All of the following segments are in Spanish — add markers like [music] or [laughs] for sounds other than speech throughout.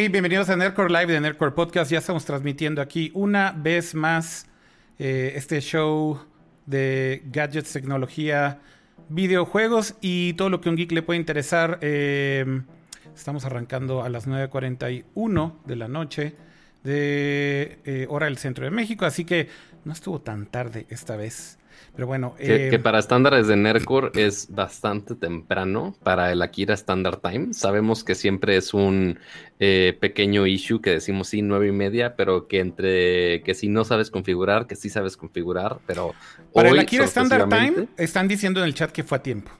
Hey, bienvenidos a Nerdcore Live de Nerdcore Podcast. Ya estamos transmitiendo aquí una vez más eh, este show de gadgets, tecnología, videojuegos y todo lo que a un geek le puede interesar. Eh, estamos arrancando a las 9.41 de la noche de eh, hora del centro de México, así que no estuvo tan tarde esta vez. Pero bueno. Que, eh, para estándares de Nerdcore es bastante temprano para el Akira Standard Time. Sabemos que siempre es un eh, pequeño issue que decimos sí, nueve y media, pero que entre que si no sabes configurar, que sí sabes configurar, pero. Para el Akira Standard Time están diciendo en el chat que fue a tiempo.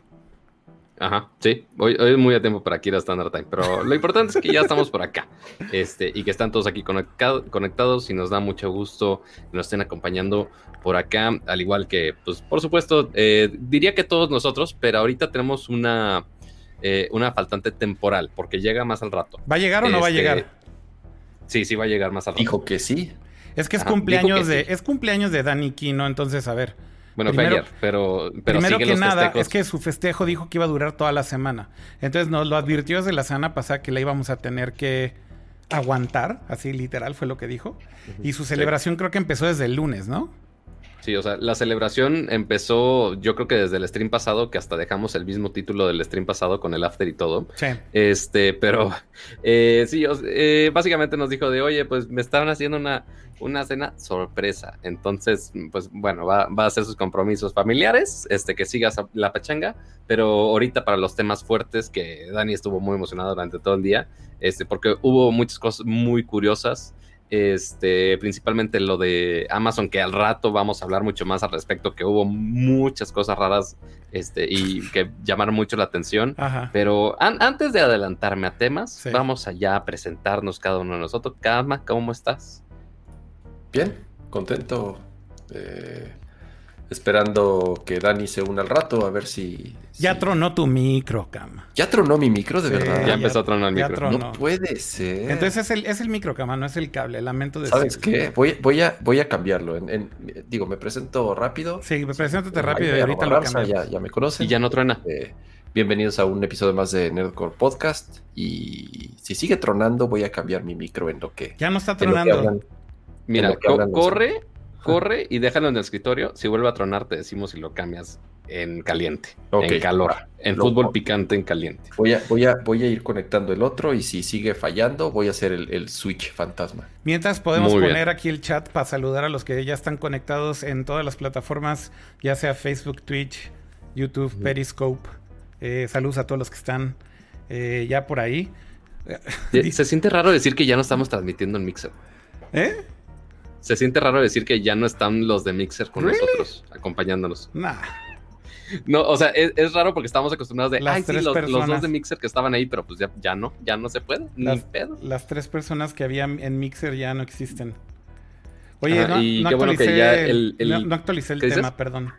Ajá, sí, hoy, es muy a tiempo para Akira Standard Time, pero lo importante es que ya estamos por acá este, y que están todos aquí conectados y nos da mucho gusto que nos estén acompañando por acá, al igual que, pues, por supuesto, eh, diría que todos nosotros, pero ahorita tenemos una, eh, una faltante temporal, porque llega más al rato. ¿Va a llegar o no va a este, llegar? Sí, sí va a llegar más al rato. Dijo que sí. Es que es cumpleaños de, es cumpleaños de Dani Kino, entonces a ver. Bueno, primero, pero, pero primero que nada, es que su festejo dijo que iba a durar toda la semana. Entonces nos lo advirtió desde la semana pasada que la íbamos a tener que aguantar, así literal fue lo que dijo. Y su celebración creo que empezó desde el lunes, ¿no? Sí, o sea, la celebración empezó, yo creo que desde el stream pasado, que hasta dejamos el mismo título del stream pasado con el after y todo. Sí. Este, pero eh, sí, eh, básicamente nos dijo de, oye, pues me estaban haciendo una, una cena sorpresa. Entonces, pues bueno, va, va, a hacer sus compromisos familiares, este, que sigas la pachanga, pero ahorita para los temas fuertes, que Dani estuvo muy emocionado durante todo el día, este, porque hubo muchas cosas muy curiosas este, principalmente lo de Amazon, que al rato vamos a hablar mucho más al respecto, que hubo muchas cosas raras este, y que llamaron mucho la atención. Pero antes de adelantarme a temas, vamos allá a presentarnos cada uno de nosotros. Kama, ¿cómo estás? Bien, contento. Eh, esperando que Dani se una al rato, a ver si. Ya tronó tu micro, Cama. Ya tronó mi micro, de verdad. Ya, empezó a tronar el micro. No puede ser. Entonces es el, es el micro, Cama, no es el cable. Lamento decir. ¿Sabes qué? Voy, voy, a, voy a cambiarlo. En, digo, me presento rápido. Sí, preséntate rápido y ahorita lo cambiamos. Ya, ya me conocen. Y ya no truena. Eh, bienvenidos a un episodio más de Nerdcore Podcast. Y si sigue tronando, voy a cambiar mi micro en lo que. Ya no está tronando. Mira, corre corre y déjalo en el escritorio. Si vuelve a tronar, te decimos si lo cambias en caliente, en calor, en fútbol picante en caliente. Voy a, voy, a, voy a ir conectando el otro y si sigue fallando, voy a hacer el, switch fantasma. Mientras podemos poner aquí el chat para saludar a los que ya están conectados en todas las plataformas, ya sea Facebook, Twitch, YouTube, Periscope. Eh, saludos a todos los que están eh, ya por ahí. Se [laughs] siente raro decir que ya no estamos transmitiendo en Mixer. ¿Eh? Se siente raro decir que ya no están los de Mixer con nosotros, acompañándonos. Nah. No, o sea, es, raro porque estamos acostumbrados de, ay, sí, los, dos de Mixer que estaban ahí, pero pues ya, ya no, ya no se puede, las, pedo. Las tres personas que había en Mixer ya no existen. Oye, no, y qué bueno que ya el, no, actualicé el tema, perdón.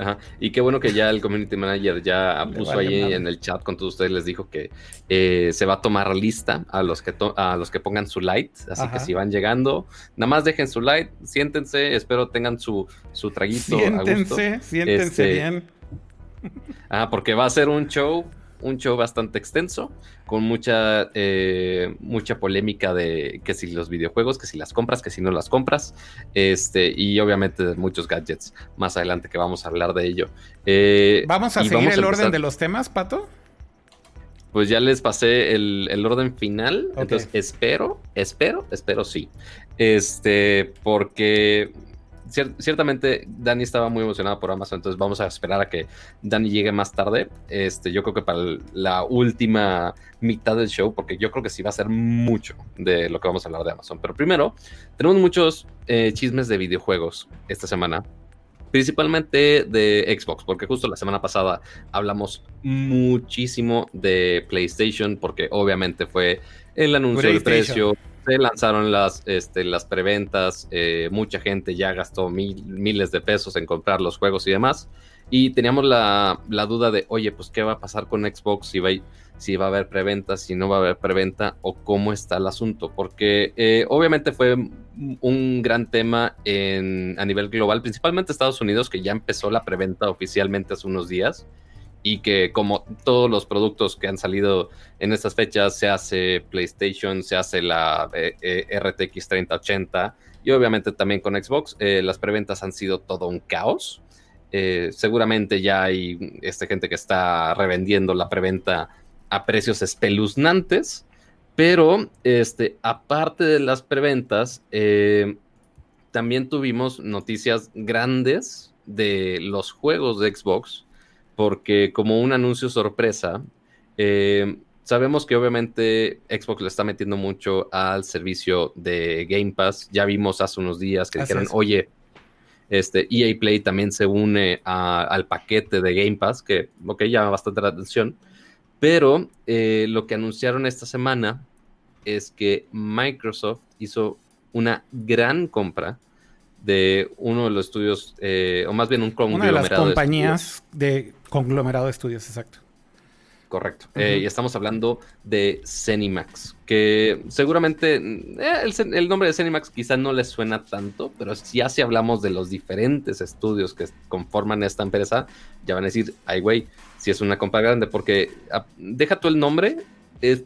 Ajá. Y qué bueno que ya el community manager ya puso ahí en el chat con todos ustedes, les dijo que eh, se va a tomar lista a los que, a los que pongan su light. Así que si van llegando, nada más dejen su light, siéntense, espero tengan su, su traguito. Siéntense, a gusto. siéntense este, bien. Ah, porque va a ser un show un show bastante extenso, con mucha, eh, mucha polémica de que si los videojuegos, que si las compras, que si no las compras, este, y obviamente muchos gadgets más adelante que vamos a hablar de ello. Eh, ¿Vamos a seguir el orden de los temas, Pato? Pues ya les pasé el, orden final, entonces espero, espero, espero sí. Este, porque ciertamente Dani estaba muy emocionado por Amazon, entonces vamos a esperar a que Dani llegue más tarde. Este, yo creo que para la última mitad del show, porque yo creo que sí va a ser mucho de lo que vamos a hablar de Amazon. Pero primero, tenemos muchos eh, chismes de videojuegos esta semana. Principalmente de Xbox, porque justo la semana pasada hablamos muchísimo de PlayStation, porque obviamente fue el anuncio del precio, lanzaron las, este, las preventas, eh, mucha gente ya gastó miles de pesos en comprar los juegos y demás. Y teníamos la, duda de, oye, pues qué va a pasar con Xbox, si va, si va a haber preventa, si no va a haber preventa, o cómo está el asunto. Porque eh, obviamente fue un gran tema en, a nivel global, principalmente Estados Unidos, que ya empezó la preventa oficialmente hace unos días. Y que como todos los productos que han salido en estas fechas, se hace PlayStation, se hace la eh, eh, RTX 3080 y obviamente también con Xbox, eh, las preventas han sido todo un caos. seguramente ya hay este, gente que está revendiendo la preventa a precios espeluznantes, pero este, aparte de las preventas, también tuvimos noticias grandes de los juegos de Xbox porque como un anuncio sorpresa, eh, sabemos que obviamente Xbox le está metiendo mucho al servicio de Game Pass. Ya vimos hace unos días que dijeron, oye, este EA Play también se une al paquete de Game Pass, que, ok, llama bastante la atención. Pero eh, lo que anunciaron esta semana es que Microsoft hizo una gran compra de uno de los estudios, eh, o más bien un conglomerado. Una de las compañías de, conglomerado de estudios, exacto. Correcto. Eh, y estamos hablando de Cenimax, que seguramente eh, el, nombre de Cenimax quizá no les suena tanto, pero ya si hablamos de los diferentes estudios que conforman esta empresa, ya van a decir, ay güey, si es una compra grande, porque ah, deja tú el nombre,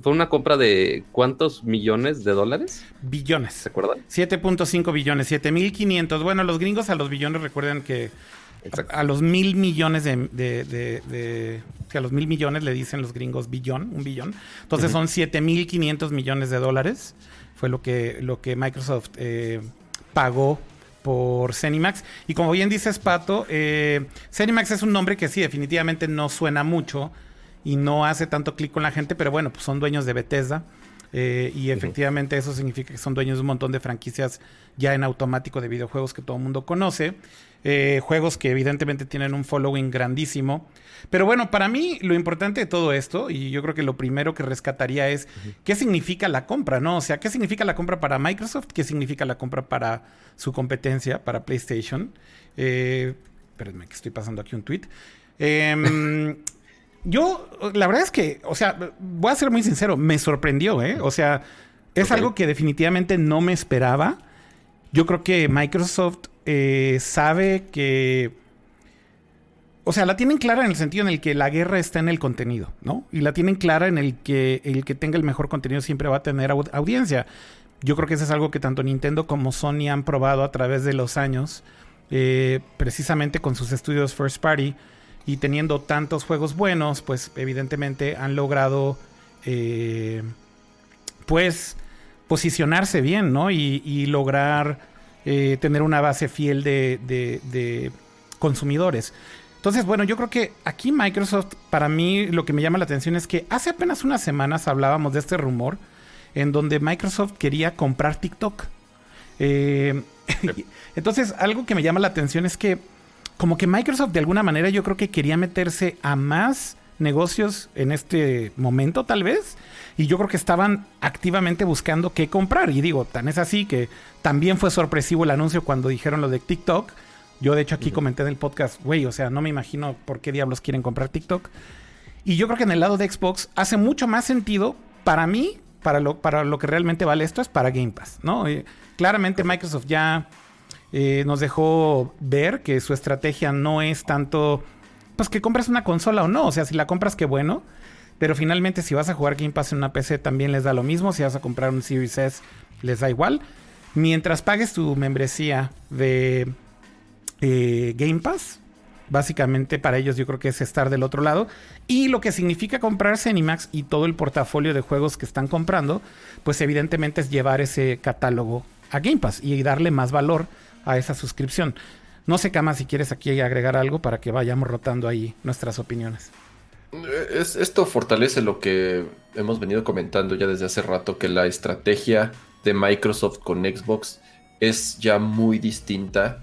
fue una compra de cuántos millones de dólares? Billones. ¿Se acuerdan? 7.5 billones, 7.500. Bueno, los gringos a los billones recuerden que a, los mil millones de, de, que a los mil millones le dicen los gringos billón, un billón. Entonces son 7.500 millones de dólares. Fue lo que, lo que Microsoft eh, pagó por Cenimax. Y como bien dices, Pato, eh, Cenimax es un nombre que sí, definitivamente no suena mucho y no hace tanto clic con la gente, pero bueno, pues son dueños de Bethesda. Eh, y efectivamente eso significa que son dueños de un montón de franquicias ya en automático de videojuegos que todo el mundo conoce. Eh, juegos que evidentemente tienen un following grandísimo. Pero bueno, para mí lo importante de todo esto, y yo creo que lo primero que rescataría es qué significa la compra, ¿no? O sea, qué significa la compra para Microsoft, qué significa la compra para su competencia, para PlayStation. Eh, espérenme que estoy pasando aquí un tweet. Eh, [laughs] yo, la verdad es que, o sea, voy a ser muy sincero, me sorprendió, ¿eh? O sea, es algo que definitivamente no me esperaba. Yo creo que Microsoft eh, sabe que... O sea, la tienen clara en el sentido en el que la guerra está en el contenido, ¿no? Y la tienen clara en el que el que tenga el mejor contenido siempre va a tener audiencia. Yo creo que eso es algo que tanto Nintendo como Sony han probado a través de los años, eh, precisamente con sus estudios first party y teniendo tantos juegos buenos, pues evidentemente han logrado, eh, pues, posicionarse bien, ¿no? Y, lograr eh, tener una base fiel de, consumidores. Entonces, bueno, yo creo que aquí Microsoft, para mí lo que me llama la atención es que hace apenas unas semanas hablábamos de este rumor en donde Microsoft quería comprar TikTok. Eh, [laughs] entonces, algo que me llama la atención es que como que Microsoft de alguna manera yo creo que quería meterse a más negocios en este momento tal vez. Y yo creo que estaban activamente buscando qué comprar. Y digo, tan es así que también fue sorpresivo el anuncio cuando dijeron lo de TikTok. Yo de hecho aquí comenté en el podcast, güey, o sea, no me imagino por qué diablos quieren comprar TikTok. Y yo creo que en el lado de Xbox hace mucho más sentido para mí, para lo, para lo que realmente vale esto, es para Game Pass, ¿no? Eh, claramente Microsoft ya eh, nos dejó ver que su estrategia no es tanto, pues que compras una consola o no, o sea, si la compras, qué bueno, pero finalmente si vas a jugar Game Pass en una PC también les da lo mismo, si vas a comprar un Series S les da igual, mientras pagues tu membresía de eh, Game Pass, básicamente para ellos yo creo que es estar del otro lado. Y lo que significa comprar Cenimax y todo el portafolio de juegos que están comprando, pues evidentemente es llevar ese catálogo a Game Pass y darle más valor a esa suscripción. No sé, Cama, si quieres aquí agregar algo para que vayamos rotando ahí nuestras opiniones. Es, esto fortalece lo que hemos venido comentando ya desde hace rato, que la estrategia de Microsoft con Xbox es ya muy distinta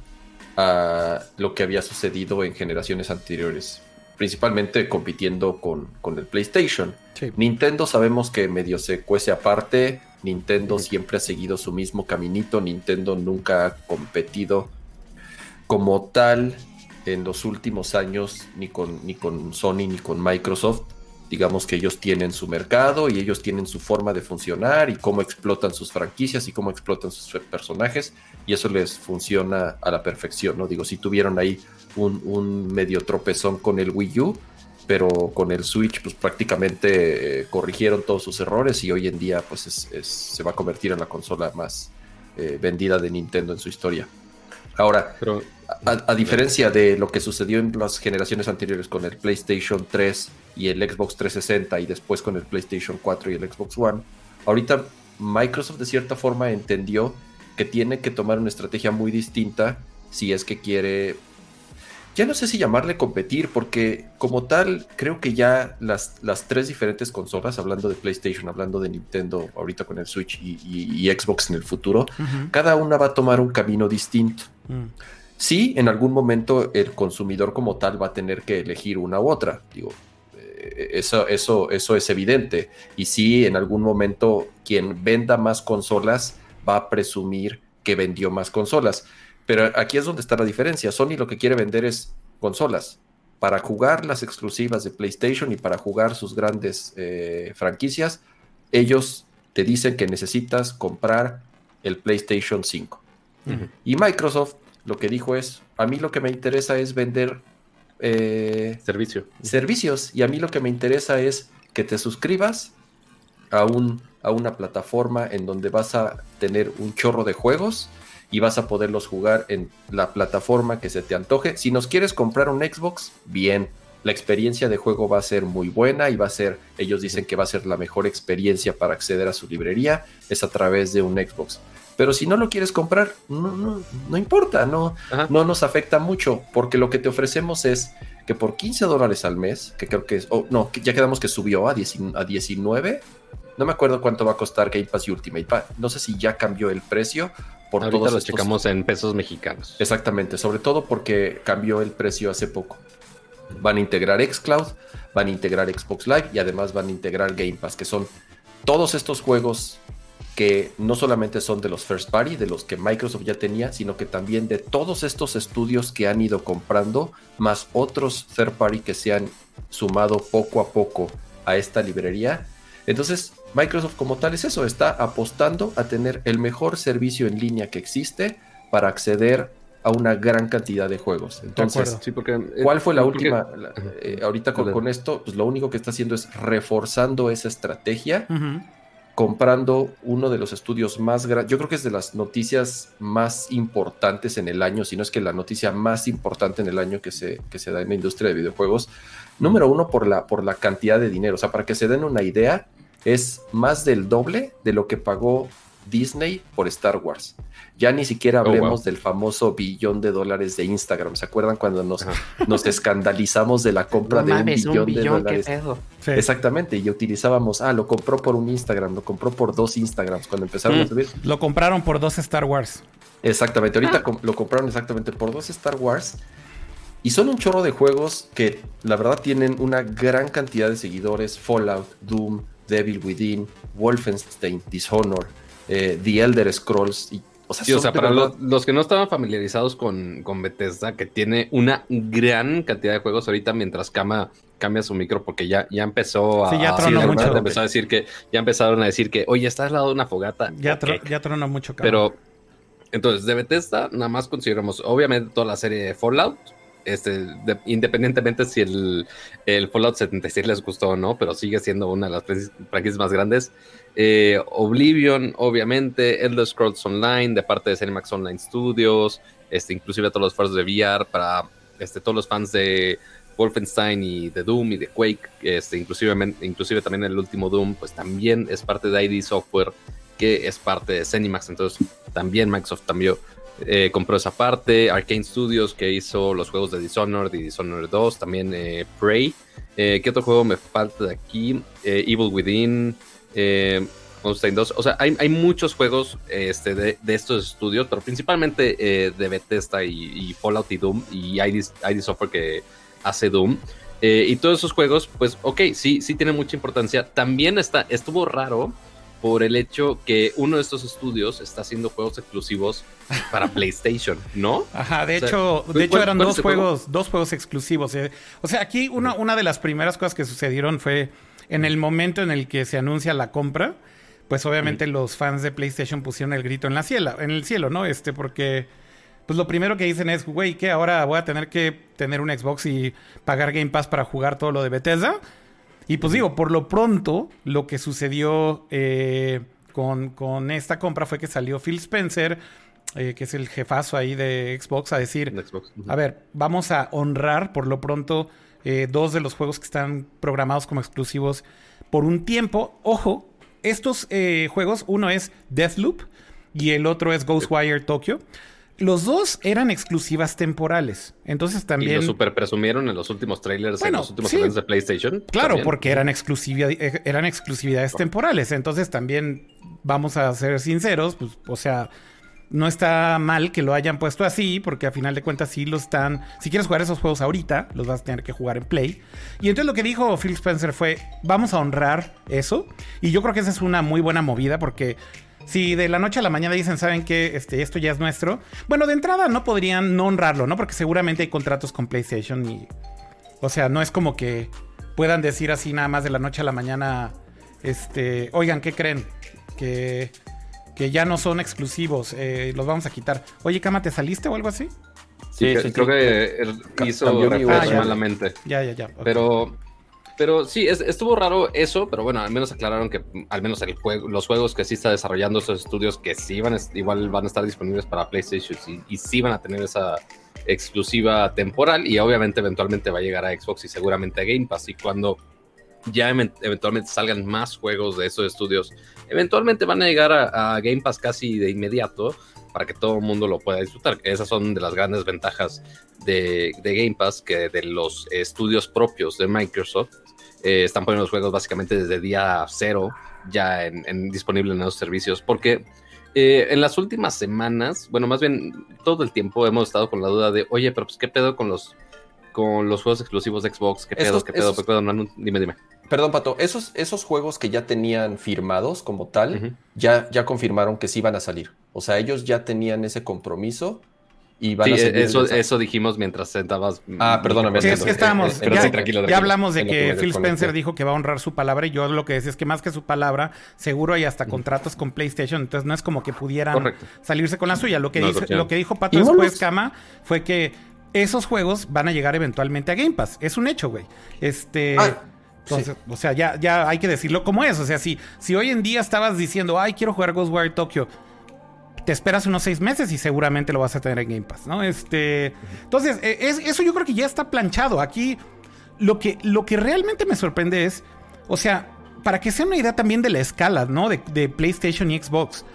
a lo que había sucedido en generaciones anteriores, principalmente compitiendo con, el PlayStation. Nintendo sabemos que medio se cuece aparte, Nintendo siempre ha seguido su mismo caminito. Nintendo nunca ha competido como tal en los últimos años ni con, ni con Sony ni con Microsoft. Digamos que ellos tienen su mercado y ellos tienen su forma de funcionar y cómo explotan sus franquicias y cómo explotan sus personajes y eso les funciona a la perfección, ¿no? Digo, si tuvieron ahí un, medio tropezón con el Wii U, pero con el Switch pues prácticamente eh, corrigieron todos sus errores y hoy en día pues se va a convertir en la consola más eh, vendida de Nintendo en su historia. Ahora, pero, a, diferencia de lo que sucedió en las generaciones anteriores con el PlayStation 3 y el Xbox 360 y después con el PlayStation 4 y el Xbox One, ahorita Microsoft de cierta forma entendió que tiene que tomar una estrategia muy distinta si es que quiere ya no sé si llamarle competir, porque como tal, creo que ya las, las tres diferentes consolas, hablando de PlayStation, hablando de Nintendo, ahorita con el Switch y, Xbox en el futuro, cada una va a tomar un camino distinto. Mm. Sí, en algún momento el consumidor como tal va a tener que elegir una u otra. Digo, eh, eso, es evidente. Y sí, en algún momento quien venda más consolas va a presumir que vendió más consolas. Pero aquí es donde está la diferencia. Sony lo que quiere vender es consolas para jugar las exclusivas de PlayStation y para jugar sus grandes eh, franquicias. Ellos te dicen que necesitas comprar el PlayStation 5. Y Microsoft lo que dijo es, a mí lo que me interesa es vender eh, Servicio. servicios y a mí lo que me interesa es que te suscribas a, un, a una plataforma en donde vas a tener un chorro de juegos y vas a poderlos jugar en la plataforma que se te antoje. Si nos quieres comprar un Xbox, bien, la experiencia de juego va a ser muy buena y va a ser, ellos dicen que va a ser la mejor experiencia para acceder a su librería, es a través de un Xbox. Pero si no lo quieres comprar, no, no, no importa, no, no nos afecta mucho, porque lo que te ofrecemos es que por 15 dólares al mes, que creo que es, oh, no, ya quedamos que subió a, a 19, no me acuerdo cuánto va a costar Game Pass y Ultimate, no sé si ya cambió el precio, por Ahorita lo checamos en pesos mexicanos. Exactamente, sobre todo porque cambió el precio hace poco. Van a integrar Xcloud, van a integrar Xbox Live y además van a integrar Game Pass, que son todos estos juegos que no solamente son de los first party, de los que Microsoft ya tenía, sino que también de todos estos estudios que han ido comprando, más otros third party que se han sumado poco a poco a esta librería. Entonces, Microsoft como tal es eso, está apostando a tener el mejor servicio en línea que existe para acceder a una gran cantidad de juegos. Entonces, eh, ¿cuál fue la última? Eh, ahorita con, esto, pues lo único que está haciendo es reforzando esa estrategia, comprando uno de los estudios más grandes. Yo creo que es de las noticias más importantes en el año, si no es que la noticia más importante en el año que se, que se da en la industria de videojuegos. Número uno, por la, por la cantidad de dinero. O sea, para que se den una idea, es más del doble de lo que pagó Disney por Star Wars. Ya ni siquiera oh, hablemos del famoso billón de dólares de Instagram. ¿Se acuerdan cuando nos, nos escandalizamos de la compra de un, billón de dólares? Exactamente, y utilizábamos, ah, lo compró por un Instagram, lo compró por dos Instagrams cuando empezaron a mm. subir. Lo compraron por dos Star Wars. Exactamente, ahorita ah. lo compraron exactamente por dos Star Wars. Y son un chorro de juegos que la verdad tienen una gran cantidad de seguidores. Fallout, Doom, Devil Within, Wolfenstein, Dishonor, eh, The Elder Scrolls. Y, o sea, para los, que no estaban familiarizados con, con, Bethesda, que tiene una gran cantidad de juegos ahorita mientras Kama cambia su micro porque ya, ya empezó a, sí, ya tronó mucho. empezó a decir que ya empezaron a decir que oye estás al lado de una fogata ya, ya tronó mucho Kama. pero entonces de Bethesda nada más consideramos obviamente toda la serie de Fallout este, independientemente si el, el, Fallout 76 les gustó o no, pero sigue siendo una de las franquicias más grandes. Eh, Oblivion, obviamente, Elder Scrolls Online, de parte de Cinemax Online Studios, este, inclusive todos los fans de VR, para este, todos los fans de Wolfenstein y de Doom y de Quake, este, inclusive, inclusive también el último Doom, pues también es parte de ID Software, que es parte de Cinemax, entonces también Microsoft también eh, compró esa parte. Arkane Studios, que hizo los juegos de Dishonored y Dishonored 2. También eh, Prey. ¿Qué otro juego me falta de aquí? Evil Within. Eh, 2. O sea, hay, muchos juegos este, de, estos estudios, pero principalmente de Bethesda y, Fallout y Doom y ID, Software que hace Doom. y todos esos juegos, pues, ok, sí, sí tienen mucha importancia. También está, estuvo raro por el hecho que uno de estos estudios está haciendo juegos exclusivos para [laughs] PlayStation, ¿no? Ajá, de hecho, de hecho eran dos juegos, dos juegos exclusivos. Eh. O sea, aquí una, una de las primeras cosas que sucedieron fue en el momento en el que se anuncia la compra, pues obviamente los fans de PlayStation pusieron el grito en la cielo, en el cielo, ¿no? Este, porque pues lo primero que dicen es, güey, que ahora voy a tener que tener un Xbox y pagar Game Pass para jugar todo lo de Bethesda. Y pues digo, por lo pronto, lo que sucedió eh, con, esta compra fue que salió Phil Spencer, eh, que es el jefazo ahí de Xbox, a decir, a ver, vamos a honrar por lo pronto eh, dos de los juegos que están programados como exclusivos por un tiempo. Ojo, estos juegos, uno es Deathloop y el otro es Ghostwire Tokyo. Los dos eran exclusivas temporales. Entonces también. Y lo super presumieron en los últimos trailers, en los últimos eventos de PlayStation. Claro, porque eran, eh, eran exclusividades temporales. Entonces también, vamos a ser sinceros, pues, o sea, no está mal que lo hayan puesto así, porque a final de cuentas sí lo están. Si quieres jugar esos juegos ahorita, los vas a tener que jugar en Play. Y entonces lo que dijo Phil Spencer fue: vamos a honrar eso. Y yo creo que esa es una muy buena movida, porque si de la noche a la mañana dicen, ¿saben que este, esto ya es nuestro? Bueno, de entrada no podrían no honrarlo, ¿no? Porque seguramente hay contratos con PlayStation y... O sea, no es como que puedan decir así nada más de la noche a la mañana, este, oigan, ¿qué creen? Que, que ya no son exclusivos, eh, los vamos a quitar. Oye, Cama, ¿te saliste o algo así? Sí, creo que hizo referencia malamente. Ya, ya, ya. Pero pero sí, estuvo raro eso, pero bueno, al menos aclararon que al menos el juego, los juegos que sí está desarrollando esos estudios que sí van igual van a estar disponibles para PlayStation y, sí van a tener esa exclusiva temporal y obviamente eventualmente va a llegar a Xbox y seguramente a Game Pass y cuando ya eventualmente salgan más juegos de esos estudios, eventualmente van a llegar a, Game Pass casi de inmediato para que todo el mundo lo pueda disfrutar. Esas son de las grandes ventajas de, Game Pass que de los estudios propios de Microsoft eh, están poniendo los juegos básicamente desde día cero ya en, disponible en los servicios, porque eh, en las últimas semanas, bueno, más bien todo el tiempo hemos estado con la duda de, oye, pero pues qué pedo con los con los juegos exclusivos de Xbox, qué pedo, qué pedo, qué pedo, dime, dime. Perdón, Pato, esos, esos juegos que ya tenían firmados como tal, ya, ya confirmaron que sí iban a salir. O sea, ellos ya tenían ese compromiso y van a eso, eso dijimos mientras sentabas. Ah, perdóname. Sí, es que estábamos. ya, hablamos de que Phil Spencer dijo que va a honrar su palabra. Y yo lo que decía es que más que su palabra, seguro hay hasta contratos con PlayStation. Entonces no es como que pudieran salirse con la suya. Lo que, lo que dijo Pato después, Kama, fue que esos juegos van a llegar eventualmente a Game Pass. Es un hecho, güey. Este. Ah, entonces, o sea, ya, ya hay que decirlo como es. O sea, si, si hoy en día estabas diciendo, ay, quiero jugar Ghostwire Tokyo te esperas unos seis meses y seguramente lo vas a tener en Game Pass, ¿no? Este, entonces, e, eso yo creo que ya está planchado. Aquí lo que, lo que realmente me sorprende es, o sea, para que sea una idea también de la escala, ¿no? De, de, PlayStation y Xbox.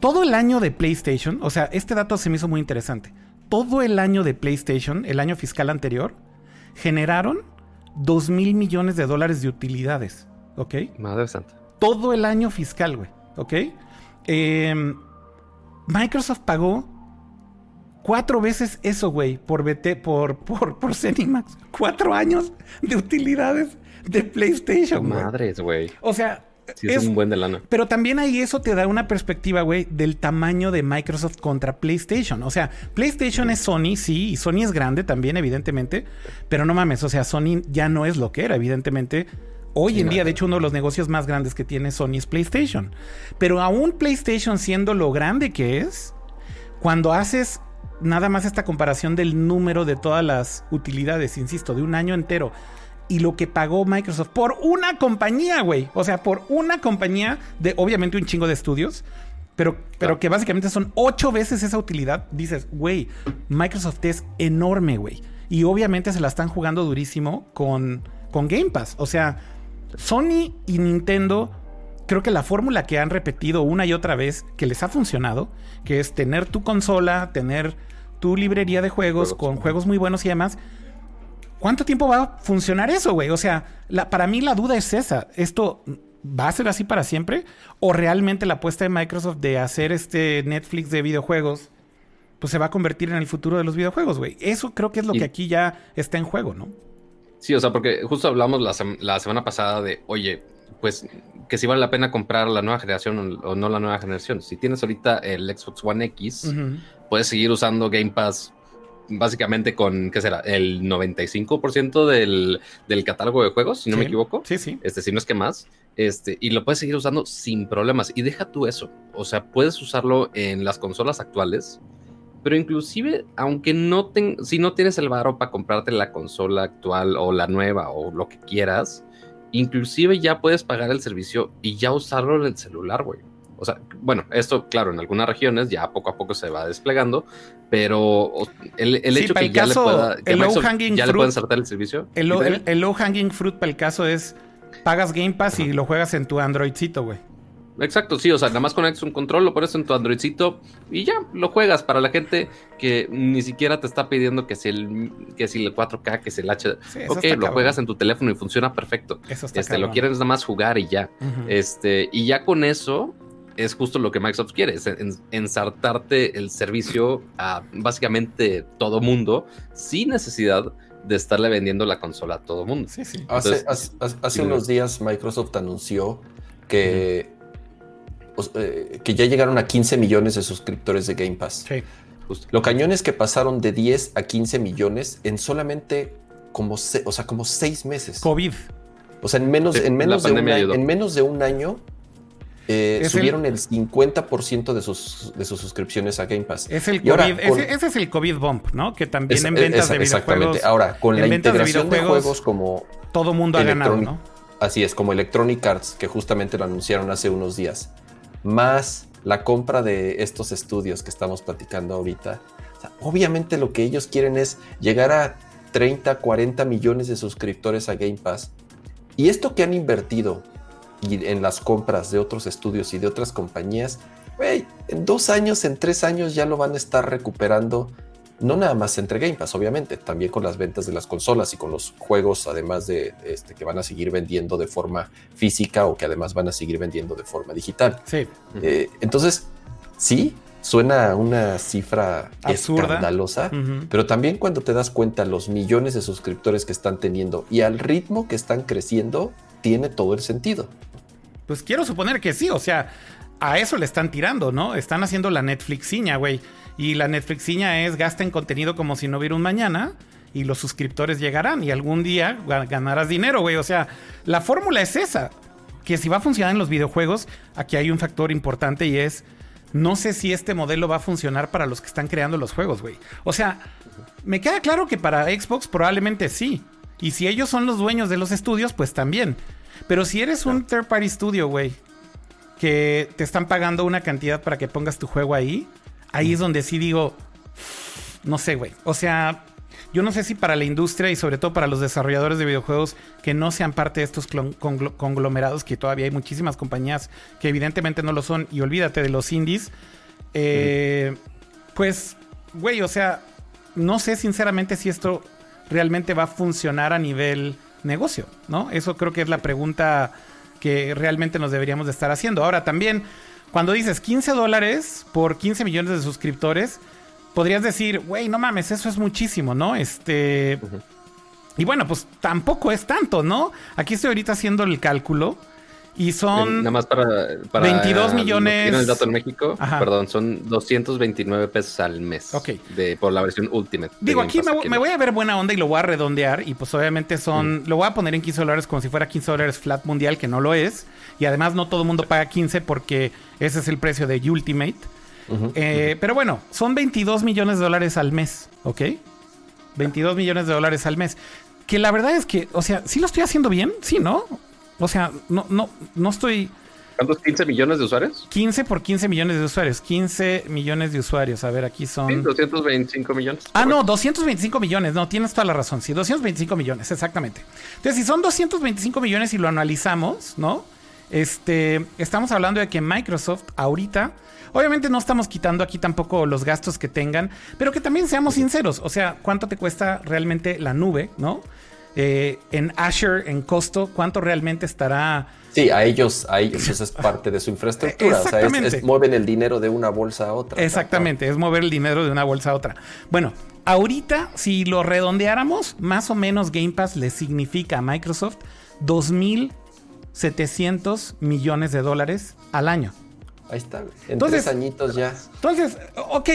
Todo el año de PlayStation, o sea, este dato se me hizo muy interesante. Todo el año de PlayStation, el año fiscal anterior, generaron 2 mil millones de dólares de utilidades, ¿ok? Madre santa. Todo el año fiscal, güey, ¿ok? Eh, Microsoft pagó cuatro veces eso, güey, por BT, por, por, por Cenimax. Cuatro años de utilidades de PlayStation, Madres, güey. O sea. Es, un buen de lana. Pero también ahí eso te da una perspectiva, güey, del tamaño de Microsoft contra PlayStation. O sea, PlayStation es Sony, sí, y Sony es grande también, evidentemente. Pero no mames, o sea, Sony ya no es lo que era, evidentemente Hoy en día, de hecho, uno de los negocios más grandes que tiene Sony es PlayStation. Pero aún PlayStation siendo lo grande que es, cuando haces nada más esta comparación del número de todas las utilidades, insisto, de un año entero, y lo que pagó Microsoft por una compañía, güey. O sea, por una compañía de obviamente un chingo de estudios, pero, pero que básicamente son ocho veces esa utilidad. Dices, güey, Microsoft es enorme, güey. Y obviamente se la están jugando durísimo con, con Game Pass. O sea, Sony y Nintendo, creo que la fórmula que han repetido una y otra vez, que les ha funcionado, que es tener tu consola, tener tu librería de juegos, con juegos muy buenos y demás. ¿Cuánto tiempo va a funcionar eso, güey? O sea, para mí la duda es esa. ¿Esto va a ser así para siempre? ¿O realmente la apuesta de Microsoft de hacer este Netflix de videojuegos, pues se va a convertir en el futuro de los videojuegos, güey? Eso creo que es lo que aquí ya está en juego, ¿no? Sí, o sea, porque justo hablamos la, semana pasada de, oye, pues que si vale la pena comprar la nueva generación o no la nueva generación. Si tienes ahorita el Xbox One X, puedes seguir usando Game Pass básicamente con, ¿qué será? El 95% del, del catálogo de juegos, si no me equivoco. Sí, sí. Este, si no es que más. Este, y lo puedes seguir usando sin problemas. Y deja tú eso. O sea, puedes usarlo en las consolas actuales pero inclusive, aunque no ten, si no tienes el varo para comprarte la consola actual o la nueva o lo que quieras, inclusive ya puedes pagar el servicio y ya usarlo en el celular, güey. O sea, bueno, esto, claro, en algunas regiones ya poco a poco se va desplegando, pero el, hecho que ya, le, pueda, que ya le puedan saltar el servicio. El, low hanging fruit para el caso es pagas Game Pass y lo juegas en tu Androidcito, güey. Exacto, sí, o sea, nada más conectas un control, lo pones en tu Androidcito y ya lo juegas para la gente que ni siquiera te está pidiendo que si el, que si el 4K, que si el H. ok, lo juegas en tu teléfono y funciona perfecto. Eso está este, lo quieres nada más jugar y ya. Este, y ya con eso es justo lo que Microsoft quiere, es ensartarte el servicio a básicamente todo mundo sin necesidad de estarle vendiendo la consola a todo mundo. Sí, sí. hace, unos días Microsoft anunció que eh, que ya llegaron a 15 millones de suscriptores de Game Pass. Sí. Justo. Lo cañón es que pasaron de 10 a 15 millones en solamente como, o sea, como 6 meses. COVID. O sea, en menos, en menos, de, un año, en menos de un año eh, subieron el, 50% de sus, de sus suscripciones a Game Pass. Es el COVID, ese, es el COVID bump, ¿no? Que también en ventas de videojuegos. Exactamente. Ahora, con la integración de, de, juegos como. Todo mundo ha ganado, ¿no? Así es, como Electronic Arts, que justamente lo anunciaron hace unos días más la compra de estos estudios que estamos platicando ahorita. obviamente lo que ellos quieren es llegar a 30, 40 millones de suscriptores a Game Pass. Y esto que han invertido en las compras de otros estudios y de otras compañías, en dos años, en tres años ya lo van a estar recuperando no nada más entre Game Pass, obviamente, también con las ventas de las consolas y con los juegos, además de este, que van a seguir vendiendo de forma física o que además van a seguir vendiendo de forma digital. Sí. Eh, entonces, sí, suena una cifra escandalosa, pero también cuando te das cuenta los millones de suscriptores que están teniendo y al ritmo que están creciendo, tiene todo el sentido. Pues quiero suponer que sí, o sea, a eso le están tirando, ¿no? Están haciendo la Netflixiña, güey. Y la Netflixiña es gasta en contenido como si no hubiera un mañana y los suscriptores llegarán y algún día ganarás dinero, güey. O sea, la fórmula es esa. Que si va a funcionar en los videojuegos, aquí hay un factor importante y es, no sé si este modelo va a funcionar para los que están creando los juegos, güey. O sea, me queda claro que para Xbox probablemente sí. Y si ellos son los dueños de los estudios, pues también. Pero si eres un third party studio, güey, que te están pagando una cantidad para que pongas tu juego ahí, ahí es donde sí digo, no sé, güey. O sea, yo no sé si para la industria y sobre todo para los desarrolladores de videojuegos que no sean parte de estos conglomerados, que todavía hay muchísimas compañías que evidentemente no lo son, y olvídate de los indies, eh, pues, güey, o sea, no sé sinceramente si esto realmente va a funcionar a nivel negocio, ¿no? Eso creo que es la pregunta que realmente nos deberíamos de estar haciendo. Ahora también cuando dices 15 dólares por 15 millones de suscriptores, podrías decir, güey, no mames, eso es muchísimo, ¿no? Este. Y bueno, pues tampoco es tanto, ¿no? Aquí estoy ahorita haciendo el cálculo. Y son. Nada más para. 22 millones. El dato en México. Perdón, son 229 pesos al mes. Ok. De, por la versión Ultimate. Digo, aquí me, voy a ver buena onda y lo voy a redondear. Y pues obviamente son. Lo voy a poner en 15 dólares como si fuera 15 dólares flat mundial, que no lo es. Y además no todo el mundo paga 15 porque ese es el precio de Ultimate. Eh, pero bueno, son 22 millones de dólares al mes, ¿ok? 22 millones de dólares al mes. Que la verdad es que, o sea, sí lo estoy haciendo bien, sí, ¿no? O sea, no, no, no estoy. ¿Cuántos 15 millones de usuarios? 15 por 15 millones de usuarios. 15 millones de usuarios. A ver, aquí son. Sí, 225 millones. Ah, no, 225 millones. No, tienes toda la razón. Sí, 225 millones, exactamente. Entonces, si son 225 millones y lo analizamos, ¿no? Este, estamos hablando de que Microsoft ahorita, obviamente no estamos quitando aquí tampoco los gastos que tengan, pero que también seamos sinceros, o sea, ¿cuánto te cuesta realmente la nube, no? Eh, en Azure, en costo, ¿cuánto realmente estará? Sí, a ellos, a ellos eso es parte de su [laughs] infraestructura. O sea, es, mueven el dinero de una bolsa a otra. Exactamente, es mover el dinero de una bolsa a otra. Bueno, ahorita, si lo redondeáramos, más o menos Game Pass le significa a Microsoft 2000 700 millones de dólares al año. Ahí está, en tres añitos ya. Entonces, ok,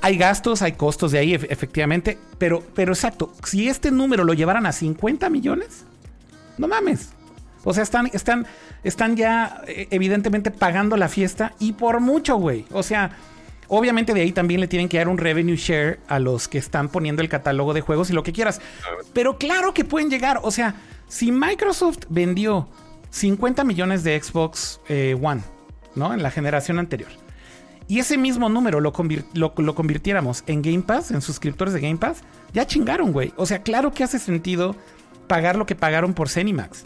hay, gastos, hay costos de ahí, efectivamente, pero, pero exacto, si este número lo llevaran a 50 millones, no mames. O sea, están, están, están ya eh, evidentemente pagando la fiesta y por mucho, güey. O sea, Obviamente de ahí también le tienen que dar un revenue share a los que están poniendo el catálogo de juegos y lo que quieras. Pero claro que pueden llegar. O sea, si Microsoft vendió 50 millones de Xbox eh, One, ¿no? En la generación anterior. Y ese mismo número lo, lo, convirtiéramos en Game Pass, en suscriptores de Game Pass, ya chingaron, güey. O sea, claro que hace sentido pagar lo que pagaron por Cenimax.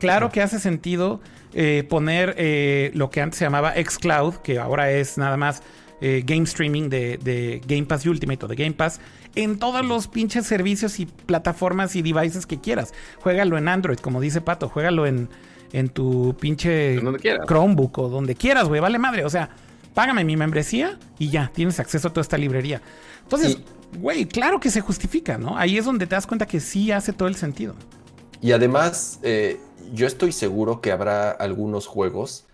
Claro que hace sentido eh, poner eh, lo que antes se llamaba Xcloud, que ahora es nada más eh, game streaming de, Game Pass Ultimate o de Game Pass, en todos los pinches servicios y plataformas y devices que quieras. Juégalo en Android, como dice Pato, juégalo en, en tu pinche Chromebook o donde quieras, güey, vale madre. O sea, págame mi membresía y ya, tienes acceso a toda esta librería. Entonces, güey, claro que se justifica, ¿no? Ahí es donde te das cuenta que sí hace todo el sentido. Y además, eh, yo estoy seguro que habrá algunos juegos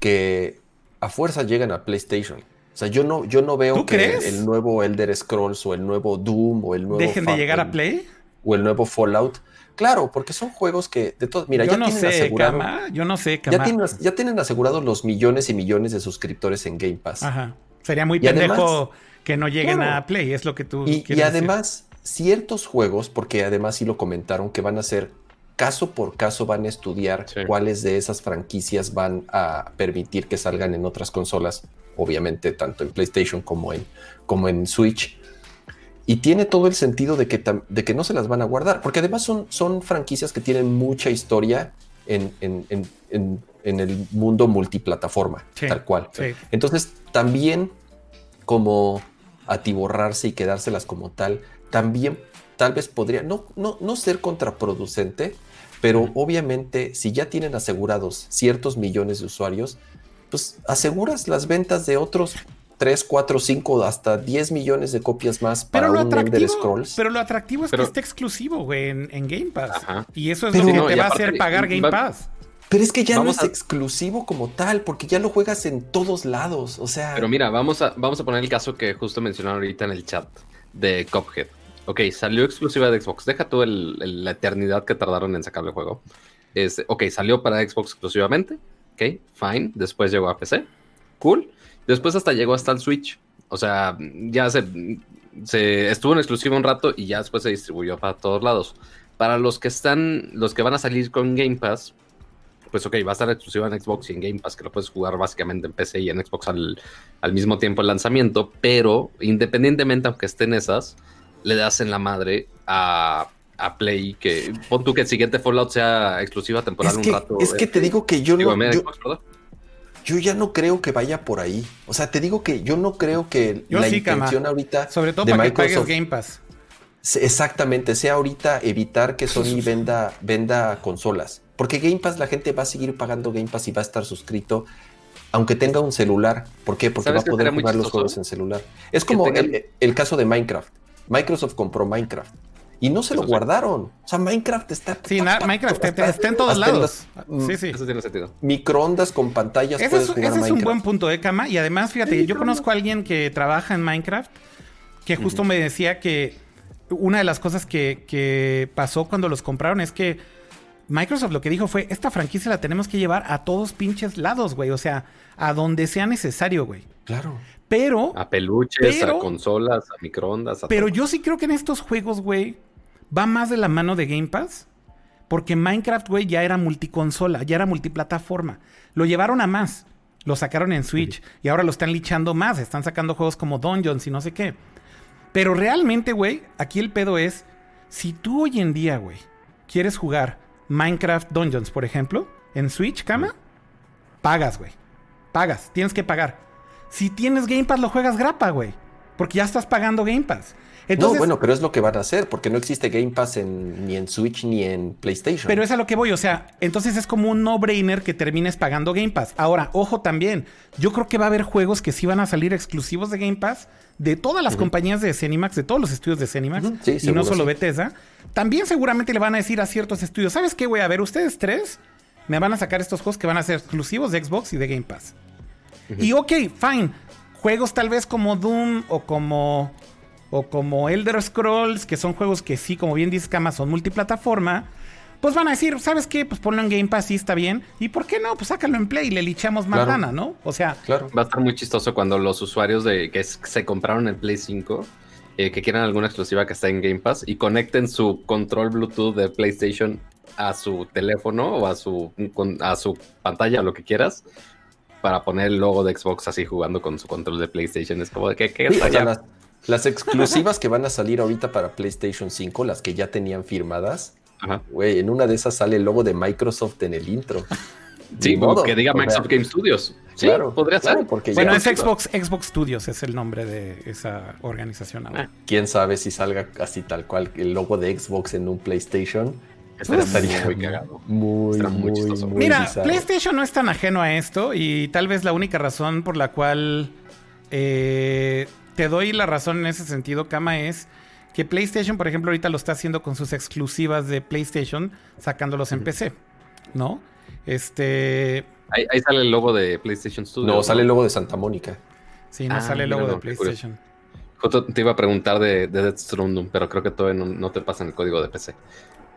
que a fuerza llegan a PlayStation. O sea, yo no, yo no veo que el nuevo Elder Scrolls o el nuevo Doom o el nuevo. Dejen de llegar a Play. O el nuevo Fallout. Claro, porque son juegos que de todos. Mira, yo ya no tienen sé, asegurado. yo no sé, Ya tienen, ya tienen asegurados los millones y millones de suscriptores en Game Pass. Ajá. Sería muy pendejo que no lleguen a Play, es lo que tú y, Y además, ciertos juegos, porque además sí lo comentaron, que van a ser caso por caso van a estudiar cuáles de esas franquicias van a permitir que salgan en otras consolas, obviamente tanto en PlayStation como en, como en Switch. Y tiene todo el sentido de que, de que no se las van a guardar, porque además son, son franquicias que tienen mucha historia en, el mundo multiplataforma, tal cual. Entonces, también como atiborrarse y quedárselas como tal, también tal vez podría no, no, no ser contraproducente, pero obviamente si ya tienen asegurados ciertos millones de usuarios, pues aseguras las ventas de otros 3, 4, 5, hasta 10 millones de copias más para un Elder Scrolls. Pero lo atractivo es que esté exclusivo, güey, en, Game Pass. Y eso es lo que te va a hacer pagar Game Pass. Pero es que ya no es exclusivo como tal, porque ya lo juegas en todos lados. O sea. Pero mira, vamos a, vamos a poner el caso que justo mencionaron ahorita en el chat de Cuphead. Ok, salió exclusiva de Xbox. Deja tú la eternidad que tardaron en sacar el juego. Este, ok, salió para Xbox exclusivamente. Ok, fine. Después llegó a PC. Cool. Después hasta llegó hasta el Switch. O sea, ya se, se estuvo en exclusivo un rato y ya después se distribuyó para todos lados. Para los que están, los que van a salir con Game Pass, pues ok, va a estar exclusiva en Xbox y en Game Pass, que lo puedes jugar básicamente en PC y en Xbox al, al mismo tiempo el lanzamiento, pero independientemente, aunque estén esas, le das en la madre a, Play, que pon tú que el siguiente Fallout sea exclusiva temporal un rato. Es que te digo que yo no. Yo, ya no creo que vaya por ahí. O sea, te digo que yo no creo que la intención ahorita. Sobre todo para que pagues Game Pass. Exactamente, sea ahorita evitar que Sony venda, venda consolas. Porque Game Pass la gente va a seguir pagando Game Pass y va a estar suscrito aunque tenga un celular. ¿Por qué? Porque va a poder jugar los juegos en celular. Es como el, caso de Minecraft. Microsoft compró Minecraft. Y no se lo guardaron. O sea, Minecraft está. Sí, Minecraft está, en todos lados. sí, sí. Eso tiene sentido. Microondas con pantallas. Ese, es, ese es, un buen punto, ¿eh, Kama? Y además, fíjate, yo conozco a alguien que trabaja en Minecraft que justo me decía que una de las cosas que, que pasó cuando los compraron es que Microsoft lo que dijo fue: Esta franquicia la tenemos que llevar a todos pinches lados, güey. O sea, a donde sea necesario, güey. Claro. Pero. A peluches, a consolas, a microondas. pero yo sí creo que en estos juegos, güey, va más de la mano de Game Pass. Porque Minecraft, güey, ya era multiconsola, ya era multiplataforma. Lo llevaron a más. Lo sacaron en Switch y ahora lo están lichando más. Están sacando juegos como Dungeons y no sé qué. Pero realmente, güey, aquí el pedo es: si tú hoy en día, güey, quieres jugar Minecraft Dungeons, por ejemplo, en Switch, cama, pagas, güey. Pagas, tienes que pagar. Si tienes Game Pass, lo juegas grapa, güey. Porque ya estás pagando Game Pass. no, bueno, pero es lo que van a hacer, porque no existe Game Pass ni en Switch ni en PlayStation. Pero es a lo que voy, o sea, entonces es como un no-brainer que termines pagando Game Pass. Ahora, ojo también, yo creo que va a haber juegos que sí van a salir exclusivos de Game Pass de todas las compañías de Cenimax, de todos los estudios de Cenimax, y no solo Bethesda. También seguramente le van a decir a ciertos estudios, ¿sabes qué, güey? A ver, ustedes tres me van a sacar estos juegos que van a ser exclusivos de Xbox y de Game Pass. Y ok, fine. Juegos tal vez como Doom o como, o como Elder Scrolls, que son juegos que sí, como bien dice Kama, son multiplataforma. pues van a decir, ¿sabes qué? Pues ponlo en Game Pass y está bien. ¿Y por qué no? Pues sácalo en Play y le lichamos más gana, ¿no? O sea, claro. va a estar muy chistoso cuando los usuarios de que se compraron el Play 5 eh, que quieran alguna exclusiva que está en Game Pass y conecten su control Bluetooth de PlayStation a su teléfono o a su, a su pantalla, lo que quieras, para poner el logo de Xbox así jugando con su control de PlayStation. Es como de que, ¿qué las, exclusivas que van a salir ahorita para PlayStation 5, las que ya tenían firmadas, güey, en una de esas sale el logo de Microsoft en el intro. Sí, que diga Microsoft Game Studios. Sí, claro, podría ser. Porque bueno, es Xbox, Xbox Studios, es el nombre de esa organización ahora. Ah. Quién sabe si salga así tal cual el logo de Xbox en un PlayStation. Estaría muy cagado. Muy, muy, muy, Mira, PlayStation no es tan ajeno a esto y tal vez la única razón por la cual eh, te doy la razón en ese sentido, Kama, es que PlayStation, por ejemplo, ahorita lo está haciendo con sus exclusivas de PlayStation, sacándolos en PC, ¿no? Este. Ahí, sale el logo de PlayStation Studio. No, sale el logo de Santa Mónica. Sí, no ah, sale el logo de PlayStation. te iba a preguntar de, de Death Stranding, pero creo que todavía no, te pasan el código de PC.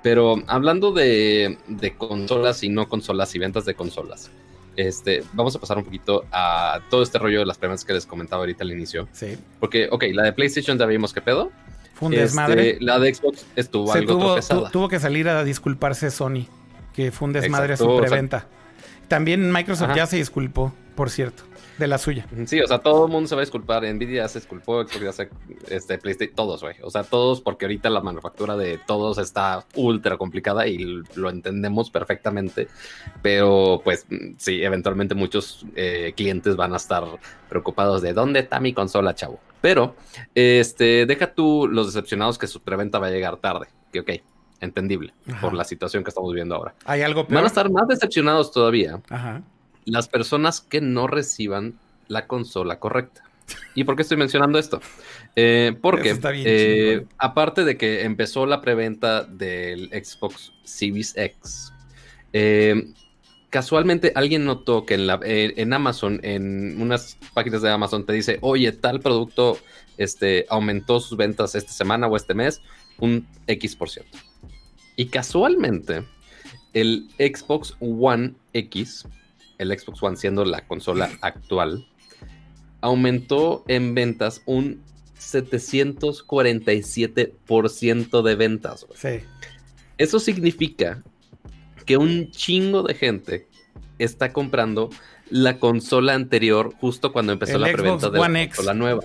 Pero hablando de, consolas y no consolas y ventas de consolas, este, vamos a pasar un poquito a todo este rollo de las preguntas que les comentaba ahorita al inicio. Sí. Porque, ok, la de PlayStation ya vimos qué pedo. Fue un desmadre. Este, la de Xbox estuvo algo tuvo, tuvo que salir a disculparse Sony que fue un desmadre su preventa. También Microsoft ya se disculpó, por cierto, de la suya. Sí, o sea, todo el mundo se va a disculpar. Nvidia se disculpó, Xbox se, este, PlayStation, todos, güey. O sea, todos, porque ahorita la manufactura de todos está ultra complicada y lo entendemos perfectamente. Pero, pues, sí, eventualmente muchos eh, clientes van a estar preocupados de dónde está mi consola, chavo. Pero, este, deja tú los decepcionados que su preventa va a llegar tarde. Que, ok, entendible por la situación que estamos viendo ahora. ¿Hay algo Van a estar más decepcionados todavía las personas que no reciban la consola correcta. ¿Y por qué estoy mencionando esto? Eh, porque eh, aparte de que empezó la preventa del Xbox Series X, eh, casualmente alguien notó que en, la, en Amazon, en unas páginas de Amazon, te dice, oye, tal producto este, aumentó sus ventas esta semana o este mes un X por ciento. Y casualmente, el Xbox One X, el Xbox One siendo la consola [laughs] actual, aumentó en ventas un 747% de ventas. Sí. Eso significa que un chingo de gente está comprando la consola anterior justo cuando empezó la preventa de la consola nueva.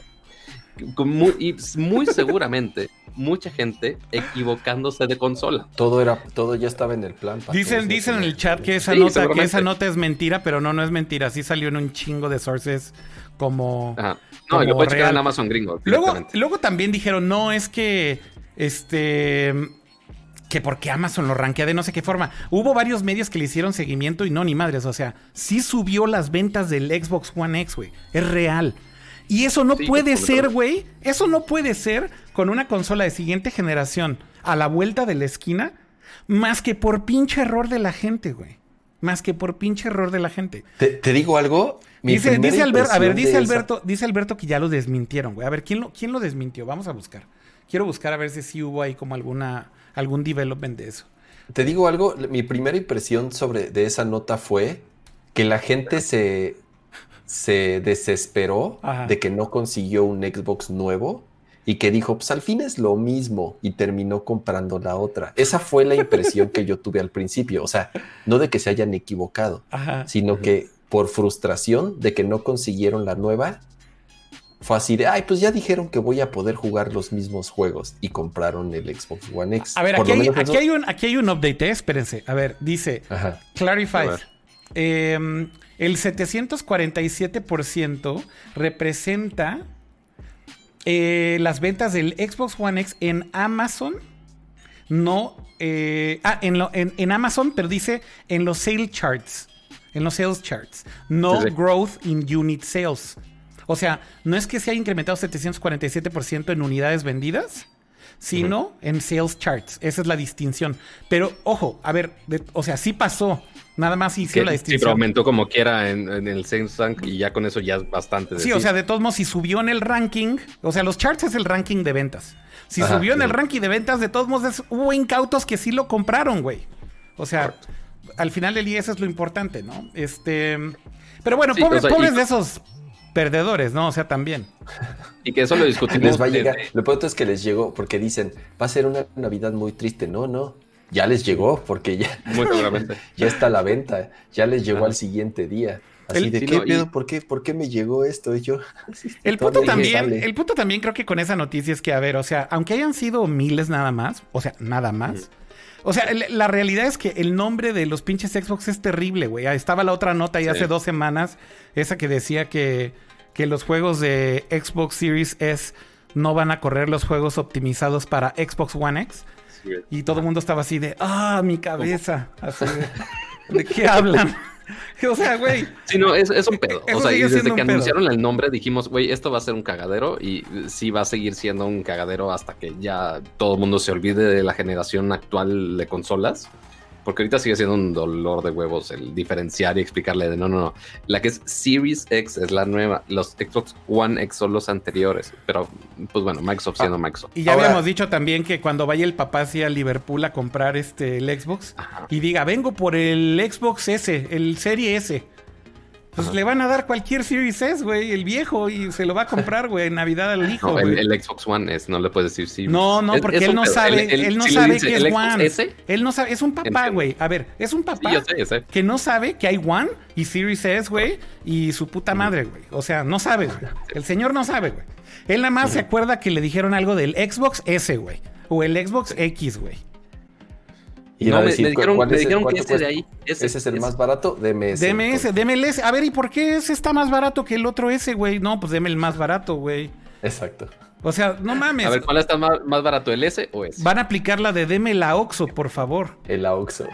y muy seguramente mucha gente equivocándose de consola. Todo era, todo ya estaba en el plan. Dicen, dicen en el chat que esa nota, que esa nota es mentira, pero no, no es mentira. Sí salió en un chingo de sources como. No, lo puedes checar en Amazon Gringo. Luego, luego también dijeron, no, es que este que porque Amazon lo rankea de no sé qué forma. Hubo varios medios que le hicieron seguimiento y no, ni madres. O sea, sí subió las ventas del Xbox One X, güey. Es real. Y eso no puede ser, güey. Eso no puede ser con una consola de siguiente generación a la vuelta de la esquina, más que por pinche error de la gente, güey. Más que por pinche error de la gente. ¿Te, digo algo? dice, dice Alberto, a ver, dice Alberto, dice Alberto que ya lo desmintieron, güey. A ver, ¿quién lo, ¿quién lo desmintió? Vamos a buscar. Quiero buscar a ver si sí hubo ahí como alguna, algún development de eso. Te digo algo, mi primera impresión sobre de esa nota fue que la gente se, se desesperó de que no consiguió un Xbox nuevo y que dijo, pues al fin es lo mismo y terminó comprando la otra. Esa fue la impresión que yo tuve al principio, o sea, no de que se hayan equivocado, sino que por frustración de que no consiguieron la nueva, fue así de, ay, pues ya dijeron que voy a poder jugar los mismos juegos y compraron el Xbox One X. A ver, aquí hay, un, aquí hay un update, ¿eh? espérense. A ver, dice, Clarify. Eh, el 747% representa eh, las ventas del Xbox One X en Amazon. No, eh, ah, en, Amazon, pero dice en los sales charts. En los sales charts. No growth in unit sales. O sea, no es que se haya incrementado 747% en unidades vendidas, sino en sales charts. Esa es la distinción. Pero ojo, a ver, o sea, sí pasó. Nada más hizo la distinción. Sí, pero aumentó como quiera en, en el Samsung y ya con eso ya es bastante. Sí, o sea, de todos modos, si subió en el ranking, o sea, los charts es el ranking de ventas. Si subió en el ranking de ventas, de todos modos, hubo incautos que sí lo compraron, güey. O sea, al final del día eso es lo importante, ¿no? Este. Pero bueno, pobres de esos perdedores, ¿no? O sea, también. Y que eso lo discutimos. [laughs] Les va a llegar. Lo pronto es que les llegó, porque dicen, va a ser una Navidad muy triste. No, no. Ya les llegó, porque ya. Muy [laughs] ya está a la venta. Ya les llegó al siguiente día. Así de, ¿qué pedo? ¿Por, qué, ¿Por qué me llegó esto? Y yo. el punto también, el punto también creo que con esa noticia es que, a ver, o sea, aunque hayan sido miles nada más, o sea, nada más. O sea, la realidad es que el nombre de los pinches Xbox es terrible, güey. Estaba la otra nota ahí hace dos semanas, esa que decía que, que los juegos de Xbox Series S no van a correr los juegos optimizados para Xbox One X. Y todo el mundo estaba así de, ah, mi cabeza. Así de, [laughs] ¿de qué hablan? [laughs] o sea, güey. Sí, no, es, un pedo. o sea, y desde que anunciaron el nombre dijimos, güey, esto va a ser un cagadero y sí va a seguir siendo un cagadero hasta que ya todo el mundo se olvide de la generación actual de consolas. Porque ahorita sigue siendo un dolor de huevos el diferenciar y explicarle de no, no, no. La que es Series X es la nueva. Los Xbox One X son los anteriores. Pero, pues bueno, Microsoft siendo ah, Microsoft. Y ya habíamos dicho también que cuando vaya el papá hacia Liverpool a comprar este el Xbox y diga, vengo por el Xbox S, el Serie S. Pues le van a dar cualquier Series S, güey, el viejo, y se lo va a [laughs] comprar, güey, en Navidad al hijo. No, el, Xbox One es, no le puedes decir Series. No, no, porque él, no sabe, él no sabe que es One. Él no sabe, es un papá, güey. A ver, es un papá que no sabe que hay One y Series S, güey, y su puta madre, güey. O sea, no sabe, güey. El señor no sabe, güey. Él nada más se acuerda que le dijeron algo del Xbox S, güey. O el Xbox X, güey. Y no, me, dijeron, que ese de ahí. Ese, es el más barato, DMS. DMS, DMLS. A ver, ¿y por qué ese está más barato que el otro ese, güey? No, pues deme el más barato, güey. Exacto. O sea, no mames. A ver, ¿cuál está más, barato, el S o S? Van a aplicar la de deme la Oxo, por favor. El Oxo.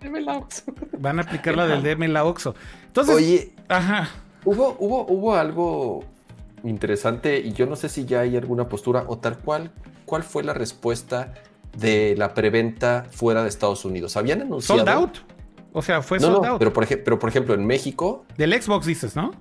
Deme la Oxo. Van a aplicar la del deme la Oxo. Entonces, Oye, ajá. Hubo, hubo, hubo algo interesante y yo no sé si ya hay alguna postura o tal cual. ¿Cuál fue la respuesta de la preventa fuera de Estados Unidos. Habían anunciado. Sold out. O sea, fue sold out. Pero por, pero por ejemplo, en México. Del Xbox dices, ¿no?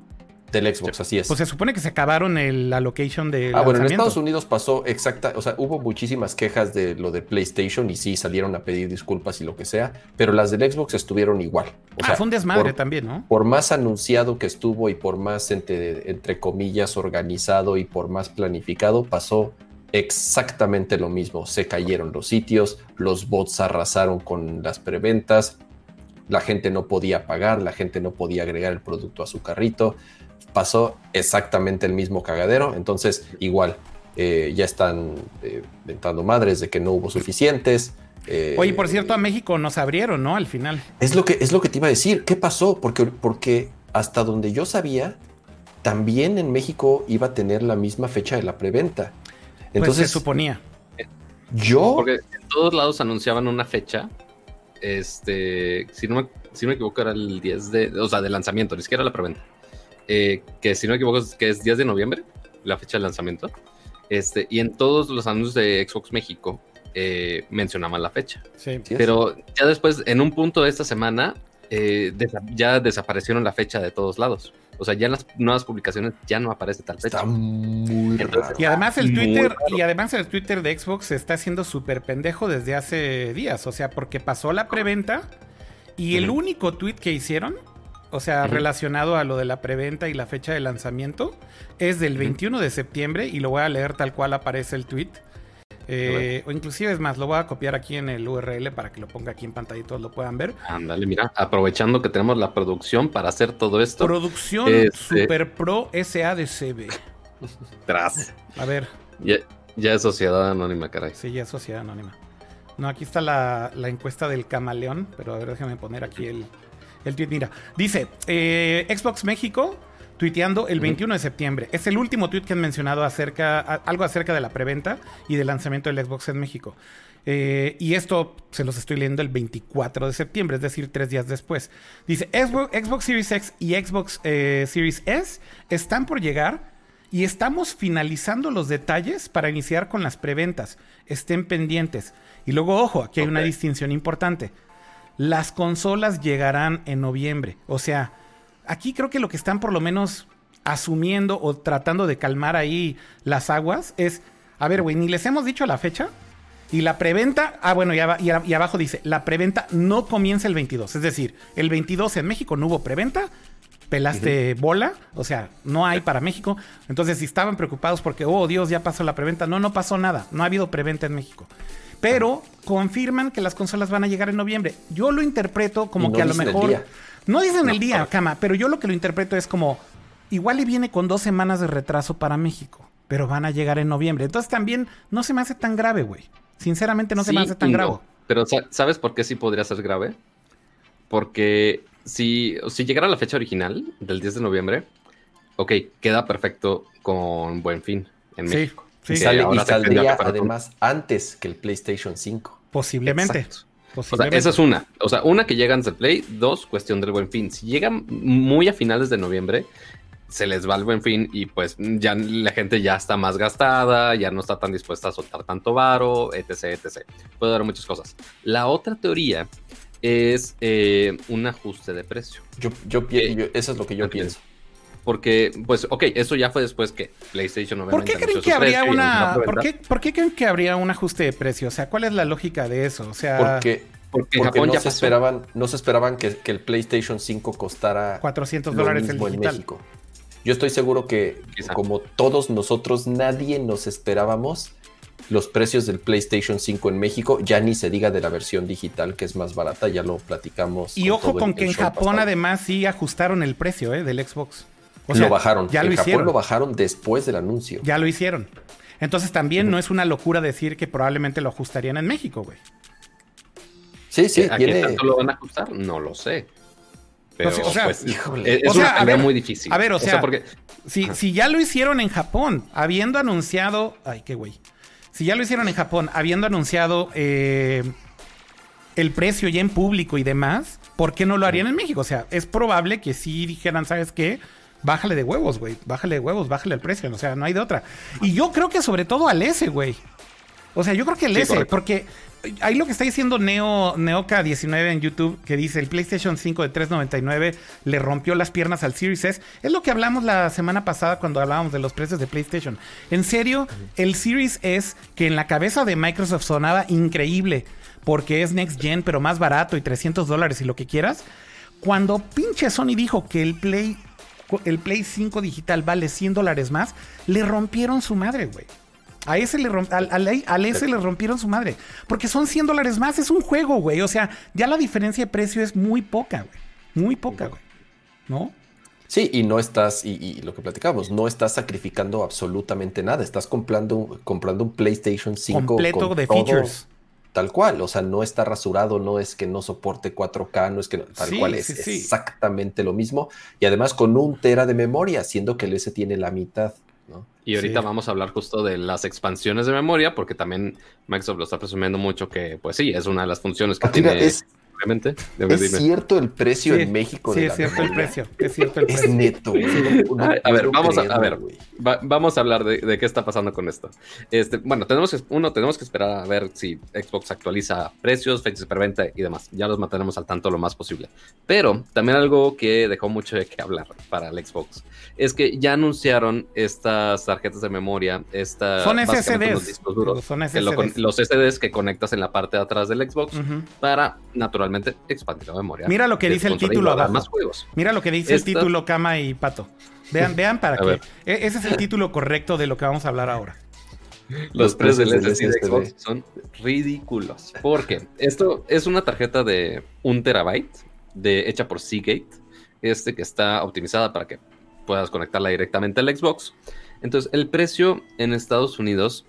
Del Xbox, así es. Pues se supone que se acabaron el, la location de. Ah, bueno, en Estados Unidos pasó exacta. O sea, hubo muchísimas quejas de lo de PlayStation y sí salieron a pedir disculpas y lo que sea. Pero las del Xbox estuvieron igual. O ah, fue un desmadre también, ¿no? Por más anunciado que estuvo y por más, entre, entre comillas, organizado y por más planificado, pasó exactamente lo mismo. Se cayeron los sitios, los bots arrasaron con las preventas, la gente no podía pagar, la gente no podía agregar el producto a su carrito. Pasó exactamente el mismo cagadero. Entonces, igual, eh, ya están eh, madres de que no hubo suficientes. Eh, Oye, por cierto, a México nos abrieron, ¿no? Al final. Es lo que, es lo que te iba a decir. ¿Qué pasó? Porque, porque hasta donde yo sabía, también en México iba a tener la misma fecha de la preventa. Pues Entonces, se suponía. Yo. Porque en todos lados anunciaban una fecha. Este, si no me, si no me equivoco, era el 10 de. O sea, de lanzamiento, ni siquiera la preventa. Eh, que si no me equivoco, que es 10 de noviembre, la fecha de lanzamiento. Este, y en todos los anuncios de Xbox México eh, mencionaban la fecha. Sí. Pero ya después, en un punto de esta semana, eh, ya desaparecieron la fecha de todos lados. O sea, ya en las nuevas publicaciones ya no aparece tal fecha. Está muy raro. Y además el Twitter, y además el Twitter de Xbox se está haciendo súper pendejo desde hace días. O sea, porque pasó la preventa y el único tweet que hicieron, o sea, relacionado a lo de la preventa y la fecha de lanzamiento, es del 21 de septiembre y lo voy a leer tal cual aparece el tweet. Eh, o inclusive es más, lo voy a copiar aquí en el URL para que lo ponga aquí en pantalla y todos lo puedan ver. Ándale, mira, aprovechando que tenemos la producción para hacer todo esto. Producción este Super Pro SADCB. Tras. A ver. Ya, es sociedad anónima, caray. Sí, ya es sociedad anónima. No, aquí está la, encuesta del camaleón, pero a ver, déjame poner aquí el, el tweet. Mira, dice, eh, Xbox México tuiteando el 21 de septiembre. Es el último tweet que han mencionado acerca, algo acerca de la preventa y del lanzamiento del Xbox en México. Eh, y esto se los estoy leyendo el 24 de septiembre, es decir, tres días después. Dice, Xbox, Series X y Xbox eh, Series S están por llegar y estamos finalizando los detalles para iniciar con las preventas. Estén pendientes. Y luego, ojo, aquí hay una distinción importante. Las consolas llegarán en noviembre. O sea, aquí creo que lo que están por lo menos asumiendo o tratando de calmar ahí las aguas es, a ver, güey, ni les hemos dicho la fecha Y la preventa, ah, bueno, y, y, abajo dice, la preventa no comienza el 22. Es decir, el 22 en México no hubo preventa, pelaste bola, o sea, no hay para México. Entonces, si estaban preocupados porque, oh Dios, ya pasó la preventa, no, no pasó nada, no ha habido preventa en México. Pero confirman que las consolas van a llegar en noviembre. Yo lo interpreto como que a lo mejor... No dicen el día, cama, pero yo lo que lo interpreto es como, igual y viene con dos semanas de retraso para México, pero van a llegar en noviembre. Entonces también no se me hace tan grave, güey. Sinceramente no se me hace tan grave. Pero ¿sabes por qué sí podría ser grave? Porque si, si llegara la fecha original del 10 de noviembre, ok, queda perfecto con Buen Fin en México. Sí, y, saldría además antes que el PlayStation 5. Posiblemente. O sea, esa es una. O sea, una que llega antes del Play, dos, cuestión del buen fin. Si llegan muy a finales de noviembre, se les va el buen fin y pues ya la gente ya está más gastada, ya no está tan dispuesta a soltar tanto varo, etc, etc. Puede haber muchas cosas. La otra teoría es eh, un ajuste de precio. Yo, yo, eh, eso es lo que yo pienso. Porque, pues, ok, eso ya fue después que PlayStation obviamente ¿Por qué creen que habría una, ¿por qué, ¿por qué, creen que habría un ajuste de precio? O sea, ¿cuál es la lógica de eso? O sea, porque, porque, Japón no, ya se esperaban, no se esperaban que, el PlayStation 5 costara 400 dólares el en México. Yo estoy seguro que, como todos nosotros, nadie nos esperábamos los precios del PlayStation 5 en México, ya ni se diga de la versión digital que es más barata, ya lo platicamos. Y ojo con que en Japón además sí ajustaron el precio ¿eh? del Xbox. Lo bajaron. Ya lo hicieron. lo bajaron después del anuncio. Ya lo hicieron. Entonces también no es una locura decir que probablemente lo ajustarían en México, güey. Sí, sí. ¿A tiene... tanto lo van a ajustar? No lo sé. Pero, o sea, pues, es, una muy difícil. A ver, o sea, porque... si, si ya lo hicieron en Japón, habiendo anunciado... Ay, qué güey. Si ya lo hicieron en Japón, habiendo anunciado eh, el precio ya en público y demás, ¿por qué no lo harían en México? O sea, es probable que sí dijeran, ¿sabes qué? Bájale de huevos, güey. Bájale de huevos, bájale el precio. O sea, no hay de otra. Y yo creo que sobre todo al S, güey. O sea, yo creo que el S, porque ahí lo que está diciendo Neo, Neoka19 en YouTube, que dice el PlayStation 5 de 399 le rompió las piernas al Series S, es lo que hablamos la semana pasada cuando hablábamos de los precios de PlayStation. En serio, el Series S, que en la cabeza de Microsoft sonaba increíble, porque es Next Gen, pero más barato y 300 dólares y lo que quieras, cuando pinche Sony dijo que el Play, el Play 5 digital vale 100 dólares más, le rompieron su madre, güey. A ese le al, ese le rompieron su madre. Porque son 100 dólares más. Es un juego, güey. O sea, ya la diferencia de precio es muy poca, güey. Muy poca, güey. ¿No? Sí, y no estás, y, lo que platicamos, no estás sacrificando absolutamente nada. Estás comprando, comprando un PlayStation 5 completo de features. Tal cual, o sea, no está rasurado, no es que no soporte 4K, no es que tal cual es exactamente lo mismo. Y además con un tera de memoria, siendo que el S tiene la mitad. Y ahorita vamos a hablar justo de las expansiones de memoria, porque también Microsoft lo está presumiendo mucho que, pues sí, es una de las funciones que tiene. Obviamente. ¿Es cierto el precio en México? Sí, es cierto el precio. Es cierto el precio. Es neto. a ver, vamos a, ver. vamos a hablar de, qué está pasando con esto. Este, bueno, tenemos que, uno, tenemos que esperar a ver si Xbox actualiza precios, fechas de preventa y demás. Ya los mantenemos al tanto lo más posible. Pero también algo que dejó mucho de qué hablar para el Xbox es que ya anunciaron estas tarjetas de memoria, estas son SSDs, los discos duros, son SSDs. los SSDs que conectas en la parte de atrás del Xbox para naturalmente expandir la memoria. Mira lo que dice el título abajo. Más juegos. Mira lo que dice el título Cama y Pato. Vean, [laughs] vean para qué. E, ese es el título correcto de lo que vamos a hablar ahora. Los precios del SSD de Xbox son ridículos. Porque esto es una tarjeta de un terabyte de, hecha por Seagate. Este que está optimizada para que puedas conectarla directamente al Xbox. Entonces, el precio en Estados Unidos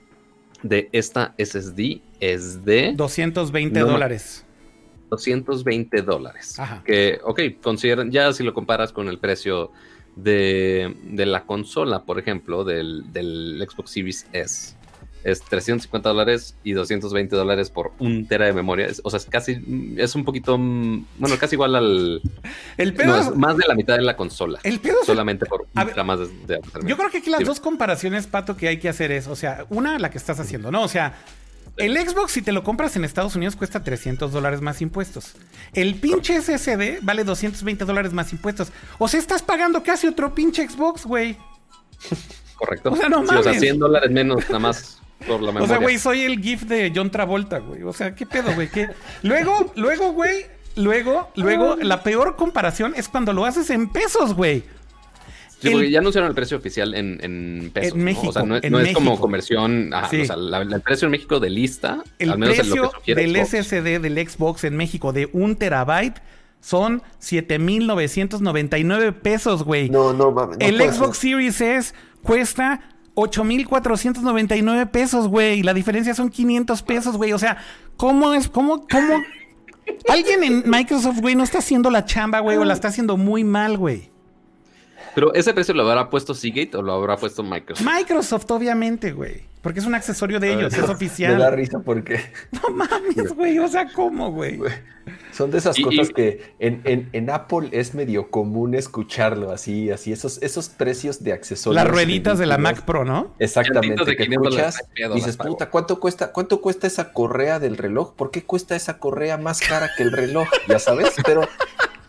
de esta SSD es de 220 dólares. 220 dólares. Que, ok, consideran, ya si lo comparas con el precio de, la consola, por ejemplo, del, Xbox Series S, es 350 dólares y 220 dólares por un tera de memoria. o sea, es casi, es un poquito, bueno, casi igual al... [laughs] El pedo más de la mitad de la consola. El pedo Solamente por un más de, Yo creo que aquí las dos comparaciones, Pato, que hay que hacer es, o sea, una, la que estás haciendo, ¿no? O sea, el Xbox, si te lo compras en Estados Unidos, cuesta 300 dólares más impuestos. El pinche SSD vale 220 dólares más impuestos. O sea, estás pagando casi otro pinche Xbox, güey. Correcto. [laughs] O sea, no mames. o sea, 100 dólares menos nada más por la memoria. [laughs] O sea, güey, soy el GIF de John Travolta, güey. O sea, ¿qué pedo, güey? ¿Qué? Luego, luego, güey, luego, luego, la peor comparación es cuando lo haces en pesos, güey. Sí, porque ya anunciaron el precio oficial en, en pesos. En México. ¿no? O sea, no, en no es México. como conversión. Ajá, Sí. O sea, la- el precio en México de lista, El al menos en precio lo que sugiere del Xbox. SSD del Xbox en México de un terabyte son 7,999 pesos, güey. No, no mames. no el Xbox ser. Series S cuesta 8,499 pesos, güey. Y la diferencia son 500 pesos, güey. O sea, ¿cómo es? ¿Cómo? ¿Cómo? Alguien en Microsoft, güey, no está haciendo la chamba, güey, o la está haciendo muy mal, güey. Pero ese precio lo habrá puesto Seagate o lo habrá puesto Microsoft. Microsoft, obviamente, güey. Porque es un accesorio de ellos, es Me da oficial. risa porque [laughs] No mames, güey. O sea, ¿cómo, güey? son de esas Y- cosas y- que en, en- en Apple es medio común escucharlo así, así, esos, esos precios de accesorios. Las rueditas de la. Mac Pro, ¿no? Exactamente, de que 500 escuchas, pedo, dices, puta, ¿cuánto cuesta, ¿cuánto cuesta esa correa del reloj? ¿Por qué cuesta esa correa más cara que el reloj? Ya sabes, pero,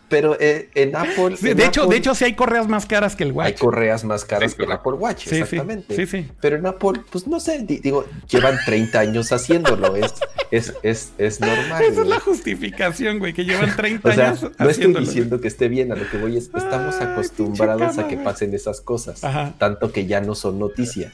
pero eh, en Apple... Sí, en de hecho, de hecho, sí hay correas más caras que el hay Watch. correas más caras Sí, que el. Apple Watch, Sí, exactamente. sí, sí. Pero en Apple, pues no sé, di- digo, llevan 30 años haciéndolo, es, es, es, es normal. Esa es la justificación, güey, que llevan 30 [laughs] O sea, años no estoy haciéndolo. diciendo que esté bien, a lo que voy es, estamos Ay, acostumbrados a que pasen esas cosas, Ajá. tanto que ya no son noticia.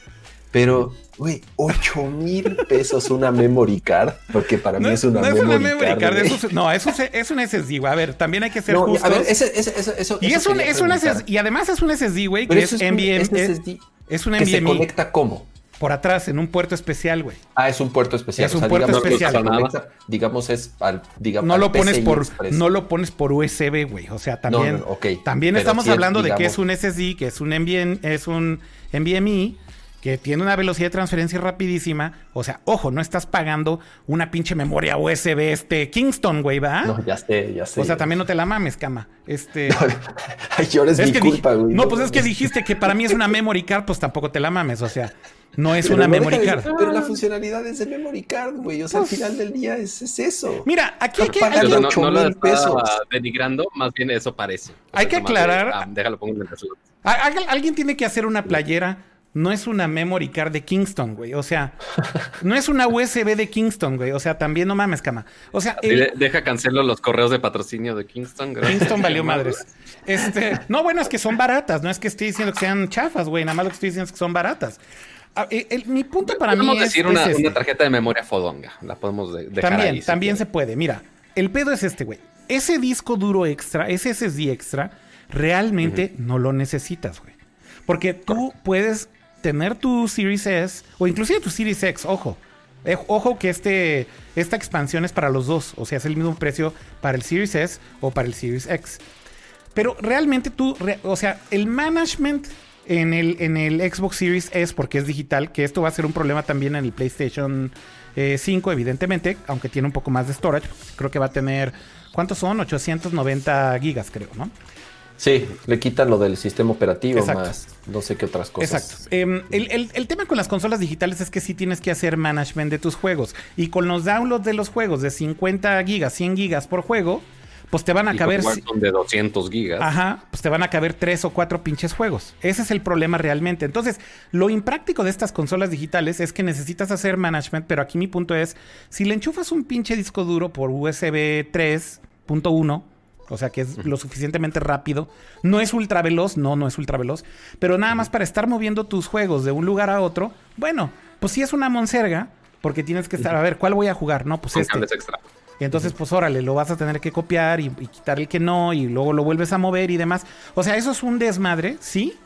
Pero, güey, 8 mil pesos una memory card, porque para mí No, es una no es memory, una memory card. card, eso es- no, eso es, es un SSD, güey. A ver, también hay que ser No, justos. a ver, ese, ese, ese- eso, y eso es un, es. SSD, y además es un SSD, güey, que eso es es un NVMe, es, SSD es un que se NVMe conecta como. por atrás en un puerto especial, güey. Ah, es un puerto especial. Es un puerto digamos, especial. conecta, digamos, es al, digamos, No al lo pones por Express. no lo pones por USB, güey. O sea, No, también no, ok. también Pero estamos es, hablando de que es un SSD, que es un NVMe, es un NVMe que tiene una velocidad de transferencia rapidísima. O sea, ojo, no estás pagando una pinche memoria USB este Kingston, güey, ¿va? No, ya sé, ya sé. o sea, también no te la mames, cama. Este [laughs] Ay, ahora es, mi que culpa, güey. No, pues es que dijiste que para mí es una memory card, pues tampoco te la mames, o sea, no es Pero una no memory de- card. Pero la funcionalidad es de memory card, güey. O sea, Pues- al final del día es, es eso. Mira, aquí hay que, hay que- no, 8 no lo pesos. denigrando, más bien eso parece. Hay que es de, aclarar- ah, déjalo pongo en el a- alguien tiene que hacer una playera. No es una memory card de Kingston, güey. O sea, no es una USB de Kingston, güey. O sea, también no mames, cama. O sea, el- deja cancelo los correos de patrocinio de Kingston. gracias. Kingston valió madres. Este, no, bueno, es que son baratas. No es que estoy diciendo que sean chafas, güey. Nada más lo que estoy diciendo es que son baratas. Ah, el- el- mi punto para mí Podemos es, decir es una, este. una tarjeta de memoria fodonga. La podemos de- dejar También, ahí. si también se puede. Mira, el pedo es este, güey. Ese disco duro extra, ese SSD extra, realmente no lo necesitas, güey. Porque tú puedes tener tu Series S o inclusive tu Series X, ojo. Eh, ojo que este, esta expansión es para los dos. O sea, es el mismo precio para el Series S o para el Series X. Pero realmente tú, o sea, el management en el, en el Xbox Series S, porque es digital, que esto va a ser un problema también en el PlayStation eh, 5, evidentemente, aunque tiene un poco más de storage. Creo que va a tener, ¿cuántos son? 890 gigas, creo, ¿no? Sí, le quitan lo del sistema operativo Exacto. más no sé qué otras cosas. Exacto. Em, el, el- el tema con las consolas digitales es que sí tienes que hacer management de tus juegos. Y con los downloads de los juegos de 50 gigas, 100 gigas por juego, pues te van a Y caber... con Warzone de 200 gigas. Ajá, pues te van a caber tres o cuatro pinches juegos. Ese es el problema realmente. Entonces, lo impráctico de estas consolas digitales es que necesitas hacer management, pero aquí mi punto es, si le enchufas un pinche disco duro por USB 3.1, o sea que es lo suficientemente rápido, no es ultra veloz, no, no es ultra veloz, pero nada más para estar moviendo tus juegos de un lugar a otro, bueno, pues sí es una monserga, porque tienes que estar, a ver, ¿cuál voy a jugar? No, pues con este. extra. Y entonces, pues órale, lo vas a tener que copiar y, y quitar el que no, y luego lo vuelves a mover y demás. O sea, eso es un desmadre, sí,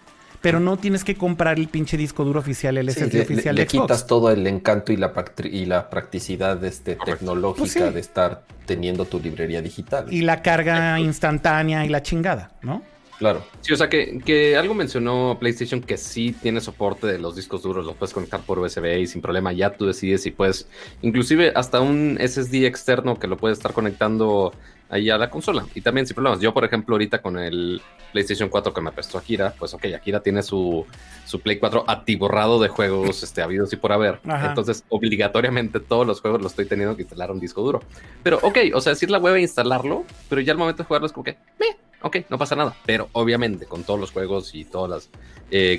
pero no tienes que comprar el pinche disco duro oficial, el Sí, SSD le, oficial le de Xbox. quitas todo el encanto y la, practi- y la practicidad este, tecnológica Pues sí. de estar teniendo tu librería digital. Y la carga instantánea y la chingada, ¿no? Claro. Sí, o sea que, que algo mencionó PlayStation que sí tiene soporte de los discos duros, los puedes conectar por USB y sin problema, ya tú decides si puedes, inclusive hasta un SSD externo que lo puedes estar conectando ahí a la consola y también sin problemas. Yo, por ejemplo, ahorita con el PlayStation 4 que me prestó Akira, pues ok, Akira tiene su, su Play 4 atiborrado de juegos [laughs] este, habidos y por haber. Ajá. Entonces, obligatoriamente todos los juegos los estoy teniendo que instalar un disco duro. Pero ok, o sea, sí es la web a instalarlo, pero ya al momento de jugarlo es como que, meh, ok, no pasa nada. Pero obviamente con todos los juegos y todos los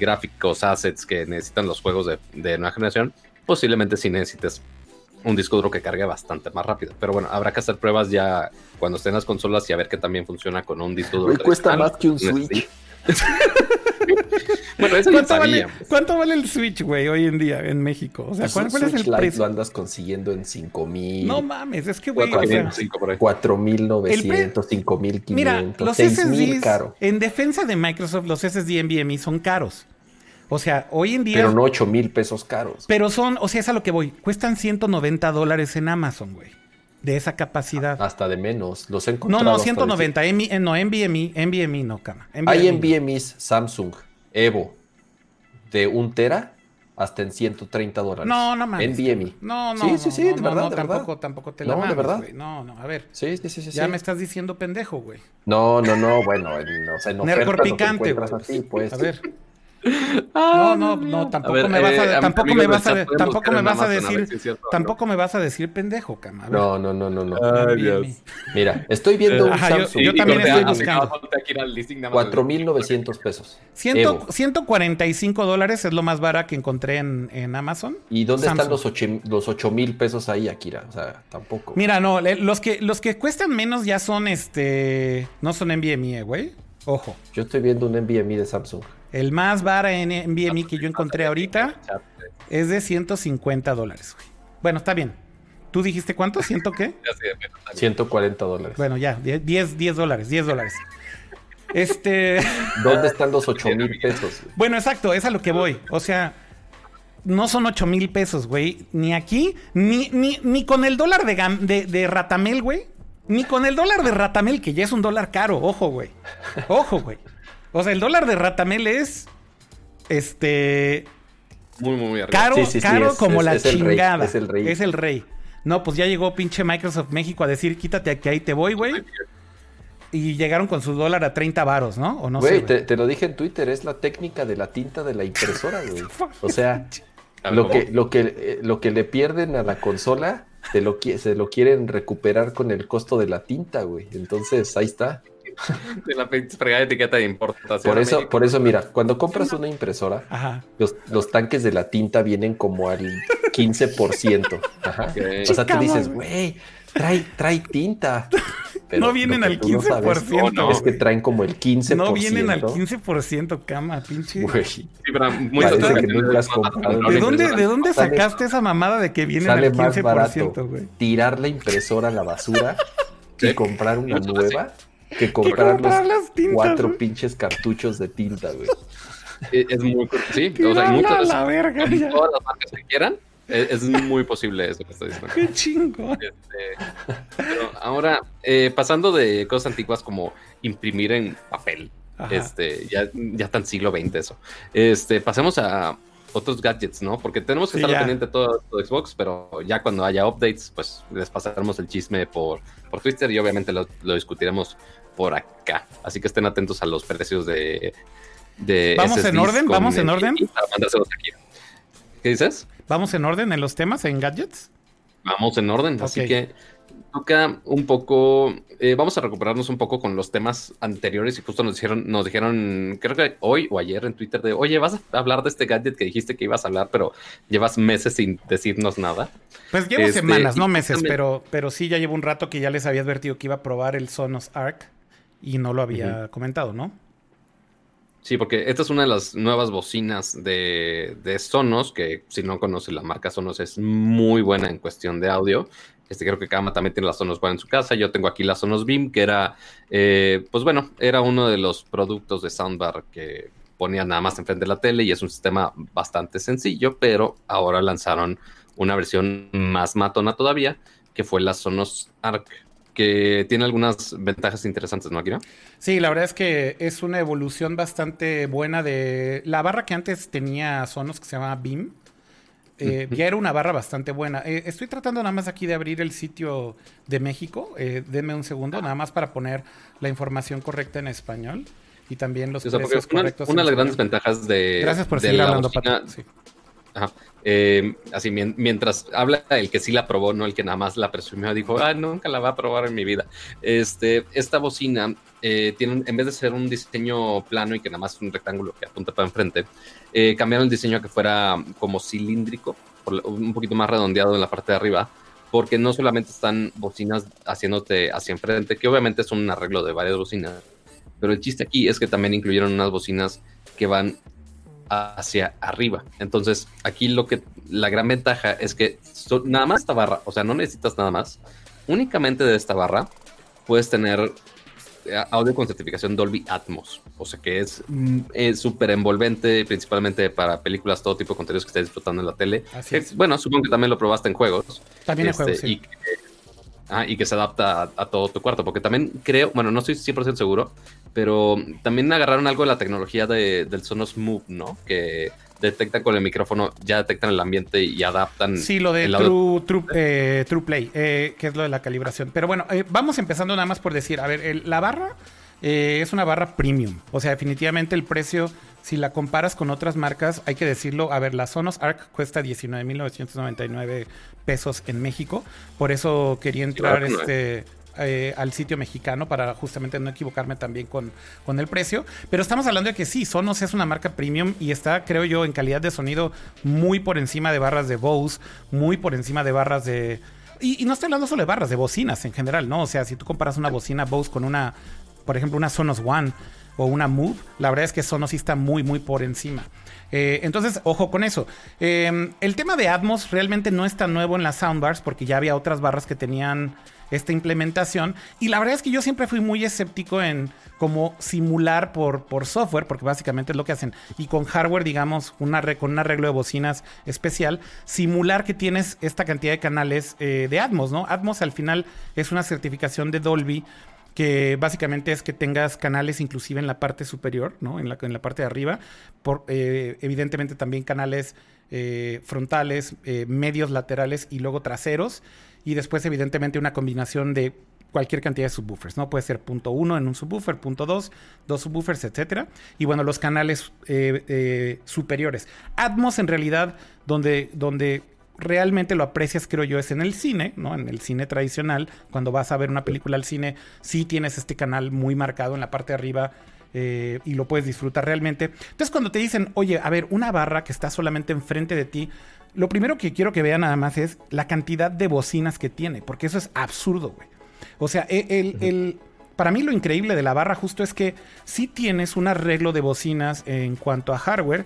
gráficos, assets que necesitan los juegos de, de nueva generación, posiblemente si necesites un disco duro que cargue bastante más rápido. Pero bueno, habrá que hacer pruebas ya cuando estén las consolas y a ver que también funciona con un disco duro. cuesta más que un Switch. [laughs] bueno, ¿Cuánto, vale, ¿Cuánto, vale, el Switch, güey, hoy en día en México? O sea, pues ¿cuál, es el precio? lo andas consiguiendo en 5 mil. No mames, es que, güey. 4 mil 900, 5 mil 500, Mira, los SSDs, caro. en defensa de Microsoft, los SSD NVMe son caros. O sea, hoy en día. Pero no 8 mil pesos caros. Pero son, o sea, es a lo que voy. Cuestan 190 dólares en Amazon, güey. De esa capacidad. Hasta de menos. Los he encontrado. No, no, 190. En, eh, no, NVMe, NVMe no, cama. Hay NVMe's Samsung Evo de un tera hasta en 130 dólares. No, no mames. NVME. No, no. Sí, sí, sí, de verdad. No, tampoco, tampoco te la No, de verdad. No, no, a ver. Sí, sí, sí. sí ya me estás diciendo pendejo, güey. No, no, no, bueno. o sea, no picante, güey. pues. A ver. No, no, no, tampoco me vas a, tampoco me vas a, tampoco me vas a decir, tampoco me vas a decir pendejo, cama. No, no, no, no, no. Mira, estoy viendo un Samsung. Yo, también estoy buscando. 4.900 pesos. 145 dólares es lo más barato que encontré en, en Amazon. ¿Y dónde están los 8 los mil pesos ahí, Akira? O sea, tampoco. Mira, no, los que, los que cuestan menos ya son este, no son NVMe, güey. Ojo. Yo estoy viendo un NVMe de Samsung. El más barato en NVMe que yo encontré ahorita es de 150 dólares. Bueno, está bien. ¿Tú dijiste cuánto? ¿Ciento qué? [laughs] 140 dólares. Bueno, ya, 10, 10 dólares, 10 dólares. Este. [laughs] ¿Dónde están los 8 mil pesos? Bueno, exacto, es a lo que voy. O sea, no son 8 mil pesos, güey. Ni aquí, ni, ni, ni con el dólar de, de, de Ratamel, güey. Ni con el dólar de Ratamel, que ya es un dólar caro. Ojo, güey. Ojo, güey. O sea, el dólar de Ratamel es. Este. Muy, muy Caro, caro como la chingada. es el rey. Es el rey. No, pues ya llegó pinche Microsoft México a decir, quítate aquí, ahí te voy, güey. Y llegaron con su dólar a 30 varos, ¿no? ¿O no güey, te, lo dije en Twitter, es la técnica de la tinta de la impresora, [laughs] güey. O sea, lo que, lo, que, eh, lo que le pierden a la consola, se lo, se lo quieren recuperar con el costo de la tinta, güey. Entonces, ahí está. [laughs] de la fregada etiqueta de importación. Por eso, por eso, mira, cuando compras una impresora, Los, tanques de la tinta vienen como al 15%. Ajá. O sea, tú dices, güey, trae, trae tinta. [laughs] no vienen al 15%. Es que traen como el 15%. No vienen al 15%, cama, pinche. Sí, pero muy ¿De, dónde, ¿De dónde sacaste esa mamada de que vienen al 15%, güey? Tirar la impresora a la basura [laughs] y comprar una nueva que comprar los cuatro pinches cartuchos de tinta, güey. [laughs] Es muy sí, o sea, muchas la verga, todas las marcas que quieran, es, muy posible eso que estoy diciendo. Qué chingo. Este, pero ahora, eh, pasando de cosas antiguas como imprimir en papel, este, ya, ya tan siglo XX eso. Este, pasemos a otros gadgets, ¿no? Porque tenemos que estar pendiente de todo, Xbox, pero ya cuando haya updates, pues les pasaremos el chisme por, por Twitter y obviamente lo, lo discutiremos por acá. Así que estén atentos a los precios de. de ¿Vamos en orden? ¿Vamos en orden? ¿Qué dices? ¿Vamos en orden en los temas, en gadgets? Vamos en orden, así que toca un poco, eh, vamos a recuperarnos un poco con los temas anteriores y justo nos dijeron, nos dijeron, creo que hoy o ayer en Twitter de, oye, vas a hablar de este gadget que dijiste que ibas a hablar, pero llevas meses sin decirnos nada. Pues llevo este, semanas, no meses, pero, pero sí ya llevo un rato que ya les había advertido que iba a probar el Sonos Arc y no lo había comentado, ¿no? Sí, porque esta es una de las nuevas bocinas de, Sonos, que si no conoce la marca Sonos es muy buena en cuestión de audio. Este creo que Kama también tiene la Sonos One en su casa. Yo tengo aquí la Sonos Beam, que era, eh, pues bueno, era uno de los productos de Soundbar que ponía nada más enfrente de la tele y es un sistema bastante sencillo, pero ahora lanzaron una versión más matona todavía, que fue la Sonos Arc que tiene algunas ventajas interesantes, ¿no, Akira? Sí, la verdad es que es una evolución bastante buena de la barra que antes tenía Sonos, que se llama Beam. Eh, ya era una barra bastante buena. Eh, estoy tratando nada más aquí de abrir el sitio de México. Eh, denme un segundo, nada más para poner la información correcta en español y también los precios una, correctos. Una de las grandes ventajas de. Gracias por seguir hablando. Sí. Eh, así, mientras habla el que sí la probó, no el que nada más la presumió, dijo, ah, nunca la va a probar en mi vida. Este, esta bocina eh, tiene, en vez de ser un diseño plano y que nada más es un rectángulo que apunta para enfrente, eh, cambiaron el diseño a que fuera como cilíndrico, un poquito más redondeado en la parte de arriba, porque no solamente están bocinas haciéndote hacia enfrente, que obviamente es un arreglo de varias bocinas, pero el chiste aquí es que también incluyeron unas bocinas que van hacia arriba. Entonces, aquí lo que la gran ventaja es que nada más esta barra, o sea, no necesitas nada más. Únicamente de esta barra puedes tener eh, audio con certificación Dolby Atmos, o sea que es mm, súper envolvente, principalmente para películas, todo tipo de contenidos que estés disfrutando en la tele. Bueno, supongo que también lo probaste en juegos. También en juegos, este, y, que, se adapta a, todo tu cuarto, porque también creo, bueno, no estoy 100% seguro, pero también agarraron algo de la tecnología del Sonos Move, ¿no? Que detectan con el micrófono, ya detectan el ambiente y adaptan. Sí, lo de True, true, eh, true, Play, eh, que es lo de la calibración. Pero bueno, eh, vamos empezando nada más por decir, a ver, la barra es una barra premium. O sea, definitivamente el precio, si la comparas con otras marcas, hay que decirlo, a ver, la Sonos Arc cuesta 19.999 pesos en México. Por eso quería entrar este... Eh, al sitio mexicano para justamente no equivocarme también con, con el precio. Pero estamos hablando de que sí, Sonos es una marca premium y está, creo yo, en calidad de sonido muy por encima de barras de Bose, muy por encima de barras de... Y, no estoy hablando solo de barras, de bocinas en general, ¿no? O sea, si tú comparas una bocina Bose con una, por ejemplo, una Sonos One o una Move, la verdad es que Sonos sí está muy, muy por encima. Eh, entonces, ojo con eso. Eh, el tema de Atmos realmente no es tan nuevo en las soundbars porque ya había otras barras que tenían esta implementación. Y la verdad es que yo siempre fui muy escéptico en cómo simular por, por software, porque básicamente es lo que hacen. Y con hardware, digamos, una, con un arreglo de bocinas especial, simular que tienes esta cantidad de canales eh, de Atmos, ¿no? Atmos al final es una certificación de Dolby que básicamente es que tengas canales inclusive en la parte superior, ¿no? En la, en la parte de arriba, por, eh, evidentemente también canales eh, frontales, medios laterales y luego traseros y después evidentemente una combinación de cualquier cantidad de subwoofers, ¿no? Puede ser punto uno en un subwoofer, punto dos, dos subwoofers, etcétera. Y bueno, los canales eh, eh, superiores. Atmos en realidad, donde, donde realmente lo aprecias, creo yo, es en el cine, ¿no? En el cine tradicional, cuando vas a ver una película al cine, sí tienes este canal muy marcado en la parte de arriba. Eh, y lo puedes disfrutar realmente. Entonces, cuando te dicen, oye, a ver, una barra que está solamente enfrente de ti, lo primero que quiero que vean nada más es la cantidad de bocinas que tiene, porque eso es absurdo, güey. O sea, e, el, para mí lo increíble de la barra justo es que sí tienes un arreglo de bocinas en cuanto a hardware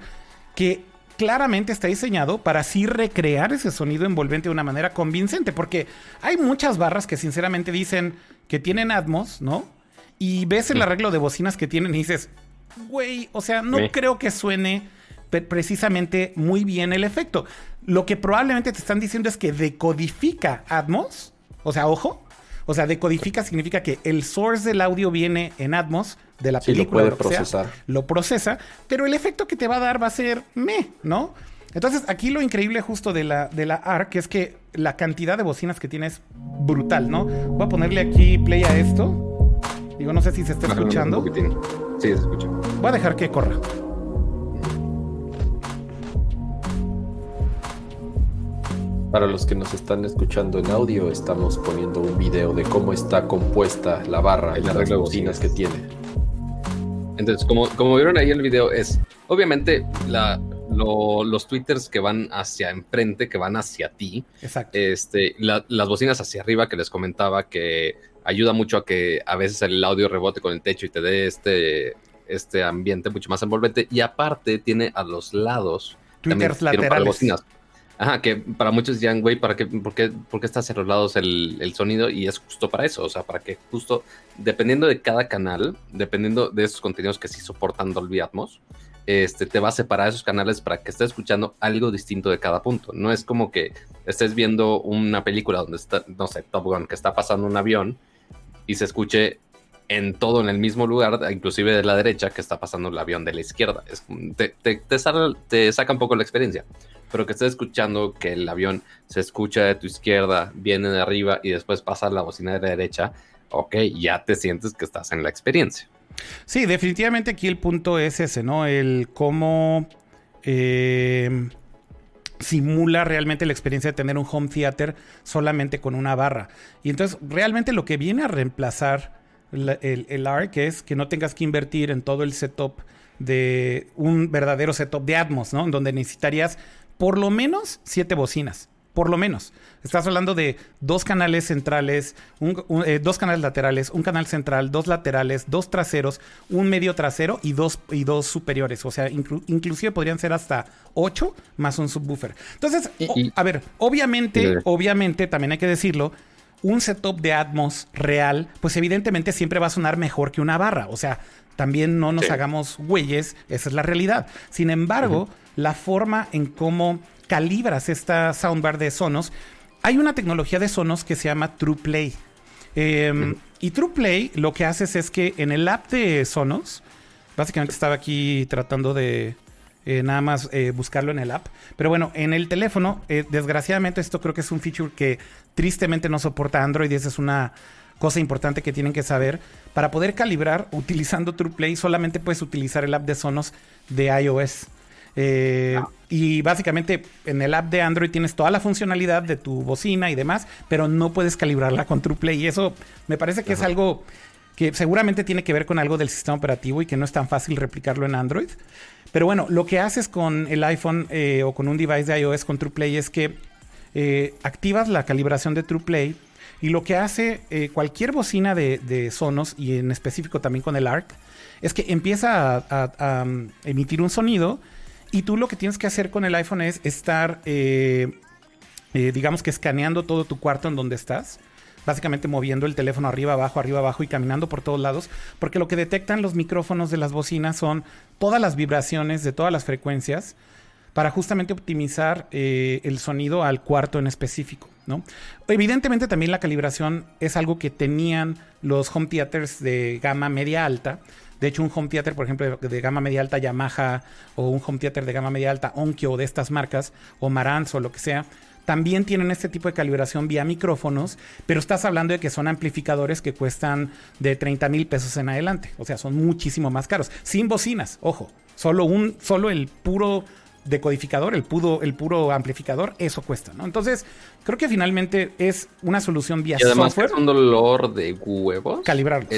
que claramente está diseñado para así recrear ese sonido envolvente de una manera convincente, porque hay muchas barras que sinceramente dicen que tienen Atmos, ¿no? Y ves el arreglo de bocinas que tienen y dices, güey, o sea, no creo que suene precisamente muy bien el efecto. Lo que probablemente te están diciendo es que decodifica Atmos. O sea, ojo. O sea, decodifica significa que el source del audio viene en Atmos de la película. lo puede procesar. lo procesa, pero el efecto que te va a dar va a ser me, ¿no? Entonces, aquí lo increíble justo de la, de la ARC es que la cantidad de bocinas que tiene es brutal, ¿no? Voy a ponerle aquí play a esto. Digo, no sé si se está escuchando. Sí, se escucha. Voy a dejar que corra. Para los que nos están escuchando en audio, estamos poniendo un video de cómo está compuesta la barra y las bocinas que tiene. Entonces, como, como vieron ahí el video, es obviamente la, los twitters que van hacia enfrente, que van hacia ti. Exacto. Este, las bocinas hacia arriba que les comentaba que ayuda mucho a que a veces el audio rebote con el techo y te dé este, este ambiente mucho más envolvente. Y aparte tiene a los lados. Twitters laterales. Ajá, que para muchos dirán, güey, ¿para qué, por, qué, ¿por qué está hacia los lados el, el, sonido? Y es justo para eso, o sea, para que justo, dependiendo de cada canal, dependiendo de esos contenidos que sí soportan Dolby Atmos, este, te va a separar esos canales para que estés escuchando algo distinto de cada punto. No es como que estés viendo una película donde está, no sé, Top Gun, que está pasando un avión y se escuche en todo en el mismo lugar, inclusive de la derecha, que está pasando el avión de la izquierda. Es, te, te, te, te saca un poco la experiencia pero que estés escuchando que el avión se escucha de tu izquierda, viene de arriba y después pasa la bocina de la derecha, ok, ya te sientes que estás en la experiencia. Sí, definitivamente aquí el punto es ese, ¿no? El cómo eh, simula realmente la experiencia de tener un home theater solamente con una barra. Y entonces realmente lo que viene a reemplazar el, el ARC es que no tengas que invertir en todo el setup de un verdadero setup de Atmos, ¿no? Donde necesitarías por lo menos siete bocinas. Por lo menos. Estás hablando de dos canales centrales, eh, dos canales laterales, un canal central, dos laterales, dos traseros, un medio trasero y dos, y dos superiores. O sea, inclusive podrían ser hasta ocho más un subwoofer. Entonces, a ver, obviamente, obviamente, también hay que decirlo, un setup de Atmos real, pues evidentemente siempre va a sonar mejor que una barra. O sea, también no nos hagamos güeyes, esa es la realidad. Sin embargo, la forma en cómo calibras esta soundbar de Sonos, hay una tecnología de Sonos que se llama TruePlay. Eh, Y TruePlay lo que haces es que en el app de Sonos, básicamente estaba aquí tratando de eh, nada más eh, buscarlo en el app, pero bueno, en el teléfono, eh, desgraciadamente esto creo que es un feature que tristemente no soporta Android y esa es una cosa importante que tienen que saber. Para poder calibrar utilizando TruePlay solamente puedes utilizar el app de Sonos de iOS. Eh, y básicamente en el app de Android tienes toda la funcionalidad de tu bocina y demás, pero no puedes calibrarla con TruePlay. Y eso me parece que es algo que seguramente tiene que ver con algo del sistema operativo y que no es tan fácil replicarlo en Android. Pero bueno, lo que haces con el iPhone eh, o con un device de iOS con TruePlay es que eh, activas la calibración de TruePlay y lo que hace cualquier bocina de, Sonos y en específico también con el ARC es que empieza a um, emitir un sonido y tú lo que tienes que hacer con el iPhone es estar, eh, eh, digamos que escaneando todo tu cuarto en donde estás. Básicamente moviendo el teléfono arriba, abajo, arriba, abajo y caminando por todos lados. Porque lo que detectan los micrófonos de las bocinas son todas las vibraciones de todas las frecuencias para justamente optimizar eh, el sonido al cuarto en específico. ¿no? Evidentemente también la calibración es algo que tenían los home theaters de gama media alta, de hecho, un home theater, por ejemplo, de, gama media alta Yamaha o un home theater de gama media alta Onkyo de estas marcas o Marantz o lo que sea, también tienen este tipo de calibración vía micrófonos, pero estás hablando de que son amplificadores que cuestan de 30 mil pesos en adelante. O sea, son muchísimo más caros. Sin bocinas, ojo. Solo, un, solo el puro decodificador, el puro, el puro amplificador, eso cuesta, ¿no? Entonces, creo que finalmente es una solución vía y además Es un dolor de huevos. Calibrarlo.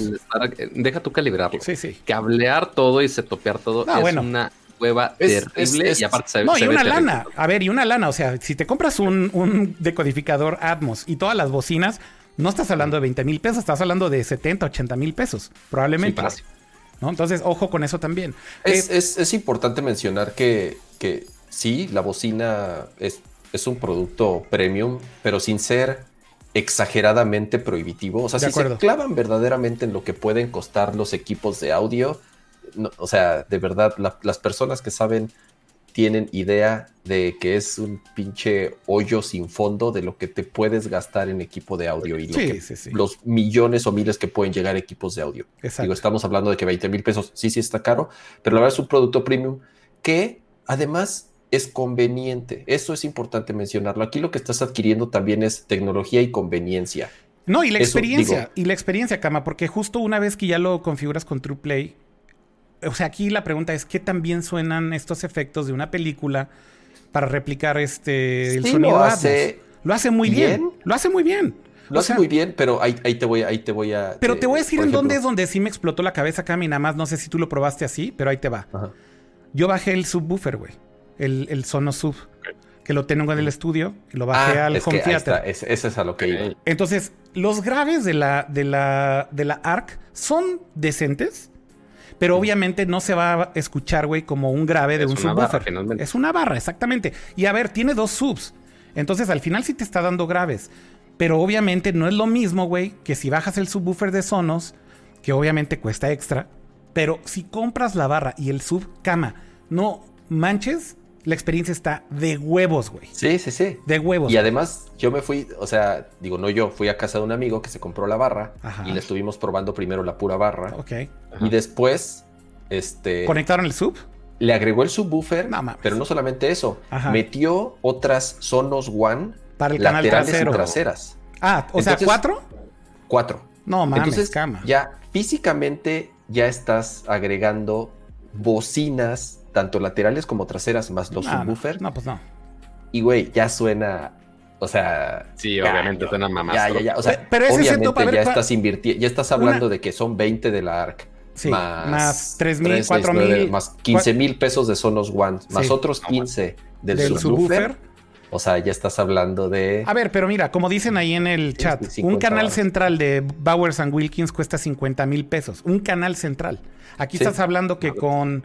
deja tú calibrarlo. Sí, sí. Cablear todo y setopear todo es una hueva terrible y aparte se, No, y una lana. A ver, y una lana. O sea, si te compras un, decodificador Atmos y todas las bocinas, no estás hablando de 20 mil pesos, estás hablando de 70, 80 mil pesos, probablemente. ¿No? Entonces, ojo con eso también. Es, eh, es, es importante mencionar que que sí, la bocina es, es un producto premium, pero sin ser exageradamente prohibitivo. O sea, si se clavan verdaderamente en lo que pueden costar los equipos de audio, o sea, de verdad, las personas que saben tienen idea de que es un pinche hoyo sin fondo de lo que te puedes gastar en equipo de audio y los millones o miles que pueden llegar equipos de audio. Digo, estamos hablando de que 20 mil pesos sí, sí está caro, pero la verdad es un producto premium que Además, es conveniente. Eso es importante mencionarlo. Aquí lo que estás adquiriendo también es tecnología y conveniencia. No, y la experiencia, y la experiencia, Cama, porque justo una vez que ya lo configuras con TruePlay, o sea, aquí la pregunta es qué tan bien suenan estos efectos de una película para replicar este el sonido. Lo hace, lo hace muy bien. Lo hace muy bien. Lo hace muy bien, pero ahí, te voy, ahí te voy a. Pero te voy a decir en dónde es donde sí me explotó la cabeza, Cama, y nada más no sé si tú lo probaste así, pero ahí te va. Ajá. Yo bajé el subwoofer, güey. El, el Sonos Sub. Que lo tengo en el estudio. Y lo bajé ah, al home theater. Ese es a lo que iba. Entonces, los graves de la, de la, de la ARC son decentes. Pero obviamente no se va a escuchar, güey, como un grave de un subwoofer. es una barra, exactamente. Y a ver, tiene dos subs. Entonces, al final sí te está dando graves. Pero obviamente no es lo mismo, güey, que si bajas el subwoofer de Sonos, que obviamente cuesta extra. Pero si compras la barra y el sub cama no manches, la experiencia está de huevos, güey. Sí, sí, sí. De huevos. Y además, yo me fui, o sea, digo, no yo, fui a casa de un amigo que se compró la barra y le estuvimos probando primero la pura barra. Ok. Y después, este. ¿Conectaron el sub? Le agregó el subwoofer, pero no solamente eso, metió otras Sonos One para el laterales canal y traseras. Ah, o sea, cuatro. Cuatro. No mames, Entonces, cama. ya físicamente ya estás agregando bocinas, tanto laterales como traseras, más los subwoofers. No, pues no. Y güey, ya suena. O sea. Sí, obviamente suena mamá. Ya, ya, ya. O sea, pero ese obviamente ya estás invirtiendo, ya estás hablando de que son 20 de la ARC. Sí, más, 3 mil, 4 mil. Más 15 mil pesos de Sonos One, más otros 15 del, subwoofer. O sea, ya estás hablando de. A ver, pero mira, como dicen ahí en el chat, un canal central de Bowers and Wilkins cuesta 50 mil pesos. Un canal central. Aquí estás hablando que con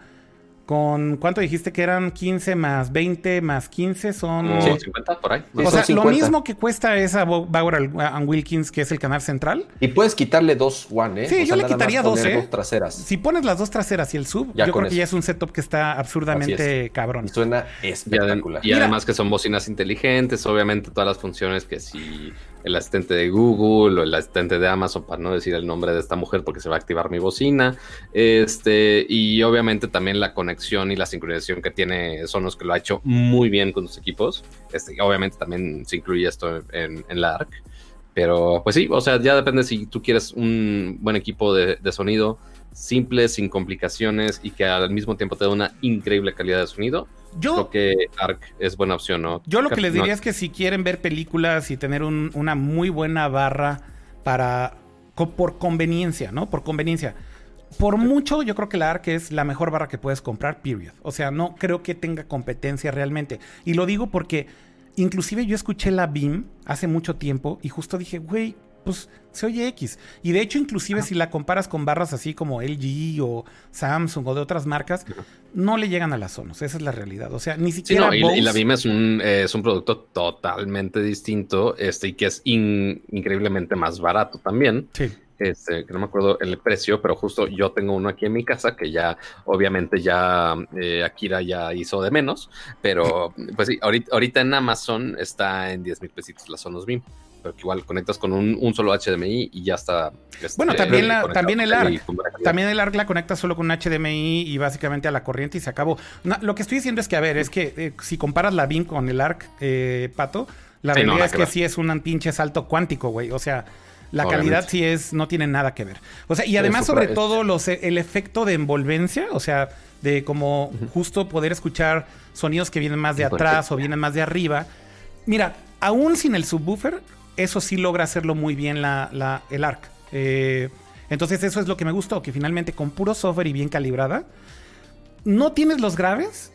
con ¿cuánto dijiste que eran 15 más 20 más 15 son 50 por ahí. o sea, lo mismo que cuesta esa Bauer and Wilkins que es el canal central. Y puedes quitarle dos One, ¿eh? Sí, yo le quitaría dos, ¿eh? traseras. Si pones las dos traseras y el sub, yo creo que ya es un setup que está absurdamente cabrón. suena espectacular. Y, además que son bocinas inteligentes, obviamente todas las funciones que si el asistente de Google o el asistente de Amazon, para no decir el nombre de esta mujer porque se va a activar mi bocina. Este, y obviamente también la conexión y la sincronización que tiene Sonos, que lo ha hecho muy bien con sus equipos. Este, obviamente también se incluye esto en, la ARC. Pero pues sí, o sea, ya depende si tú quieres un buen equipo de sonido simple, sin complicaciones y que al mismo tiempo te da una increíble calidad de sonido yo, creo que ARC es buena opción, ¿no? Yo lo que les diría es que si quieren ver películas y tener una muy buena barra para por conveniencia, ¿no? Por conveniencia. Por mucho, yo creo que la ARC es la mejor barra que puedes comprar, period. O sea, no creo que tenga competencia realmente. Y lo digo porque inclusive yo escuché la BIM hace mucho tiempo y justo dije, güey, pues se oye X. Y de hecho, inclusive si la comparas con barras así como LG o Samsung o de otras marcas, no le llegan a las Sonos. Esa es la realidad. O sea, ni siquiera. y, la BIM es un, es un producto totalmente distinto este, y que es increíblemente más barato también. Sí. Este, que no me acuerdo el precio, pero justo yo tengo uno aquí en mi casa que ya, obviamente, ya eh, Akira ya hizo de menos, pero pues sí, ahorita, ahorita en Amazon está en 10 mil pesitos la Sonos BIM pero que igual conectas con un, solo HDMI y ya está. Este, bueno, también, también el ARC. También el ARC la conecta solo con un HDMI y básicamente a la corriente y se acabó. lo que estoy diciendo es que, a ver, es que eh, si comparas la BIM con el ARC, eh, Pato, la realidad es que, sí es un pinche salto cuántico, güey. O sea, la calidad sí es, no tiene nada que ver. O sea, y además, sobre todo, los, el efecto de envolvencia, o sea, de como justo poder escuchar sonidos que vienen más de atrás o vienen más de arriba. Mira, aún sin el subwoofer, eso sí logra hacerlo muy bien la, el ARC. Eh, entonces eso es lo que me gustó, que finalmente con puro software y bien calibrada, no tienes los graves,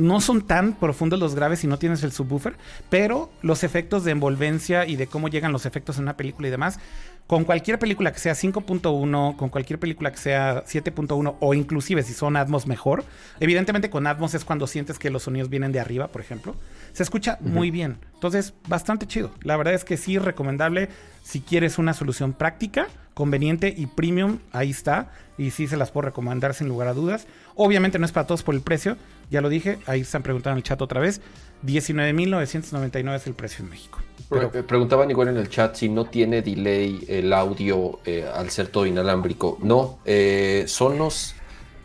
no son tan profundos los graves si no tienes el subwoofer, pero los efectos de envolvencia y de cómo llegan los efectos en una película y demás, con cualquier película que sea 5.1, con cualquier película que sea 7.1 o inclusive si son Atmos mejor, evidentemente con Atmos es cuando sientes que los sonidos vienen de arriba, por ejemplo, se escucha muy bien. Entonces, bastante chido. La verdad es que sí, recomendable si quieres una solución práctica, conveniente y premium, ahí está. Y sí se las puedo recomendar sin lugar a dudas. Obviamente no es para todos por el precio, ya lo dije, ahí están preguntando en el chat otra vez. 19.999 es el precio en México. Pero... Preguntaban igual en el chat si no tiene delay el audio eh, al ser todo inalámbrico. No, eh, Sonos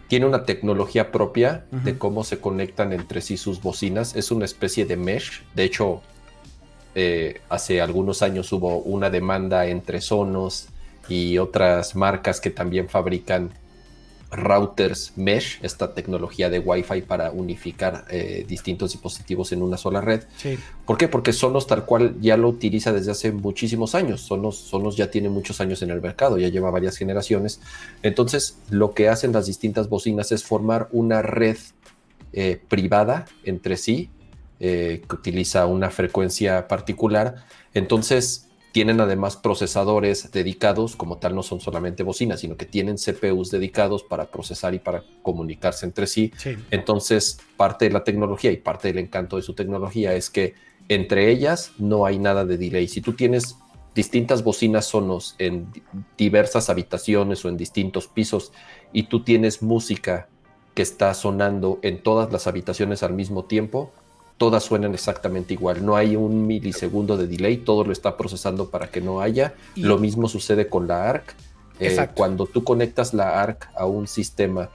tiene una tecnología propia de cómo se conectan entre sí sus bocinas. Es una especie de mesh. De hecho, eh, hace algunos años hubo una demanda entre Sonos y otras marcas que también fabrican routers mesh, esta tecnología de Wi-Fi para unificar eh, distintos dispositivos en una sola red. ¿Por qué? Porque Sonos tal cual ya lo utiliza desde hace muchísimos años. Sonos, Sonos ya tiene muchos años en el mercado, ya lleva varias generaciones. Entonces, lo que hacen las distintas bocinas es formar una red eh, privada entre sí, eh, que utiliza una frecuencia particular. Entonces, tienen además procesadores dedicados, como tal no son solamente bocinas, sino que tienen CPUs dedicados para procesar y para comunicarse entre sí. Entonces, parte de la tecnología y parte del encanto de su tecnología es que entre ellas no hay nada de delay. Si tú tienes distintas bocinas sonos en diversas habitaciones o en distintos pisos y tú tienes música que está sonando en todas las habitaciones al mismo tiempo, todas suenan exactamente igual. No hay un milisegundo de delay, todo lo está procesando para que no haya. Lo mismo sucede con la ARC. Eh, cuando tú conectas la ARC a un sistema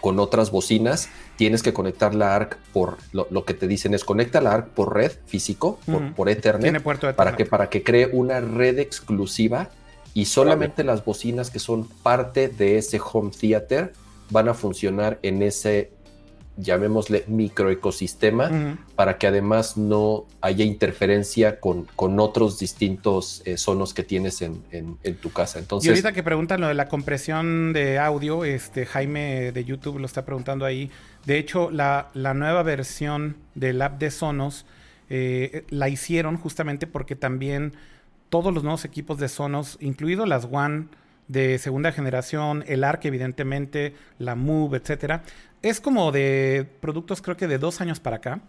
con otras bocinas, tienes que conectar la ARC por lo, que te dicen es conecta la ARC por red físico, por, Ethernet, para que para que cree una red exclusiva y solamente las bocinas que son parte de ese home theater van a funcionar en ese llamémosle microecosistema, para que además no haya interferencia con, con otros distintos eh, sonos que tienes en, tu casa. Entonces, y ahorita que preguntan lo de la compresión de audio, este Jaime de YouTube lo está preguntando ahí. De hecho, la, la nueva versión del app de Sonos eh, la hicieron justamente porque también todos los nuevos equipos de Sonos, incluido las One de segunda generación, el ARC evidentemente, la Move, etcétera, es como de productos creo que de dos años para acá.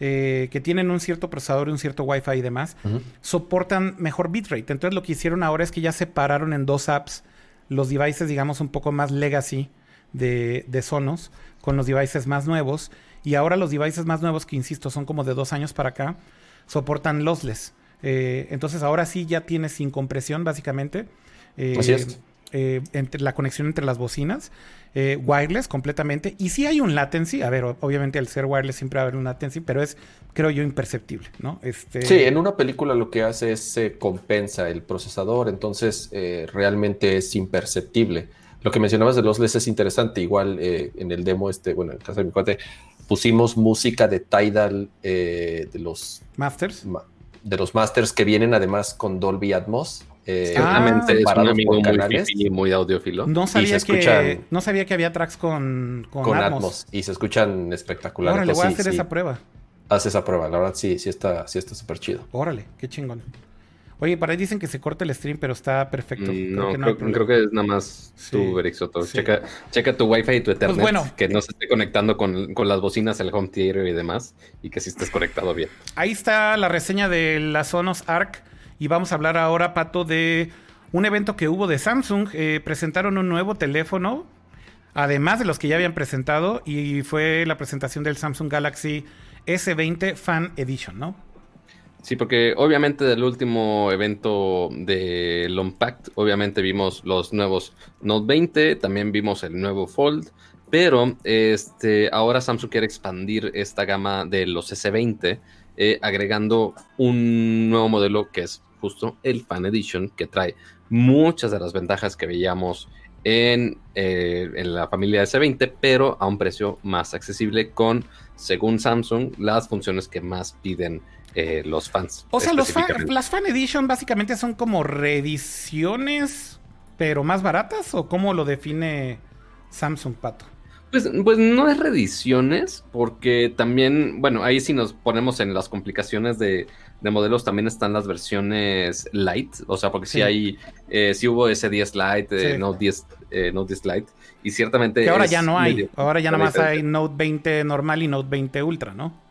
Eh, que tienen un cierto procesador y un cierto Wi-Fi y demás, soportan mejor bitrate. Entonces lo que hicieron ahora es que ya separaron en dos apps los devices, digamos, un poco más legacy de, de Sonos con los devices más nuevos. Y ahora los devices más nuevos, que insisto, son como de dos años para acá, soportan lossless. Eh, entonces ahora sí ya tienes sin compresión, básicamente. Eh, Así es. Eh, entre la conexión entre las bocinas, wireless completamente. Y sí hay un latency, a ver, obviamente al ser wireless siempre va a haber un latency, pero es, creo yo, imperceptible, ¿no? Este... Sí, en una película lo que hace es se compensa el procesador, entonces realmente es imperceptible. Lo que mencionabas de los LES es interesante, igual en el demo, este, bueno, en el caso de mi cuate, pusimos música de Tidal de los Masters de los masters que vienen además con Dolby Atmos. Eh, ah, es un amigo muy, muy audiófilo. No sabía, que, no sabía que había tracks con, con, Atmos. Y se escuchan espectaculares. Órale, voy a hacer esa prueba. Haz esa prueba, la verdad sí, sí está sí está súper chido. Órale, qué chingón. Oye, para ahí dicen que se corta el stream, pero está perfecto. Mm, no, creo, que, es nada más tu Berixoto. Checa, checa, tu Wi-Fi y tu Ethernet. Pues bueno. Que no se esté conectando con, las bocinas, el home theater y demás. Y que sí estés conectado bien. Ahí está la reseña de la Sonos Arc. Y vamos a hablar ahora, Pato, de un evento que hubo de Samsung. Eh, presentaron un nuevo teléfono, además de los que ya habían presentado. Y fue la presentación del Samsung Galaxy S20 Fan Edition, ¿no? Sí, porque obviamente del último evento de Lompact, obviamente vimos los nuevos Note 20, también vimos el nuevo Fold, pero este, ahora Samsung quiere expandir esta gama de los S20, eh, agregando un nuevo modelo que es justo el Fan Edition, que trae muchas de las ventajas que veíamos en, eh, en la familia S20, pero a un precio más accesible con, según Samsung, las funciones que más piden eh, los fans. O sea, los las Fan Edition básicamente son como reediciones, pero más baratas, o cómo lo define Samsung Pato? Pues, pues no es reediciones, porque también, bueno, ahí si nos ponemos en las complicaciones de, modelos, también están las versiones light, o sea, porque si hay, eh, si hubo ese 10 Lite, Note 10, Note 10 Lite, y ciertamente... Que ahora ya no hay, ahora ya nada más hay Note 20 normal y Note 20 Ultra, ¿no?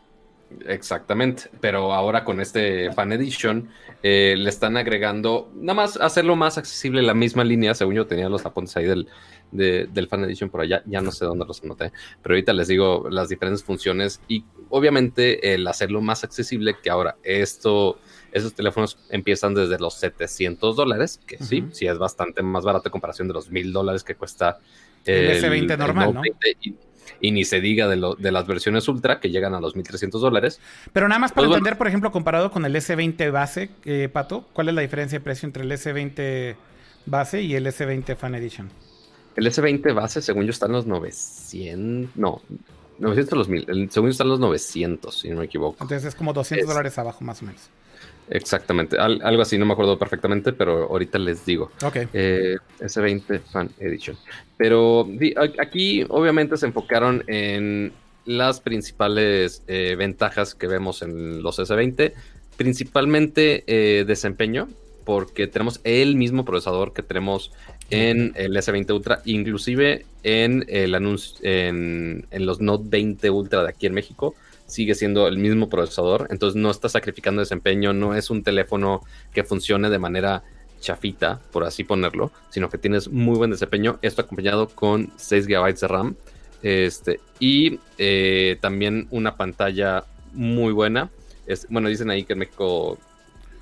Exactamente, pero ahora con este Fan Edition eh, le están agregando, nada más hacerlo más accesible la misma línea, según yo tenía los apuntes ahí del, del Fan Edition por allá, ya no sé dónde los anoté, pero ahorita les digo las diferentes funciones y obviamente el hacerlo más accesible que ahora esto, esos teléfonos empiezan desde los 700 dólares, que sí, sí es bastante más barato en comparación de los 1000 dólares que cuesta el, S20 normal, ¿no? y ni se diga de, las versiones Ultra que llegan a los 1.300 dólares. Pero nada más para pues entender, por ejemplo, comparado con el S20 base, eh, Pato, ¿cuál es la diferencia de precio entre el S20 base y el S20 Fan Edition? El S20 base, según yo, está en los 900, no, 900 los 1000, según yo está en los 900, si no me equivoco. Entonces es como 200 dólares abajo, más o menos. Exactamente, algo así, no me acuerdo perfectamente, pero ahorita les digo. Ok. Eh, S20 Fan Edition. Pero aquí obviamente se enfocaron en las principales eh, ventajas que vemos en los S20, principalmente eh, desempeño, porque tenemos el mismo procesador que tenemos en el S20 Ultra, inclusive en el anuncio en, los Note 20 Ultra de aquí en México sigue siendo el mismo procesador, entonces no está sacrificando desempeño, no es un teléfono que funcione de manera chafita, por así ponerlo, sino que tienes muy buen desempeño, esto acompañado con 6 GB de RAM, este, y eh, también una pantalla muy buena. Bueno, dicen ahí que en México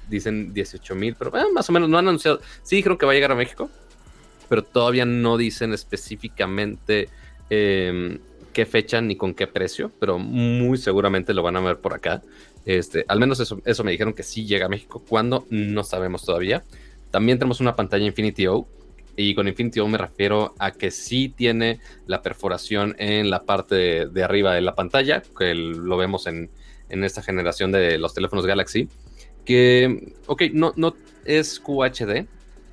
dicen 18 mil, pero eh, más o menos no han anunciado. Sí dijeron que va a llegar a México, pero todavía no dicen específicamente em, qué fecha ni con qué precio, pero muy seguramente lo van a ver por acá. Este, al menos eso, eso me dijeron que sí llega a México. ¿Cuándo? No sabemos todavía. También tenemos una pantalla Infinity O Y con Infinity O me refiero a que sí tiene la perforación en la parte de, arriba de la pantalla, que lo vemos en, en, esta generación de los teléfonos Galaxy. Que, ok, no, no es QHD,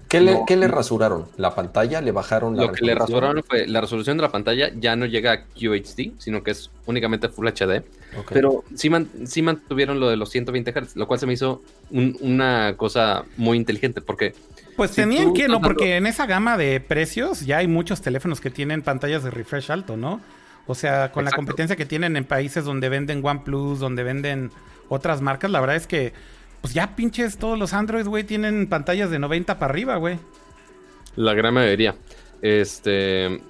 ¿Qué le, ¿Qué le, rasuraron? ¿La pantalla? ¿Le bajaron la Lo que le rasuraron fue la resolución de la pantalla ya no llega a QHD, sino que es únicamente Full HD. Pero sí, sí, mantuvieron lo de los 120 Hz, lo cual se me hizo una cosa muy inteligente porque... Pues tenían que, ¿no? Porque en esa gama de precios ya hay muchos teléfonos que tienen pantallas de refresh alto, ¿no? O sea, con la competencia que tienen en países donde venden OnePlus, donde venden otras marcas, la verdad es que pues ya pinches todos los Androids, güey, tienen pantallas de 90 para arriba, güey. La gran mayoría. Este.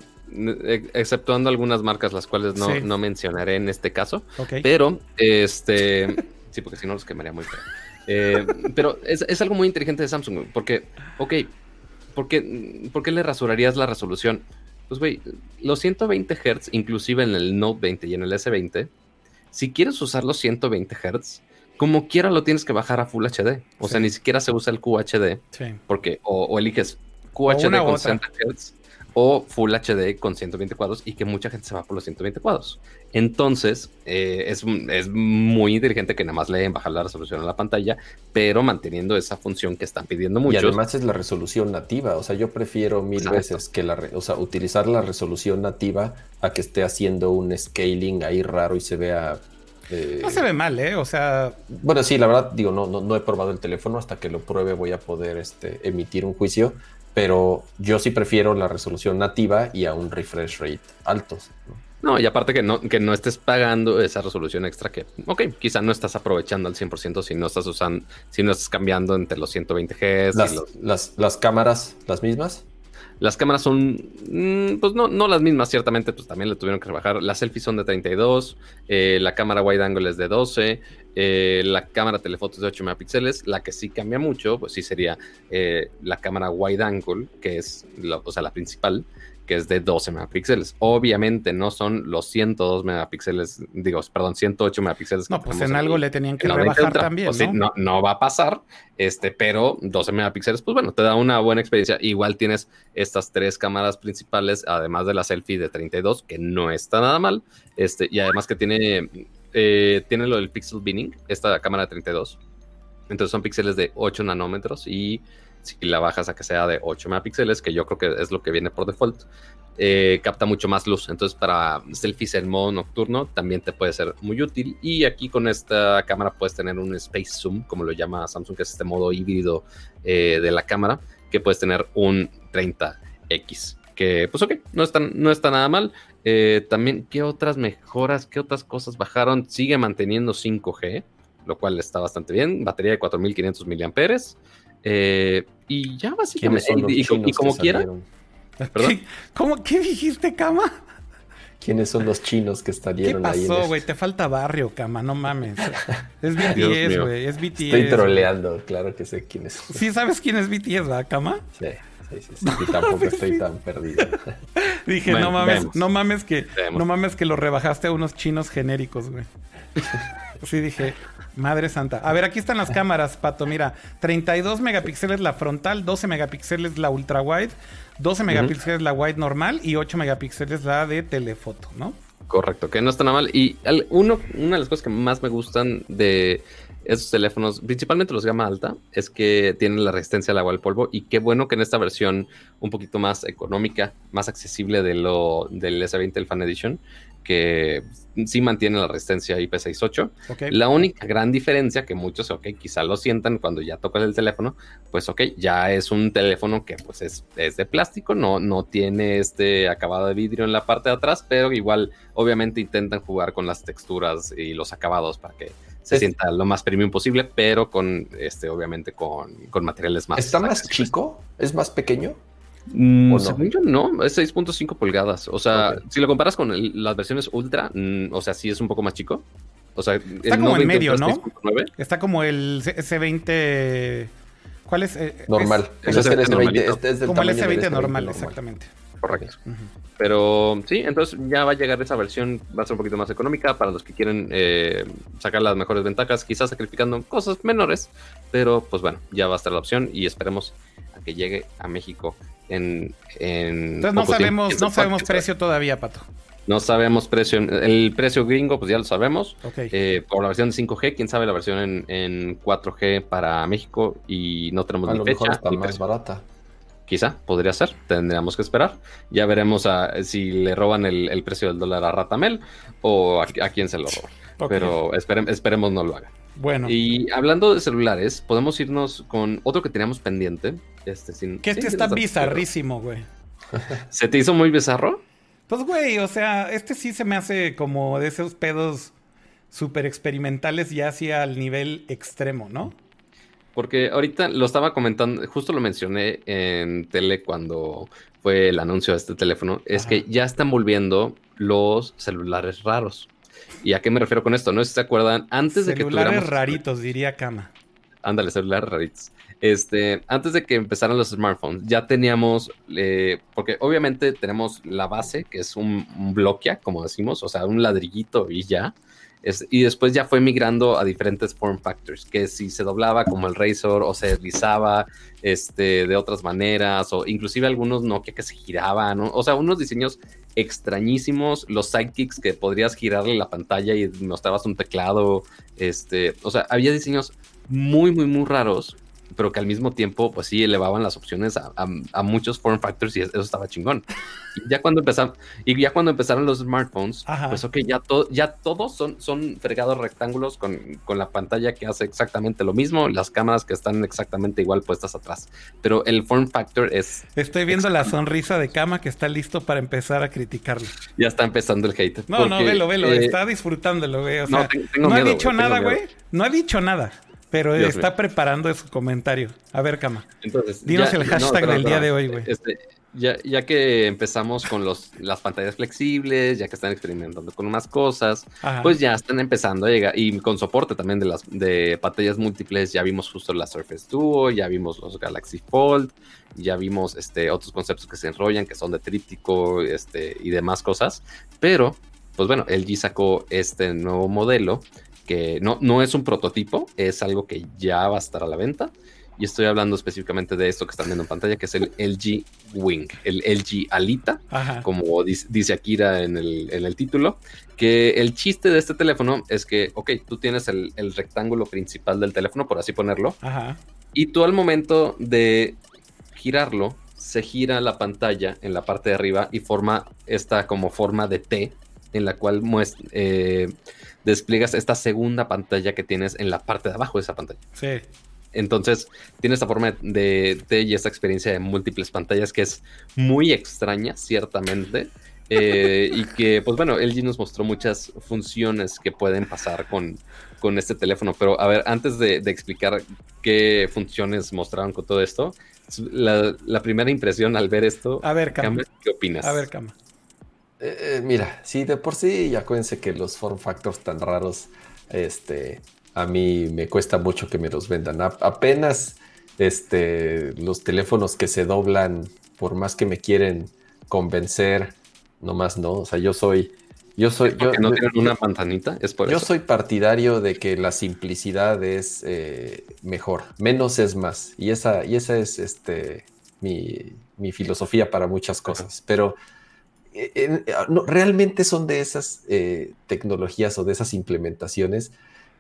Exceptuando algunas marcas, las cuales no, mencionaré en este caso. Pero, este. [laughs] sí, porque si no los quemaría muy feo. Eh, pero es, algo muy inteligente de Samsung, porque, ok, ¿por qué, ¿por qué le rasurarías la resolución? Pues, güey, los 120 Hz, inclusive en el Note 20 y en el S20, si quieres usar los 120 Hz, como quiera lo tienes que bajar a Full HD. O sea, ni siquiera se usa el QHD. Sí. Porque o, eliges QHD con 60 Hz o Full HD con 120 cuadros y que mucha gente se va por los 120 cuadros. Entonces, eh, es, es, muy inteligente que nada más leen bajar la resolución a la pantalla, pero manteniendo esa función que están pidiendo muchos. Y además es la resolución nativa. O sea, yo prefiero mil veces que la, o sea, utilizar la resolución nativa a que esté haciendo un scaling ahí raro y se vea eh, no se ve mal, ¿eh? O sea. Bueno, sí, la verdad, digo, no, no, he probado el teléfono. Hasta que lo pruebe voy a poder este, emitir un juicio. Pero yo sí prefiero la resolución nativa y a un refresh rate altos. ¿no? y aparte que no, que no estés pagando esa resolución extra que, ok, quizá no estás aprovechando al 100% si no estás usando, si no estás cambiando entre los 120 Gs. Las, las, las cámaras, las mismas. Las cámaras son, mm, pues no, no las mismas, ciertamente, pues también le tuvieron que rebajar. Las selfies son de 32, eh, la cámara wide angle es de 12, eh, la cámara telefoto es de 8 megapíxeles. La que sí cambia mucho, pues sí sería eh, la cámara wide angle, que es, o sea, la principal, que es de 12 megapíxeles. Obviamente no son los 102 megapíxeles, digo, perdón, 108 megapíxeles. No, pues en algo le tenían que rebajar también, pues ¿no? ¿no? va a pasar, este, pero 12 megapíxeles, pues bueno, te da una buena experiencia. Igual tienes estas tres cámaras principales, además de la selfie de 32, que no está nada mal, este, y además que tiene, eh, tiene lo del pixel binning, esta cámara de 32. Entonces son píxeles de 8 nanómetros y si la bajas a que sea de 8 megapíxeles, que yo creo que es lo que viene por default, eh, capta mucho más luz. Entonces, para selfies en modo nocturno también te puede ser muy útil. Y aquí con esta cámara puedes tener un Space Zoom, como lo llama Samsung, que es este modo híbrido eh, de la cámara, que puedes tener un 30X. Que, pues, ok, no está, no está nada mal. Eh, también, ¿qué otras mejoras, qué otras cosas bajaron? Sigue manteniendo 5G, lo cual está bastante bien. Batería de 4500 mAh. Eh, y ya básicamente, y, como quiera. ¿Perdón? ¿Cómo, ¿Qué dijiste, Cama? ¿Quiénes son los chinos que estarían ahí? ¿Qué pasó, güey? Te falta barrio, Cama, no mames. Es [laughs] BTS, güey, es BTS. Estoy troleando, claro que sé quiénes son. ¿Sí sabes quién es BTS, verdad, Cama? Sí. Sí, sí, sí. [laughs] Y tampoco estoy tan perdido. [laughs] Dije, no mames, no mames que, no mames que lo rebajaste a unos chinos genéricos, güey. [laughs] Sí, dije, Madre santa. A ver, aquí están las cámaras, Pato. Mira, 32 megapíxeles la frontal, 12 megapíxeles la ultra wide, 12 megapíxeles la wide normal y 8 megapíxeles la de telefoto, ¿no? Correcto, que no está nada mal. Y uno, una de las cosas que más me gustan de esos teléfonos, principalmente los gama alta, es que tienen la resistencia al agua al polvo. Y qué bueno que en esta versión un poquito más económica, más accesible de lo, del S20, el Fan Edition, que sí mantiene la resistencia IP68. La única gran diferencia que muchos, ok, quizá lo sientan cuando ya tocas el teléfono, pues ok, ya es un teléfono que pues es, de plástico, no, no tiene este acabado de vidrio en la parte de atrás, pero igual obviamente intentan jugar con las texturas y los acabados para que se sienta lo más premium posible, pero con este, obviamente con, con materiales más. ¿Está más chico? ¿Es más pequeño? Mm, no? yo no, es 6.5 pulgadas. O sea, si lo comparas con las versiones Ultra, mm, o sea, sí es un poco más chico. O sea, está como en medio, ¿no? Está como el S20. ¿Cuál es? Eh, normal. Es, es, el S20, como el S20 normal, exactamente. Correcto. Pero sí, entonces ya va a llegar esa versión, va a ser un poquito más económica para los que quieren eh, sacar las mejores ventajas, quizás sacrificando cosas menores, pero pues bueno, ya va a estar la opción y esperemos a que llegue a México en... en Entonces no sabemos, no sabemos precio todavía, Pato. No sabemos precio. El precio gringo, pues ya lo sabemos. Eh, por la versión de 5G, quién sabe la versión en, 4G para México y no tenemos a ni lo fecha. Mejor está más barata. Quizá, podría ser. Tendríamos que esperar. Ya veremos a, si le roban el, precio del dólar a Ratamel o a, quién se lo roba. Pero esperemos no lo haga. Bueno. Y hablando de celulares, podemos irnos con otro que teníamos pendiente. Este, sin, que este está bizarrísimo, güey. [laughs] ¿Se te hizo muy bizarro? Pues, güey, o sea, este sí se me hace como de esos pedos súper experimentales ya hacia el nivel extremo, ¿no? Porque ahorita lo estaba comentando, justo lo mencioné en tele cuando fue el anuncio de este teléfono, es que ya están volviendo los celulares raros. ¿Y a qué me refiero con esto? No sé si se acuerdan, antes de que Celulares raritos, diría Kama. Ándale, celulares raritos. Este, antes de que empezaran los smartphones, ya teníamos, eh, porque obviamente tenemos la base, que es un, bloque, como decimos, o sea, un ladrillito y ya. Y después ya fue migrando a diferentes form factors, que si se doblaba como el Razor o se deslizaba este, de otras maneras, o inclusive algunos Nokia que se giraban, o sea, unos diseños extrañísimos, los sidekicks que podrías girarle la pantalla y mostrabas un teclado, este, o sea, había diseños muy, muy, muy raros pero que al mismo tiempo, pues sí, elevaban las opciones a, muchos form factors y eso estaba chingón. Y ya cuando empezaron, y ya cuando empezaron los smartphones, pues ok, ya, ya todos son, son fregados rectángulos con, la pantalla que hace exactamente lo mismo, las cámaras que están exactamente igual puestas atrás. Pero el form factor es... Estoy viendo la sonrisa de cama que está listo para empezar a criticarlo. Ya está empezando el hate. No, no, velo, velo, eh, está disfrutándolo, güey. O sea, no, ha dicho nada, güey. No ha dicho nada. Pero está preparando su comentario. A ver, Cama. Entonces, Dinos el hashtag del día de hoy, güey. Este, ya, ya, que empezamos con los, las pantallas flexibles, ya que están experimentando con más cosas, pues ya están empezando a llegar, y con soporte también de las de pantallas múltiples, ya vimos justo la Surface Duo, ya vimos los Galaxy Fold, ya vimos este, otros conceptos que se enrollan, que son de tríptico este, y demás cosas, pero, pues bueno, LG sacó este nuevo modelo que no, no es un prototipo, es algo que ya va a estar a la venta. Y estoy hablando específicamente de esto que están viendo en pantalla, que es el LG Wing, el LG Alita, como dice, Akira en el, en el, título. Que el chiste de este teléfono es que, ok, tú tienes el, rectángulo principal del teléfono, por así ponerlo, y tú al momento de girarlo, se gira la pantalla en la parte de arriba y forma esta como forma de T, en la cual muestra. Eh, despliegas esta segunda pantalla que tienes en la parte de abajo de esa pantalla. Sí. Entonces, tiene esta forma de, de y esta experiencia de múltiples pantallas que es muy extraña, ciertamente. Eh, [laughs] y que, pues bueno, LG nos mostró muchas funciones que pueden pasar con, con este teléfono. Pero a ver, antes de, explicar qué funciones mostraron con todo esto, la, primera impresión al ver esto, a ver, ¿qué opinas? A ver, Cama. Eh, eh, mira, sí, de por sí, ya acuérdense que los form factors tan raros, este, a mí me cuesta mucho que me los vendan. apenas, este, los teléfonos que se doblan, por más que me quieren convencer, nomás no. O sea, yo soy, yo soy, yo no tienen una pantanita, es por yo soy partidario de que la simplicidad es eh, mejor, menos es más, y esa, y esa es, este, mi, mi filosofía para muchas cosas. Pero eh, ah, realmente son de esas eh, tecnologías o de esas implementaciones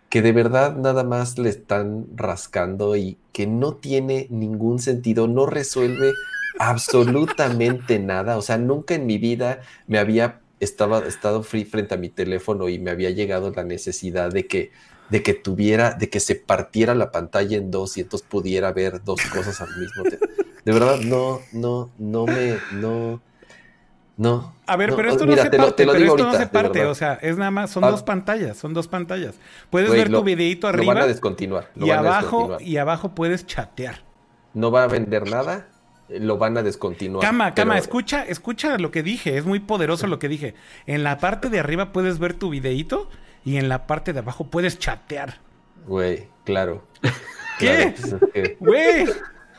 que de verdad nada más le están rascando y que no tiene ningún sentido, no resuelve absolutamente nada. O sea, nunca en mi vida me había estaba, estado free frente a mi teléfono y me había llegado la necesidad de que, de que tuviera, de que se partiera la pantalla en dos y entonces pudiera ver dos cosas al mismo tiempo. De verdad, no, no, no me, no, no. A ver, pero esto no se parte, pero esto no se parte, o sea, es nada más, son ah. dos pantallas, son dos pantallas. Puedes ver tu videito arriba. Lo van a descontinuar. y abajo, y abajo puedes chatear. No va a vender nada, eh, lo van a descontinuar. Cama, cama, escucha, escucha lo que dije, es muy poderoso lo que dije. En la parte de arriba puedes ver tu videito y en la parte de abajo puedes chatear. Güey, claro. ¿Qué? Pues güey,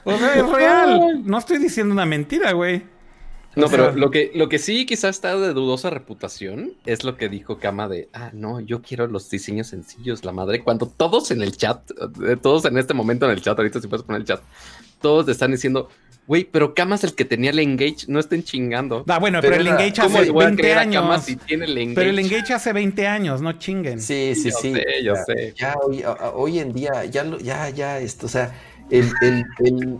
o sea, es real. No estoy diciendo una mentira, güey. No, pero lo que, lo que sí quizás está de dudosa reputación es lo que dijo Kama de, ah, no, yo quiero los diseños sencillos, la madre. Cuando todos en el chat, eh, todos en este momento en el chat, ahorita si puedes poner el chat, todos están diciendo, Güey, pero Camas el que tenía el Engage, no estén chingando. Ah, bueno, pero, el Engage hace 20 años. Pero el Engage hace 20 años, no chinguen. Sí, sí, sí. Sé, yo sé. Ya hoy, en día, ya, ya, ya, esto, o sea, el, el, el,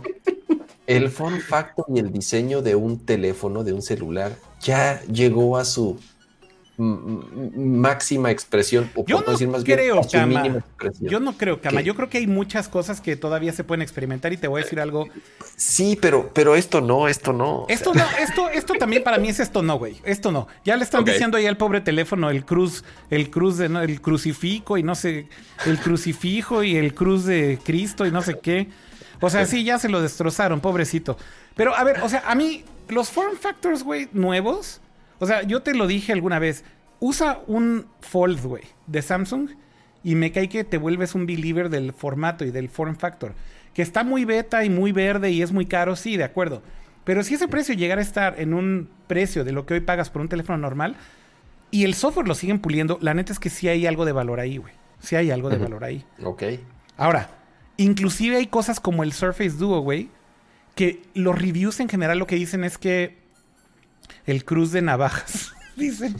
el [laughs] form factor y el diseño de un teléfono, de un celular, ya llegó a su máxima expresión, o yo no decir más creo, bien, Yo no creo, Cama. Yo creo que hay muchas cosas que todavía se pueden experimentar y te voy a decir algo. Sí, pero, pero esto no, esto no. Esto no, esto, esto también para mí es esto no, güey. Esto no. Ya le están diciendo ahí al pobre teléfono el cruz, el cruz de ¿no? el crucifijo y no sé, el crucifijo y el cruz de Cristo y no sé qué. O sea, sí, ya se lo destrozaron, pobrecito. Pero a ver, o sea, a mí, los form factors, güey, nuevos o sea, yo te lo dije alguna vez. Usa un Fold, güey, de Samsung y me cae que te vuelves un believer del formato y del form factor. Que está muy beta y muy verde y es muy caro, sí, de acuerdo. Pero si ese precio llegara a estar en un precio de lo que hoy pagas por un teléfono normal y el software lo siguen puliendo, la neta es que sí hay algo de valor ahí, güey. Sí hay algo de valor ahí. Ok. Ahora, inclusive hay cosas como el Surface Duo, güey, que los reviews en general lo que dicen es que el cruz de navajas. [laughs] dicen,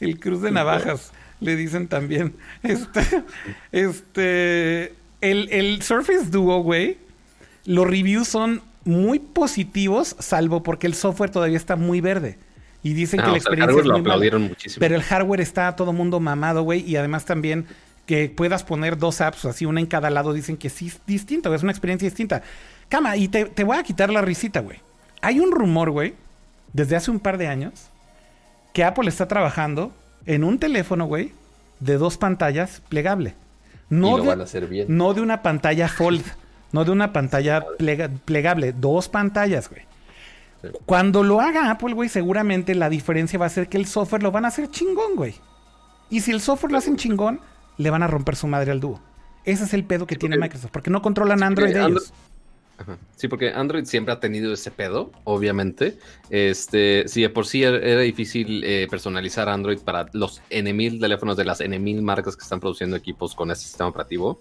el cruz de navajas. Le dicen también. [laughs] Este, este, el, el Surface Duo, güey. Los reviews son muy positivos, salvo porque el software todavía está muy verde. Y dicen que la experiencia es muy Pero el hardware está todo mundo mamado, güey. Y además también que puedas poner dos apps así, una en cada lado, dicen que sí es distinto, es una experiencia distinta. Cama, y te, te voy a quitar la risita, güey. Hay un rumor, güey, desde hace un par de años que Apple está trabajando en un teléfono, güey, de dos pantallas plegable. No, de, van a hacer bien. no de una pantalla fold, [laughs] no de una pantalla plegable, dos pantallas, güey. Cuando lo haga Apple, güey, seguramente la diferencia va a ser que el software lo van a hacer chingón, güey. Y si el software lo hacen chingón, le van a romper su madre al dúo. Ese es el pedo que tiene Microsoft, porque no controlan Android de ellos. Sí, porque Android siempre ha tenido ese pedo, obviamente. Este, sí, de por sí era, difícil eh, personalizar Android para los N teléfonos de las N marcas que están produciendo equipos con ese sistema operativo.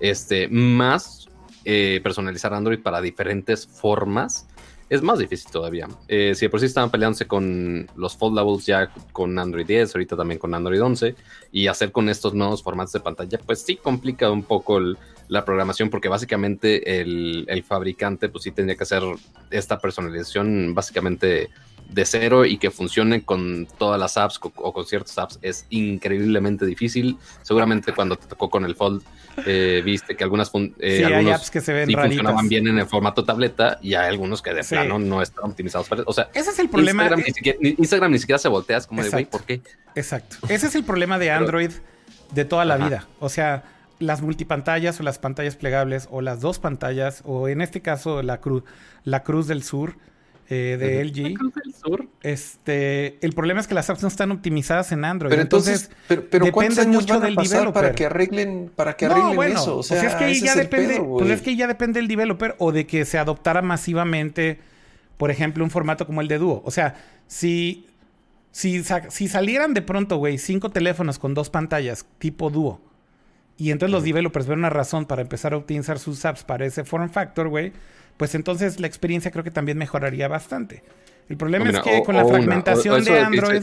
Este, más eh, personalizar Android para diferentes formas es más difícil todavía. Eh, si de por sí estaban peleándose con los foldables ya con Android 10, ahorita también con Android 11, y hacer con estos nuevos formatos de pantalla, pues sí complica un poco la programación, porque básicamente el, el, fabricante, pues sí tendría que hacer esta personalización básicamente de cero y que funcione con todas las apps o con ciertas apps es increíblemente difícil. Seguramente cuando te tocó con el Fold eh, viste que algunas eh, hay apps que se ven funcionaban bien en el formato tableta y hay algunos que de plano no están optimizados para O sea, ese es el problema. Instagram, ni, siquiera, se voltea, es como de, güey, ¿por qué? Exacto. Ese es el problema de Android de toda la vida. O sea, las multipantallas o las pantallas plegables o las dos pantallas o en este caso la cruz la cruz del sur eh, de LG. Este, el problema es que las apps no están optimizadas en Android. Pero entonces, pero, depende mucho del developer. para que arreglen, para que arreglen eso. O sea, es que ya depende, pues es que ya depende del developer o de que se adoptara masivamente, por ejemplo, un formato como el de Duo. O sea, si, si, si salieran de pronto, güey, cinco teléfonos con dos pantallas tipo Duo. Y entonces los developers ven una razón para empezar a optimizar sus apps para ese form factor, güey pues entonces la experiencia creo que también mejoraría bastante. El problema es que con la fragmentación de Android...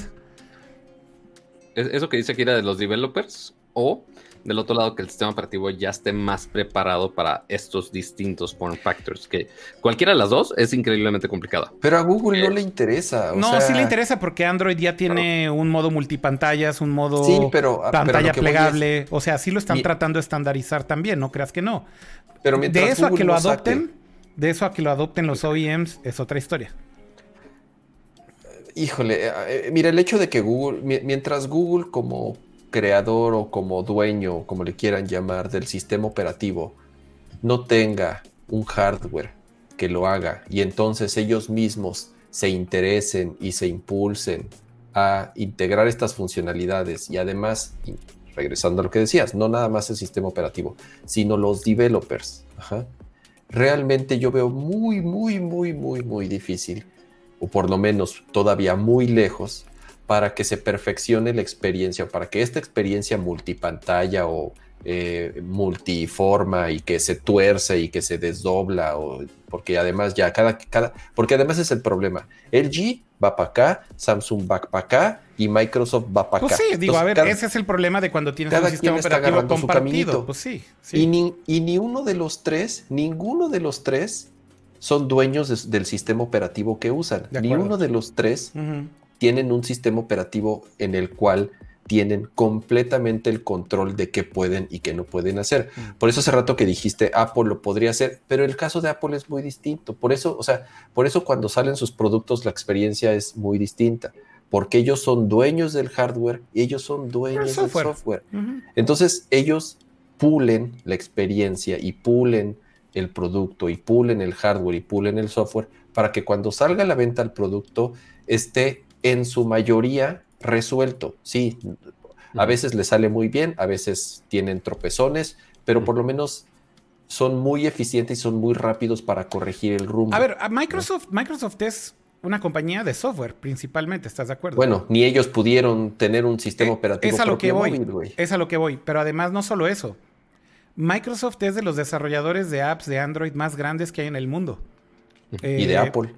eso que dice aquí era de los developers o del otro lado que el sistema operativo ya esté más preparado para estos distintos form factors, que cualquiera de las dos es increíblemente complicada. Pero a Google no eh, le interesa. no, sí le interesa porque Android ya tiene un modo multipantallas, un modo pantalla plegable, o sea, sí lo están tratando de estandarizar también, no creas que no. Pero de eso a que lo adopten, de eso a que lo adopten los OEMs es otra historia. Híjole, eh, eh, mira, el hecho de que Google, mientras Google como creador o como dueño, como le quieran llamar, del sistema operativo, no tenga un hardware que lo haga y entonces ellos mismos se interesen y se impulsen a integrar estas funcionalidades y además, regresando a lo que decías, no nada más el sistema operativo, sino los developers. Ajá realmente yo veo muy, muy, muy, muy, muy difícil, o por lo menos todavía muy lejos, para que se perfeccione la experiencia, o para que esta experiencia multipantalla o eh, multiforma y que se tuerce y que se desdobla, o, porque además ya cada, cada, porque además es el problema. LG va para acá, Samsung va para acá y Microsoft va para pues acá. sí, digo, a ver, ese es el problema de cuando tienes un sistema operativo compartido. Pues sí, Y, ni, y ni uno de los tres, ninguno de los tres son dueños del sistema operativo que usan. Ni uno de los tres tienen un sistema operativo en el cual tienen completamente el control de qué pueden y qué no pueden hacer. Mm. Por eso hace rato que dijiste Apple lo podría hacer, pero el caso de Apple es muy distinto. Por eso, o sea, por eso cuando salen sus productos la experiencia es muy distinta, porque ellos son dueños del hardware y ellos son dueños del software. Entonces, ellos pulen la experiencia y pulen el producto y pulen el hardware y pulen el software para que cuando salga a la venta el producto esté en su mayoría resuelto. Sí, a veces le sale muy bien, a veces tienen tropezones, pero por lo menos son muy eficientes y son muy rápidos para corregir el rumbo. A ver, Microsoft, Microsoft es una compañía de software principalmente, ¿estás de acuerdo? Bueno, ni ellos pudieron tener un sistema eh, operativo es a lo que voy, Es a lo que voy, pero además no solo eso. Microsoft es de los desarrolladores de apps de Android más grandes que hay en el mundo y de eh, Apple.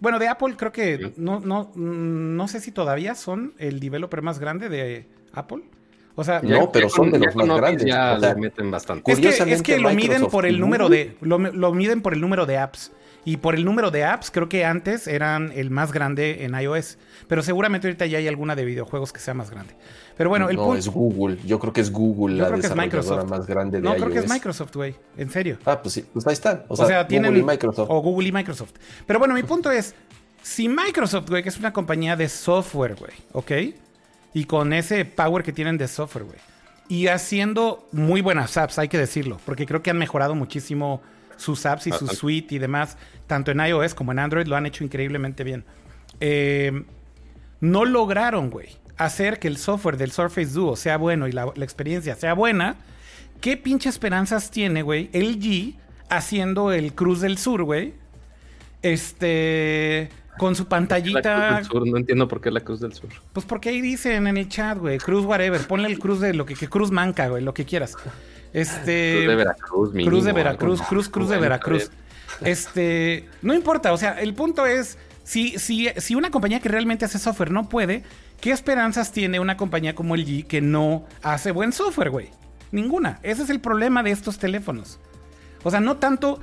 Bueno, de Apple creo que no, no, no sé si todavía son el developer más grande de Apple. O sea, no, pero son de los más grandes. Ya meten bastante. Es que, lo miden por el número de lo, lo, miden por el número de apps. Y por el número de apps, creo que antes eran el más grande en iOS. Pero seguramente ahorita ya hay alguna de videojuegos que sea más grande. Pero bueno, el no, es Google. Yo creo que es Google la desarrolladora más grande de no, iOS. No, creo que es Microsoft, güey. En serio. Ah, pues sí. Pues ahí están. O, sea, tienen... Google y Microsoft. O Google y Microsoft. Pero bueno, mi punto es, si Microsoft, güey, que es una compañía de software, güey, ¿ok? Y con ese power que tienen de software, güey. Y haciendo muy buenas apps, hay que decirlo. Porque creo que han mejorado muchísimo sus apps y su suite y demás, tanto en iOS como en Android, lo han hecho increíblemente bien. Eh, no lograron, güey, hacer que el software del Surface Duo sea bueno y la, experiencia sea buena. ¿Qué pinche esperanzas tiene, güey, LG haciendo el Cruz del Sur, güey? Este con su pantallita. No entiendo por qué la Cruz del Sur. Pues porque ahí dicen en el chat, güey, Cruz whatever, ponle el Cruz de lo que, que Cruz manca, güey, lo que quieras. Este. Cruz de Veracruz, Cruz de Veracruz, Cruz, Cruz de Veracruz. Este. No importa, o sea, el punto es. Si, si, si una compañía que realmente hace software no puede, ¿qué esperanzas tiene una compañía como el G que no hace buen software, güey? Ninguna. Ese es el problema de estos teléfonos. O sea, no tanto,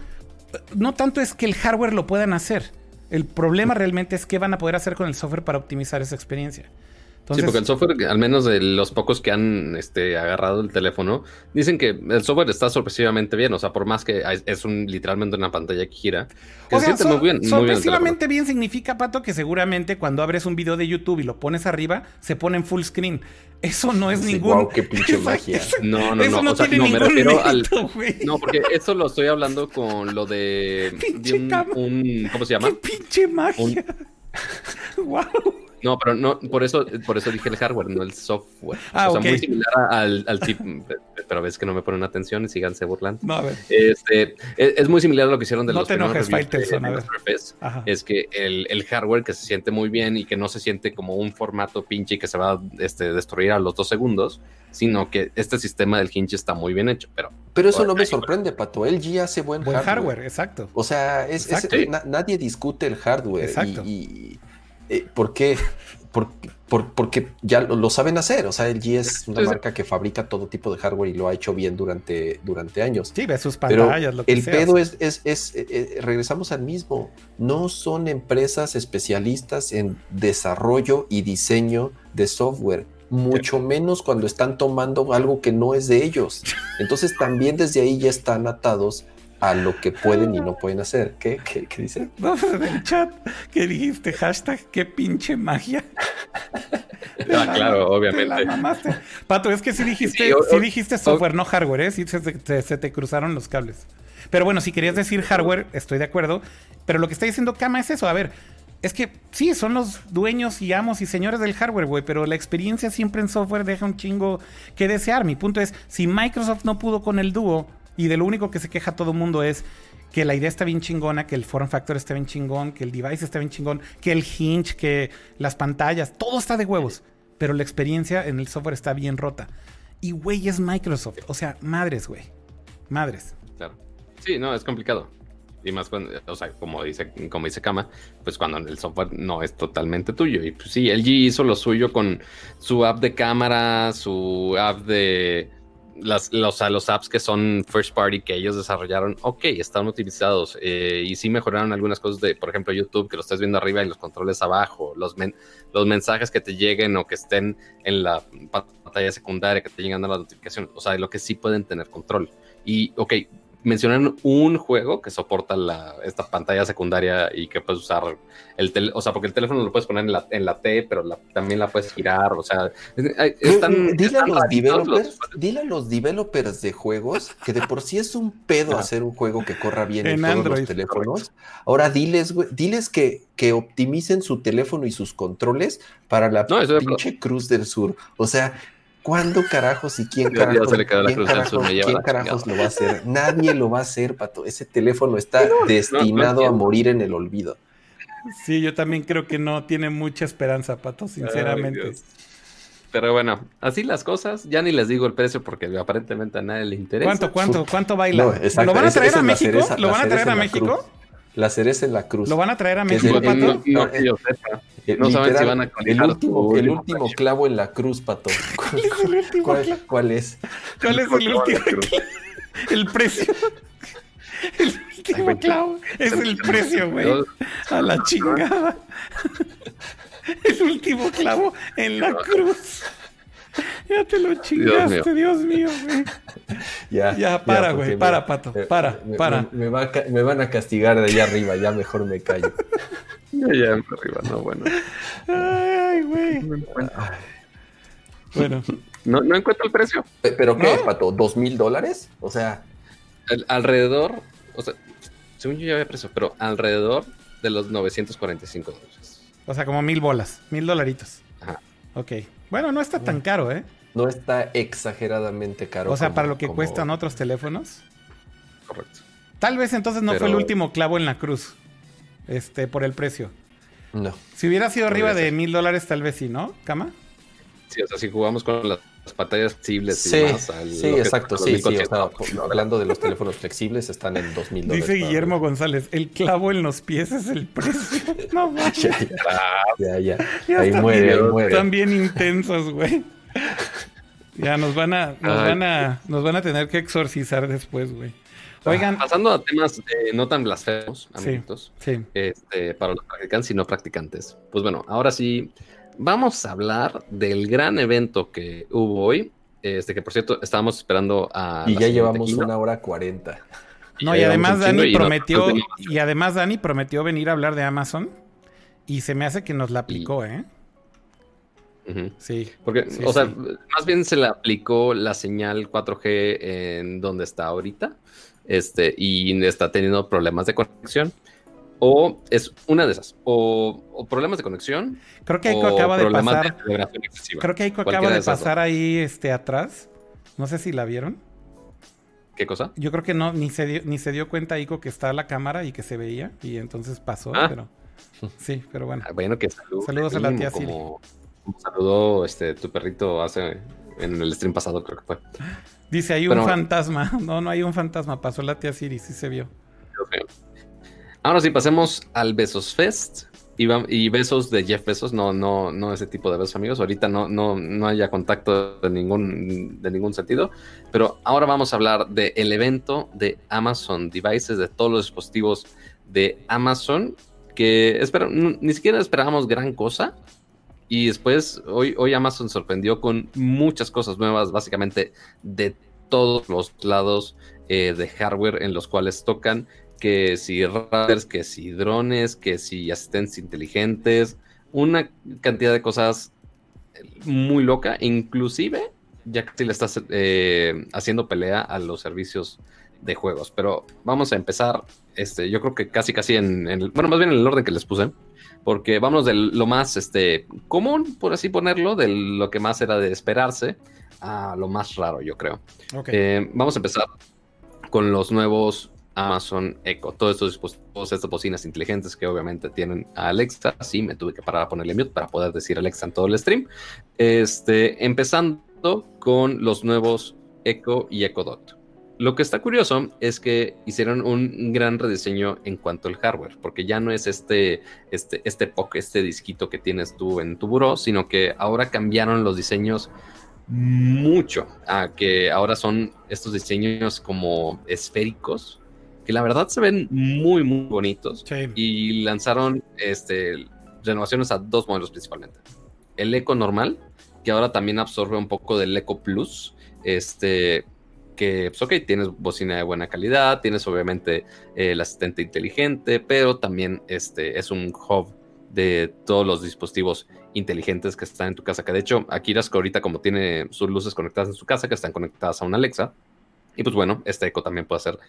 no tanto es que el hardware lo puedan hacer. El problema realmente es qué van a poder hacer con el software para optimizar esa experiencia sí, porque el software, al menos de los pocos que han este, agarrado el teléfono, dicen que el software está sorpresivamente bien. O sea, por más que es un literalmente una pantalla que gira. o sea, muy bien, sorpresivamente bien, significa, Pato, que seguramente cuando abres un video de YouTube y lo pones arriba, se pone en full screen. Eso no es ningún. Wow, qué pinche [laughs] magia. no, no, no. no, o sea, no me refiero al. No, porque eso lo estoy hablando con lo de. [laughs] un, ¿Cómo se llama? ¡Qué pinche magia! [laughs] wow. No, pero no, por eso, por eso dije el hardware, no el software. Ah, o sea, muy similar al, al tipo, pero ves que no me ponen atención y síganse burlando. No, a ver. Este, es, muy similar a lo que hicieron de no los te enojes, Faitelson, a ver. Es que el, el, hardware que se siente muy bien y que no se siente como un formato pinche y que se va a este, destruir a los dos segundos, sino que este sistema del hinge está muy bien hecho. Pero, pero eso no me sorprende, Pato. LG hace buen, buen hardware. exacto. O sea, es, nadie discute el hardware. Exacto. y eh, ¿Por qué? porque ya lo, saben hacer. O sea, LG es una marca que fabrica todo tipo de hardware y lo ha hecho bien durante, durante años. Sí, ve sus pantallas, lo que El pedo es, es, es eh, eh, regresamos al mismo. No son empresas especialistas en desarrollo y diseño de software. Mucho menos cuando están tomando algo que no es de ellos. Entonces también desde ahí ya están atados a lo que pueden y no pueden hacer. ¿Qué, qué, qué dice? [laughs] No, pues en el chat que dijiste hashtag qué pinche magia. [laughs] Ah, claro, obviamente. Pato, es que sí dijiste, dijiste software, no hardware, ¿eh? Sí se, te cruzaron los cables. Pero bueno, si querías decir hardware, estoy de acuerdo. Pero lo que está diciendo Kama es eso. A ver, es que sí, son los dueños y amos y señores del hardware, güey, pero la experiencia siempre en software deja un chingo que desear. Mi punto es, si Microsoft no pudo con el dúo, y de lo único que se queja todo el mundo es que la idea está bien chingona, que el form factor está bien chingón, que el device está bien chingón, que el hinge, que las pantallas, todo está de huevos. Pero la experiencia en el software está bien rota. Y güey, es Microsoft. O sea, madres, güey. Madres. Claro. Sí, no, es complicado. Y más cuando, o sea, como dice, como dice Kama, pues cuando el software no es totalmente tuyo. Y pues sí, LG hizo lo suyo con su app de cámara, su app de las, los, los apps que son first party que ellos desarrollaron, ok, están utilizados eh, y sí mejoraron algunas cosas de, por ejemplo, YouTube, que lo estás viendo arriba y los controles abajo, los, los mensajes que te lleguen o que estén en la pantalla secundaria, que te llegan a la notificación, o sea, de lo que sí pueden tener control. Y, ok, mencionan un juego que soporta la, esta pantalla secundaria y que puedes usar el teléfono, o sea, porque el teléfono lo puedes poner en la, en la T, pero también la puedes girar, o sea, están... Dile, a los developers, dile a los developers de juegos que de por sí es un pedo hacer un juego que corra bien en, todos los teléfonos. Ahora diles, diles que, que optimicen su teléfono y sus controles para la pinche Cruz del Sur. O sea, ¿Cuándo carajos y quién [laughs] carajos, ¿quién carajos, lo va a hacer? Nadie lo va a hacer, Pato. Ese teléfono está [laughs] destinado a morir en el olvido. Sí, yo también creo que no tiene mucha esperanza, Pato, sinceramente. Pero bueno, así las cosas. Ya ni les digo el precio porque aparentemente a nadie le interesa. ¿Cuánto, cuánto, cuánto baila? ¿Lo van a traer a México? ¿Lo van a traer a México? La cereza en la cruz. ¿Lo van a traer a México, Pato? No, no, que yo sepa. No saben si van a El último, el último clavo en la cruz, Pato. [laughs] ¿Cuál es el último ¿Cuál, clavo? ¿Cuál es? ¿Cuál es el último clavo? El precio. [laughs] El último clavo es el precio, güey. A la chingada. [laughs] El último clavo en la cruz. [laughs] Ya te lo chingaste, Dios mío, güey. [laughs] Ya, ya, para, güey, para, pato, para, para. Me, van a castigar de allá arriba, ya mejor me callo. [laughs] ya, ya, arriba, no, bueno. Ay, güey. Bueno. No, no encuentro el precio. ¿Pero qué, pato? ¿Dos mil dólares? O sea. alrededor, o sea, según yo ya había precio, pero alrededor de los 945 dólares. O sea, como mil bolas, mil dolaritos. Ajá. Ok. Bueno, no está tan caro, ¿eh? No está exageradamente caro. O sea, para lo que cuestan otros teléfonos. Correcto. Tal vez entonces no fue el último clavo en la cruz. Este, por el precio. No. Si hubiera sido arriba de mil dólares, tal vez sí, ¿no? ¿Cama? Sí, o sea, si jugamos con las pantallas flexibles y demás. sí, exacto, sí, sí. hablando de los teléfonos flexibles, están en dos mil dólares. Dice Guillermo González, el clavo en los pies es el precio. [laughs] No ya, ya, ya, ya. Ahí muere, ahí muere. Están bien intensos, güey. Ya nos van a, nos van a, nos van a tener que exorcizar después, güey. Oigan. Pasando a temas no tan blasfemos, amiguitos. Sí, Este, para los practicantes y no practicantes. Pues bueno, ahora sí, vamos a hablar del gran evento que hubo hoy. Este, que por cierto, estábamos esperando a. Y ya llevamos una hora cuarenta. No, y además Dani prometió, y, además Dani prometió venir a hablar de Amazon. Y se me hace que nos la aplicó, ¿eh? Sí. Porque, o sea, más bien se le aplicó la señal 4G en donde está ahorita. Este, y está teniendo problemas de conexión. O es una de esas. O, problemas de conexión. Creo que Aiko acaba de pasar. creo que Aiko acaba de, pasar ahí este, atrás. No sé si la vieron. ¿Qué cosa? Yo creo que no, ni se dio, ni se dio cuenta Ico que está la cámara y que se veía. Y entonces pasó, ah. pero. Sí, pero bueno. Ah, bueno, que saludos a la tía Siri. saludó este tu perrito hace en el stream pasado, creo que fue. Dice, hay un fantasma. [laughs] No, no hay un fantasma. Pasó la tía Siri, sí se vio. Ahora sí, pasemos al Besos Fest. Y, besos de Jeff Besos, no, no, no ese tipo de besos, amigos. Ahorita no, no, no haya contacto de ningún, de ningún sentido. Pero ahora vamos a hablar del evento de Amazon Devices, de todos los dispositivos de Amazon. Que espero, ni siquiera esperábamos gran cosa. Y después, hoy, hoy Amazon sorprendió con muchas cosas nuevas, básicamente de todos los lados eh, de hardware en los cuales tocan que si routers, que si drones, que si asistentes inteligentes, una cantidad de cosas muy loca, inclusive ya que le estás eh, haciendo pelea a los servicios de juegos. Pero vamos a empezar, este, yo creo que casi casi en, el, bueno, más bien en el orden que les puse, porque vamos de lo más este, común, por así ponerlo, de lo que más era de esperarse, a lo más raro, yo creo. Eh, vamos a empezar con los nuevos Amazon Echo, todos estos dispositivos, estas bocinas inteligentes que obviamente tienen a Alexa. Sí, me tuve que parar a ponerle mute para poder decir Alexa en todo el stream. Este, empezando con los nuevos Echo y Echo Dot. Lo que está curioso es que hicieron un gran rediseño en cuanto al hardware, porque ya no es este, este, este POC, este disquito que tienes tú en tu buró, sino que ahora cambiaron los diseños mucho a que ahora son estos diseños como esféricos, que la verdad se ven muy, muy bonitos. Y lanzaron este, renovaciones a dos modelos principalmente. El Eco normal, que ahora también absorbe un poco del Eco Plus, este, que, pues ok, tienes bocina de buena calidad, tienes obviamente eh, el asistente inteligente, pero también este, es un hub de todos los dispositivos inteligentes que están en tu casa. Que de hecho, Akiras que ahorita como tiene sus luces conectadas en su casa, que están conectadas a una Alexa. Y pues bueno, este eco también puede hacer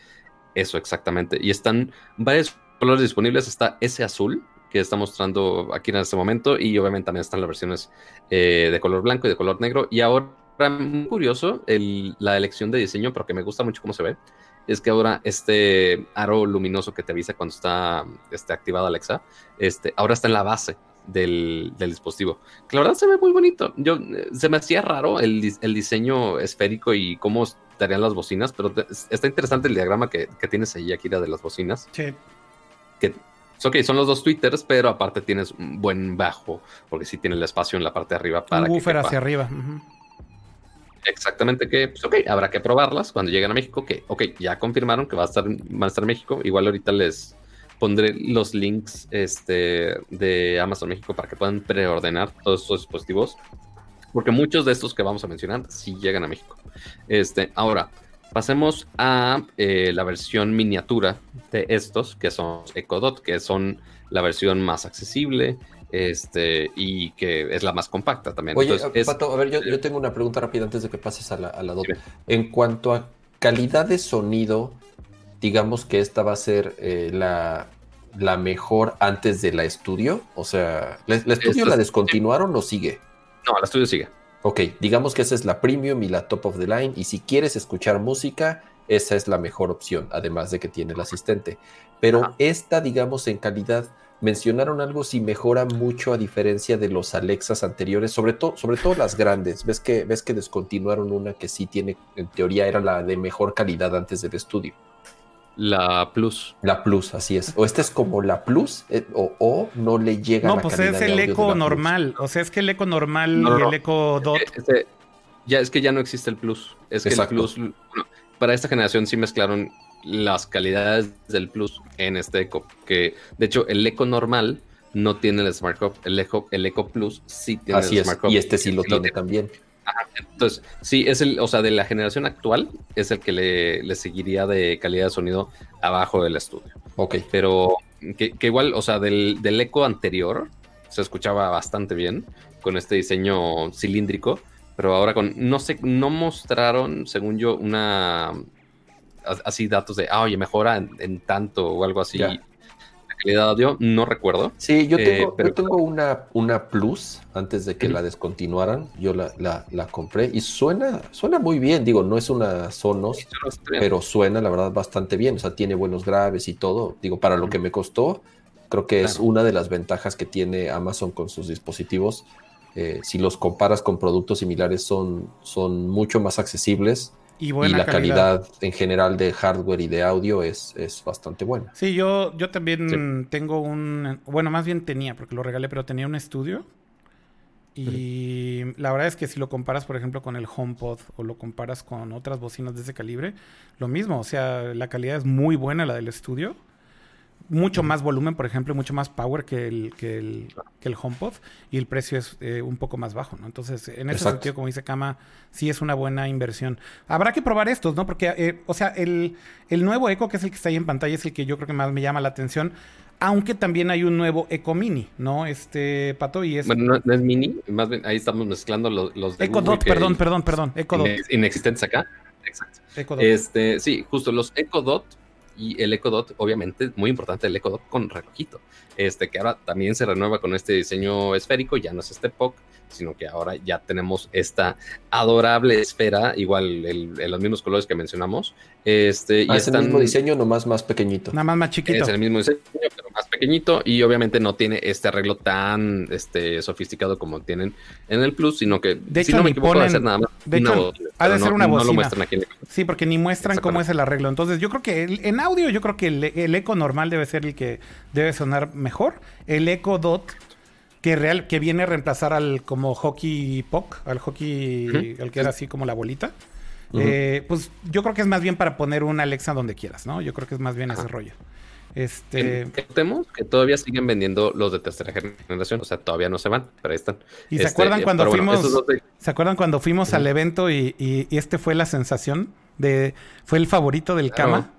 eso exactamente. Y están varios colores disponibles. Está ese azul que está mostrando aquí en este momento. Y obviamente también están las versiones eh, de color blanco y de color negro. Y ahora curioso la elección de diseño, pero que me gusta mucho cómo se ve, es que ahora este aro luminoso que te avisa cuando está este, activada Alexa, este, ahora está en la base del, dispositivo. Que la verdad se ve muy bonito. Yo, se me hacía raro el, diseño esférico y cómo estarían las bocinas, pero está interesante el diagrama que, tienes ahí, Akira, de las bocinas. Sí. Que, ok, son los dos twitters, pero aparte tienes un buen bajo, porque sí tiene el espacio en la parte de arriba para. Un buffer hacia arriba. Exactamente que, pues ok, habrá que probarlas cuando lleguen a México, que, ok, ya confirmaron que va a estar, van a estar en México. Igual ahorita les pondré los links este, de Amazon México para que puedan preordenar todos estos dispositivos. Porque muchos de estos que vamos a mencionar sí llegan a México. Este, ahora, pasemos a eh, la versión miniatura de estos, que son EcoDot, que son la versión más accesible, este, y que es la más compacta también. Oye, Pato, a ver, yo, tengo una pregunta rápida antes de que pases a la, a DOT. En cuanto a calidad de sonido, digamos que esta va a ser eh, la, la, mejor antes de la estudio. O sea, ¿la, estudio la descontinuaron o sigue? No, la estudio sigue. Ok, digamos que esa es la premium y la top of the line. Y si quieres escuchar música, esa es la mejor opción, además de que tiene el asistente. Pero esta, digamos, en calidad mencionaron algo si mejora mucho a diferencia de los Alexas anteriores, sobre todo, sobre todo las grandes. Ves que, ves que descontinuaron una que sí tiene, en teoría era la de mejor calidad antes del estudio. La Plus. La Plus, así es. O esta es como la Plus, eh, o, no le llega no, la pues es el eco normal. O sea, es que el eco normal y el eco dot. Este, ya es que ya no existe el Plus. Es que el Plus. para esta generación sí mezclaron las calidades del Plus en este Eco. Que de hecho, el Eco normal no tiene el Smart Hub. El Eco, el Eco Plus sí tiene el Smart Hub. Y este sí lo tiene, también. Entonces, sí, es el, o sea, de la generación actual, es el que le, seguiría de calidad de sonido abajo del estudio. Ok. Pero que, igual, o sea, del, del Eco anterior se escuchaba bastante bien con este diseño cilíndrico. Pero ahora con, no sé, no mostraron, según yo, una así datos de, ah, oye, mejora en, tanto o algo así. Calidad audio, no recuerdo. Sí, yo eh, tengo, yo tengo una, una Plus antes de que la descontinuaran. Yo la, la, compré y suena, suena muy bien. Digo, no es una Sonos, pero suena la verdad bastante bien. O sea, tiene buenos graves y todo. Digo, para lo que me costó, creo que es una de las ventajas que tiene Amazon con sus dispositivos. Eh, si los comparas con productos similares, son, son mucho más accesibles y, la calidad. en general de hardware y de audio es, es bastante buena. Sí, yo, yo también tengo un, bueno, más bien tenía, porque lo regalé, pero tenía un estudio. Y la verdad es que si lo comparas, por ejemplo, con el HomePod o lo comparas con otras bocinas de ese calibre, lo mismo, o sea, la calidad es muy buena la del estudio mucho más volumen, por ejemplo, mucho más power que el, que el, que el HomePod y el precio es eh, un poco más bajo, ¿no? Entonces, en ese sentido, como dice Kama, sí es una buena inversión. Habrá que probar estos, ¿no? Porque, eh, o sea, el, el nuevo Eco, que es el que está ahí en pantalla, es el que yo creo que más me llama la atención. Aunque también hay un nuevo Eco Mini, ¿no? Este, Pato, y es... Bueno, no, es Mini, más bien ahí estamos mezclando los, los de Eco Dot, perdón, perdón, perdón, Eco Dot. Inexistentes acá. Exacto. Eco Dot. Este, sí, justo los Eco Dot y el Echo Dot, obviamente, muy importante el Echo Dot con relojito, este que ahora también se renueva con este diseño esférico, ya no es este POC, sino que ahora ya tenemos esta adorable esfera, igual en los mismos colores que mencionamos. Este, y ah, es el mismo diseño, nomás más pequeñito. Nada más más chiquito. Es el mismo diseño, pero más pequeño pequeñito y obviamente no tiene este arreglo tan este, sofisticado como tienen en el Plus, sino que de si hecho, no me ni equivoco, ponen, va a ser nada más de una hecho, bocina, ha de ser no- una no bocina. lo muestran aquí en el- Sí, porque ni muestran cómo es el arreglo. Entonces, yo creo que en audio, yo creo que el, el eco normal debe ser el que debe sonar mejor. El eco dot, que real, que viene a reemplazar al como hockey puck, al hockey, Ujú. el que era así como la bolita. Eh, pues yo creo que es más bien para poner un Alexa donde quieras, ¿no? Yo creo que es más bien ese Ajá. rollo. Este. Que todavía siguen vendiendo los de tercera generación, o sea, todavía no se van, pero ahí están. ¿Y se Este, acuerdan cuando pero bueno, fuimos? de- ¿Se acuerdan cuando fuimos al evento y, y- y este fue la sensación de fue el favorito del Claro. cama?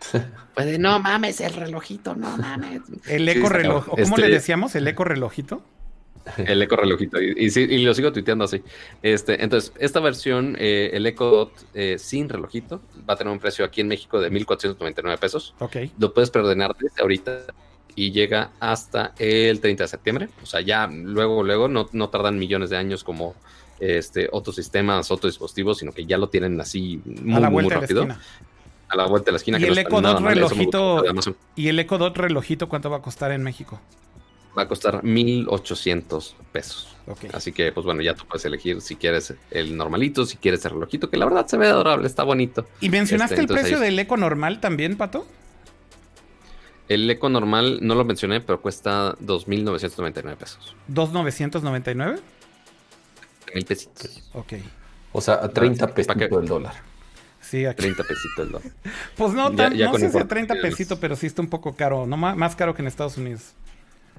[laughs] Pues de, no mames, el relojito, no mames. El Sí, eco está reloj. ¿o ¿cómo Este, le decíamos? El eco relojito. El eco relojito. Y, y sí, y lo sigo tuiteando así. Este, entonces, esta versión, eh, el Eco Dot eh, sin relojito, va a tener un precio aquí en México de 1,499 pesos. Ok. Lo puedes preordenar desde ahorita y llega hasta el 30 de septiembre. O sea, ya luego, luego, no, no tardan millones de años como este, otros sistemas, otros dispositivos, sino que ya lo tienen así muy, a la muy vuelta de la rápido. A la vuelta de la esquina. Y que el no está Echo Dot relojito-. Y el Echo Dot relojito, ¿cuánto va a costar en México? Va a costar 1,800 pesos. Ok. Así que, pues bueno, ya tú puedes elegir si quieres el normalito, si quieres el relojito, que la verdad se ve adorable, está bonito. ¿Y mencionaste Este, el precio ahí- del Eco normal también, Pato? El Eco normal no lo mencioné, pero cuesta 2.999 pesos. ¿2,999? Mil pesitos. Ok. O sea, a 30 ¿para qué? pesitos el dólar. Sí, aquí. 30 pesitos el dólar. [laughs] Pues no, tan, ya no sé si a importaciones. 30 pesitos, pero sí está un poco caro. No, más caro que en Estados Unidos.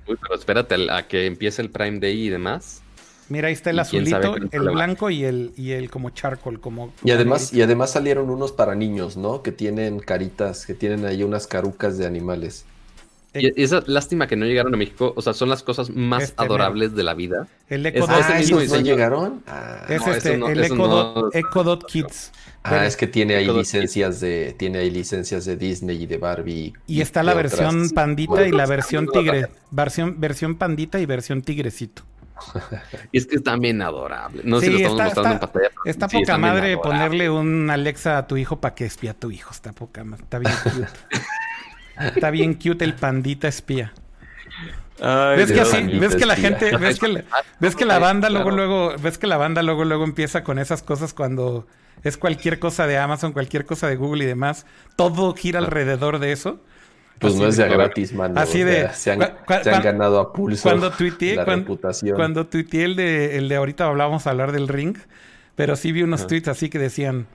Uy, pero espérate a que empiece el Prime Day y demás. Mira, ahí está el ¿Y quién sabe azulito, el blanco y el, y el como charcoal, como... Y además, y además salieron unos para niños, ¿no? Que tienen caritas, que tienen ahí unas carucas de animales. Y, y esa lástima que no llegaron a México, o sea, son las cosas más Este mero. adorables de la vida. El Echo Es- Dot ese Ah, mismo Kids. ¿esos no diseño. llegaron? Ah, Es No, este, no- el Echo, no- Dot, Echo Dot Kids. Ah, es que tiene ahí licencias de, tiene ahí licencias de Disney y de Barbie. Y está la versión otras. pandita y la versión [laughs] tigre. Versión, versión pandita y versión tigrecito. Y es que están bien adorables. No sé Sí, si lo estamos está- mostrando está- en pantalla. Está sí, poca madre ponerle un Alexa a tu hijo para que espía a tu hijo. Está poca madre. Está bien. [laughs] está bien cute el pandita espía. Ay, ¿Ves que así? ¿Ves que la espía. gente, ves que la, ves que la banda luego, Claro. luego, ves que la banda luego, luego empieza con esas cosas cuando es cualquier cosa de Amazon, cualquier cosa de Google y demás, todo gira alrededor de eso. Pues Así no es de a de- gratis, mano. así o de- sea, se han, cua- cua- se han cuan- ganado a pulso Cuando tuiteé, la cuan- reputación. cuando tuiteé el de, el de ahorita hablábamos a hablar del ring, pero sí vi unos Ajá. tweets así que decían,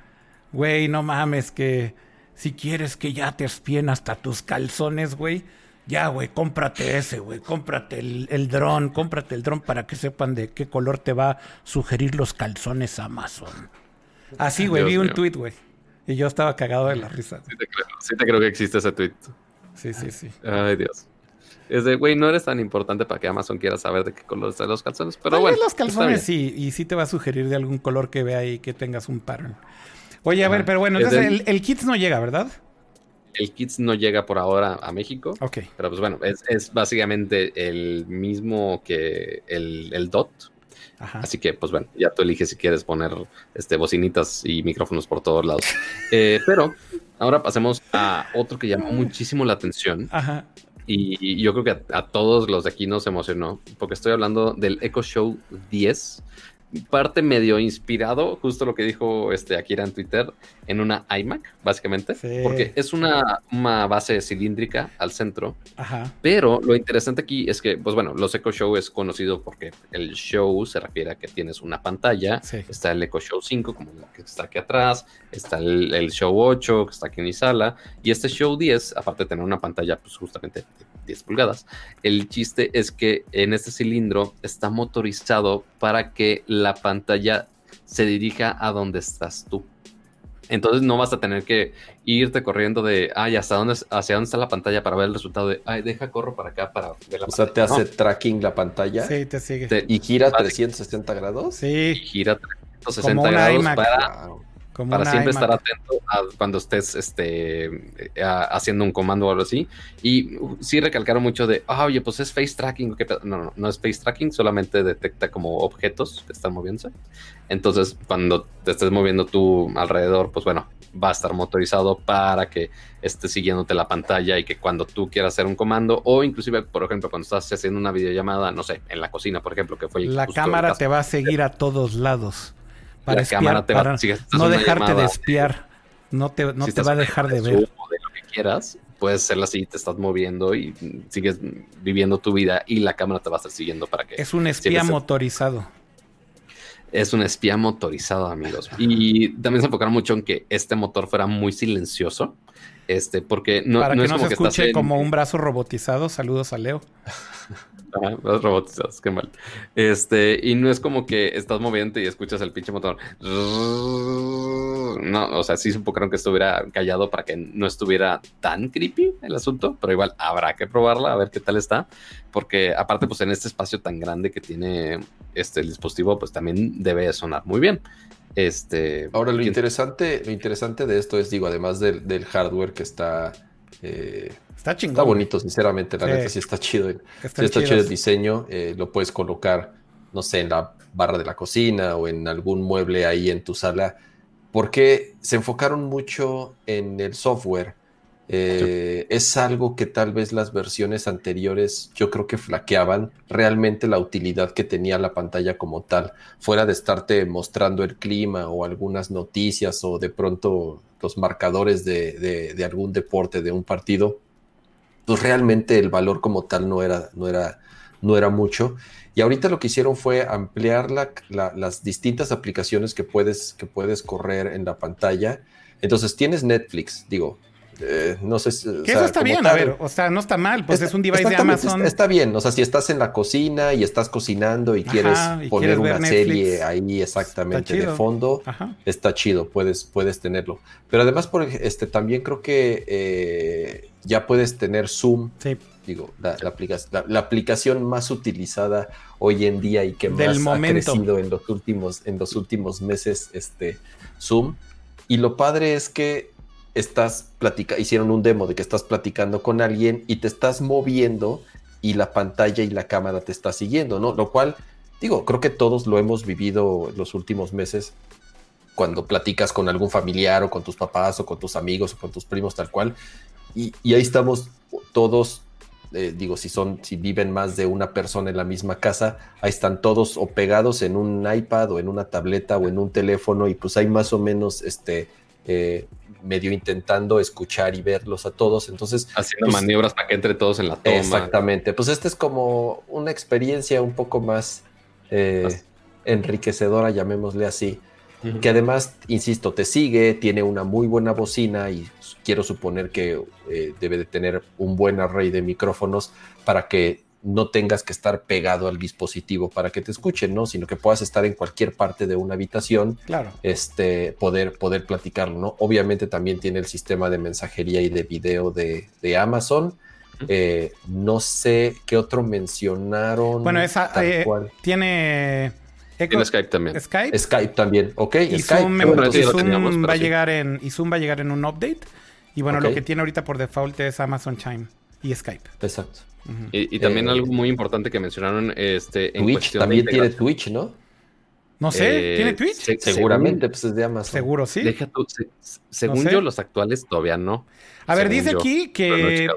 güey, no mames, que si quieres que ya te espien hasta tus calzones, güey, ya, güey, cómprate ese, güey, cómprate el, el dron, cómprate el dron para que sepan de qué color te va a sugerir los calzones Amazon. Así, güey, vi un mío. tweet, güey. Y yo estaba cagado de la risa. Sí te creo, sí te creo que existe ese tweet. Sí, sí, sí. Ay, Dios. Es de, güey, no eres tan importante para que Amazon quiera saber de qué color están los calzones. Pero Tal bueno. vez los calzones sí, y sí te va a sugerir de algún color que vea y que tengas un pattern. Oye, a ver, pero bueno, Es entonces el, el Kids no llega, ¿verdad? El Kids no llega por ahora a México. Ok. Pero pues bueno, es, es básicamente el mismo que el, el DOT. Ajá. Así que, pues bueno, ya tú eliges si quieres poner este, bocinitas y micrófonos por todos lados. [laughs] Eh, pero ahora pasemos a otro que llamó muchísimo la atención. Ajá. Y, y yo creo que a, a todos los de aquí nos emocionó, porque estoy hablando del Echo Show 10. Parte medio inspirado, justo lo que dijo este Akira en Twitter, en una iMac, básicamente. Sí. Porque es una, una base cilíndrica al centro. Ajá. Pero lo interesante aquí es que, pues bueno, los Echo Show es conocido porque el show se refiere a que tienes una pantalla. Sí. Está el Echo Show 5, como el que está aquí atrás. Está el, el Show 8, que está aquí en mi sala. Y este Show 10, aparte de tener una pantalla, pues justamente 10 pulgadas, el chiste es que en este cilindro está motorizado para que la pantalla se dirija a donde estás tú. Entonces no vas a tener que irte corriendo de, ay, ¿hasta dónde, hacia dónde está la pantalla para ver el resultado de, ay, deja corro para acá para ver la O sea, te pantalla". hace tracking la pantalla Sí, te sigue. Te y gira Vale. 360 grados. Sí, gira Como 360 una grados iMac. para Wow. Para siempre estar atento a cuando estés este, eh, haciendo un comando o algo así. Y sí recalcaron mucho de, ah, oye, pues es face tracking. No, no, no es face tracking, solamente detecta como objetos que están moviéndose. Entonces, cuando te estés moviendo tú alrededor, pues bueno, va a estar motorizado para que esté siguiéndote la pantalla y que cuando tú quieras hacer un comando o inclusive, por ejemplo, cuando estás haciendo una videollamada, no sé, en la cocina, por ejemplo, que fue... La cámara te va a seguir a todos lados. Para espiar, para no dejarte de espiar. No te, no te va a dejar de ver. De lo que quieras, puedes hacerla así, te estás moviendo y sigues viviendo tu vida y la cámara te va a estar siguiendo para que... Es un espía motorizado. Es un espía motorizado, amigos. Y también se enfocaron mucho en que este motor fuera muy silencioso. Este, porque no, Para que no se escuche como un brazo robotizado. Saludos a Leo. [laughs] los robotizados, qué mal. Este, y no es como que estás moviendo y escuchas el pinche motor. No, o sea, sí enfocaron que estuviera callado para que no estuviera tan creepy el asunto, pero igual habrá que probarla a ver qué tal está, porque aparte, pues en este espacio tan grande que tiene este el dispositivo, pues también debe sonar muy bien. Este, Ahora, lo interesante, lo interesante de esto es, digo, además del, hardware que está eh, Está chingón. Está bonito, sinceramente. La neta sí está chido. Está, chido el diseño. Eh, lo puedes colocar, no sé, en la barra de la cocina o en algún mueble ahí en tu sala. Porque se enfocaron mucho en el software. Eh, es algo que tal vez las versiones anteriores yo creo que flaqueaban realmente la utilidad que tenía la pantalla como tal, fuera de estarte mostrando el clima o algunas noticias o de pronto los marcadores de algún deporte, de un partido pues realmente el valor como tal no era, no era, no era mucho. Y ahorita lo que hicieron fue ampliar las distintas aplicaciones que puedes, que puedes correr en la pantalla. Entonces tienes Netflix, digo, eh, no sé si. Que eso está bien, a ver, o sea, no está mal, pues es un device de Amazon. Está, bien, o sea, si estás en la cocina y estás cocinando y quieres poner una serie ahí exactamente de fondo, está chido, puedes, puedes tenerlo. Pero además, por, este, también creo que eh, ya puedes tener Zoom. Sí. Digo, la, la, aplicación más utilizada hoy en día y que más ha crecido en los últimos, en los últimos meses, este, Zoom. Y lo padre es que estás platicando, hicieron un demo de que estás platicando con alguien y te estás moviendo y la pantalla y la cámara te está siguiendo, ¿no? Lo cual, digo, creo que todos lo hemos vivido los últimos meses cuando platicas con algún familiar o con tus papás o con tus amigos o con tus primos tal cual. Y, ahí estamos todos, eh, digo, si son, si viven más de una persona en la misma casa, ahí están todos o pegados en un iPad o en una tableta o en un teléfono y pues hay más o menos este eh, medio intentando escuchar y verlos a todos. Entonces, haciendo pues, maniobras para que entre todos en la toma. Exactamente. Pues esta es como una experiencia un poco más eh, enriquecedora, llamémosle así. Que además, insisto, te sigue, tiene una muy buena bocina y quiero suponer que eh, debe de tener un buen array de micrófonos para que no tengas que estar pegado al dispositivo para que te escuchen, ¿no? Sino que puedas estar en cualquier parte de una habitación, claro. este, poder, poder platicarlo, ¿no? Obviamente también tiene el sistema de mensajería y de video de, Amazon. Eh, no sé qué otro mencionaron. Bueno, esa eh, tiene. Tiene Skype también. Skype. Skype también, ok. Y Zoom, va a llegar en, y Zoom va a llegar en un update. Y bueno, lo que tiene ahorita por default es Amazon Chime y Skype. Exacto y, también eh, algo muy importante que mencionaron este, en Twitch también tiene Twitch, ¿no? No sé, eh, ¿tiene Twitch? seguramente, pues es de Amazon. Seguro, sí. según yo, los actuales todavía no. A ver, dice aquí que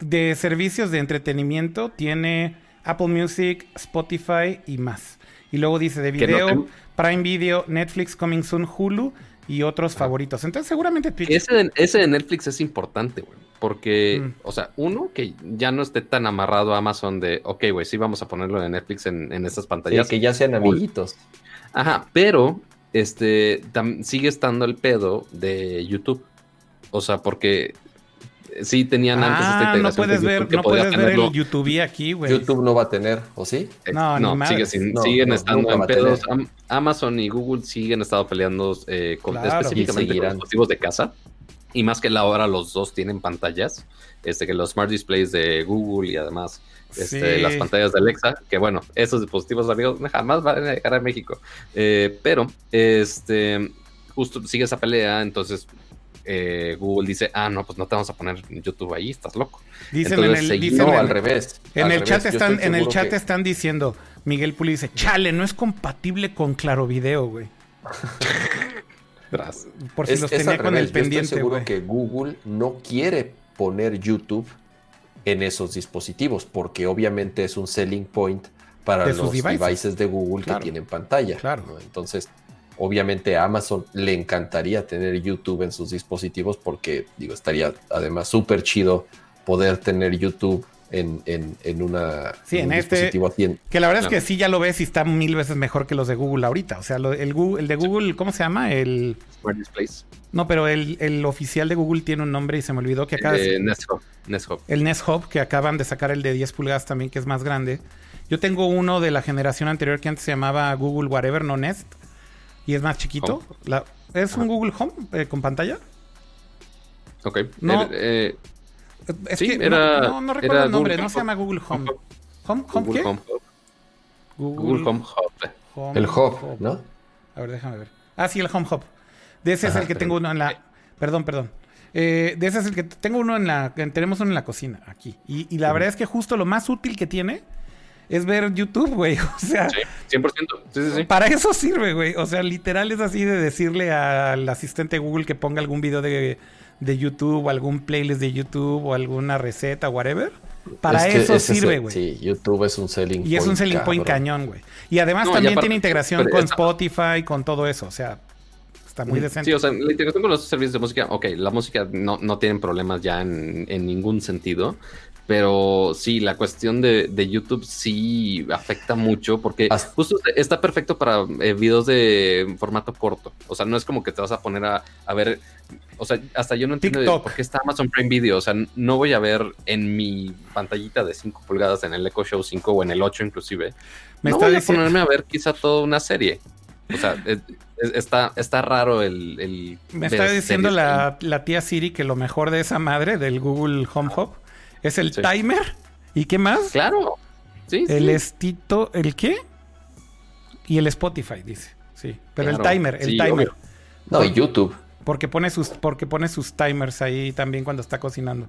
de servicios de entretenimiento tiene Apple Music, Spotify y más. Y luego dice de video, Prime Video, Netflix, Coming Soon, Hulu y otros favoritos. Entonces, seguramente Twitch. Ese ese de Netflix es importante, güey. Porque, mm. o sea, uno, que ya no esté tan amarrado a Amazon de, ok, güey, sí vamos a ponerlo en Netflix en, estas pantallas. que ya sean amiguitos. Ajá, pero este sigue estando el pedo de YouTube. O sea, porque sí tenían antes esta ah, integración. No puedes ver, no puedes ver el YouTube aquí, güey. YouTube no va a tener, ¿o sí? No, no, sigue siguen estando en pedos. Amazon y Google siguen estado peleando eh, con, específicamente con dispositivos de casa. Y más que la hora los dos tienen pantallas, este, que los smart displays de Google y además este, las pantallas de Alexa, que bueno, esos dispositivos amigos [laughs] jamás van a llegar a México. Eh, pero, este, justo sigue esa pelea, entonces eh, Google dice, ah, no, pues no te vamos a poner YouTube ahí, estás loco. Dicen en el, no, al revés. En el chat están, en el chat están diciendo, Miguel Puli dice, chale, no es compatible con Claro Video, güey. [laughs] Por si los tenía con el pendiente. Yo estoy seguro que Google no quiere poner YouTube en esos dispositivos, porque obviamente es un selling point para los devices. de Google que tienen pantalla. Claro. Entonces, obviamente a Amazon le encantaría tener YouTube en sus dispositivos porque, digo, estaría además súper chido poder tener YouTube en, en, una, sí, en, este, Que la verdad es que sí ya lo ves y está mil veces mejor que los de Google ahorita. O sea, el, Google, el de Google, ¿cómo se llama? El Smart Displays. No, pero el, oficial de Google tiene un nombre y se me olvidó que acá... Eh, Nest Hub. Nest Hub. El Nest Hub, que acaban de sacar el de 10 pulgadas también, que es más grande. Yo tengo uno de la generación anterior que antes se llamaba Google Whatever, no Nest. Y es más chiquito. ¿Es un Google Home eh, con pantalla? Ok. No. Eh, es que no, no, recuerdo el nombre, no se llama Google Home. ¿Home, home Google qué? Home Hub. Google, Home Hub. el Hub, ¿no? A ver, déjame ver. Ah, sí, el Home Hub. De ese es el que tengo uno en la. Perdón, perdón. Eh, de ese es el que tengo uno en la. Tenemos uno en la cocina, aquí. Y, y la verdad es que justo lo más útil que tiene es ver YouTube, güey. [laughs] O sea. Sí, 100%. Sí, sí, sí. Para eso sirve, güey. O sea, literal es así de decirle al asistente Google que ponga algún video de de YouTube o algún playlist de YouTube o alguna receta, whatever. Para eso sirve, güey. Sí, YouTube es un selling point. Y es un selling point cañón, güey. Y además también tiene integración con Spotify, con todo eso. O sea, está muy decente. Sí, o sea, la integración con los servicios de música, ok, la música no, no tienen problemas ya en, en ningún sentido. Pero sí, la cuestión de, de, YouTube sí afecta mucho porque justo está perfecto para eh, videos de formato corto. O sea, no es como que te vas a poner a, a ver. O sea, hasta yo no entiendo por qué está Amazon Prime Video. O sea, no voy a ver en mi pantallita de 5 pulgadas en el Echo Show 5 o en el 8 inclusive. Me no voy a ponerme a ver quizá toda una serie. O sea, está, está raro el... Me está diciendo la, la tía Siri que lo mejor de esa madre del Google Home Hub es el timer. ¿Y qué más? Claro. Sí, el estito, ¿el qué? Y el Spotify, dice. Sí. Pero el timer, el timer. No, y YouTube. Porque pone sus, porque pone sus timers ahí también cuando está cocinando.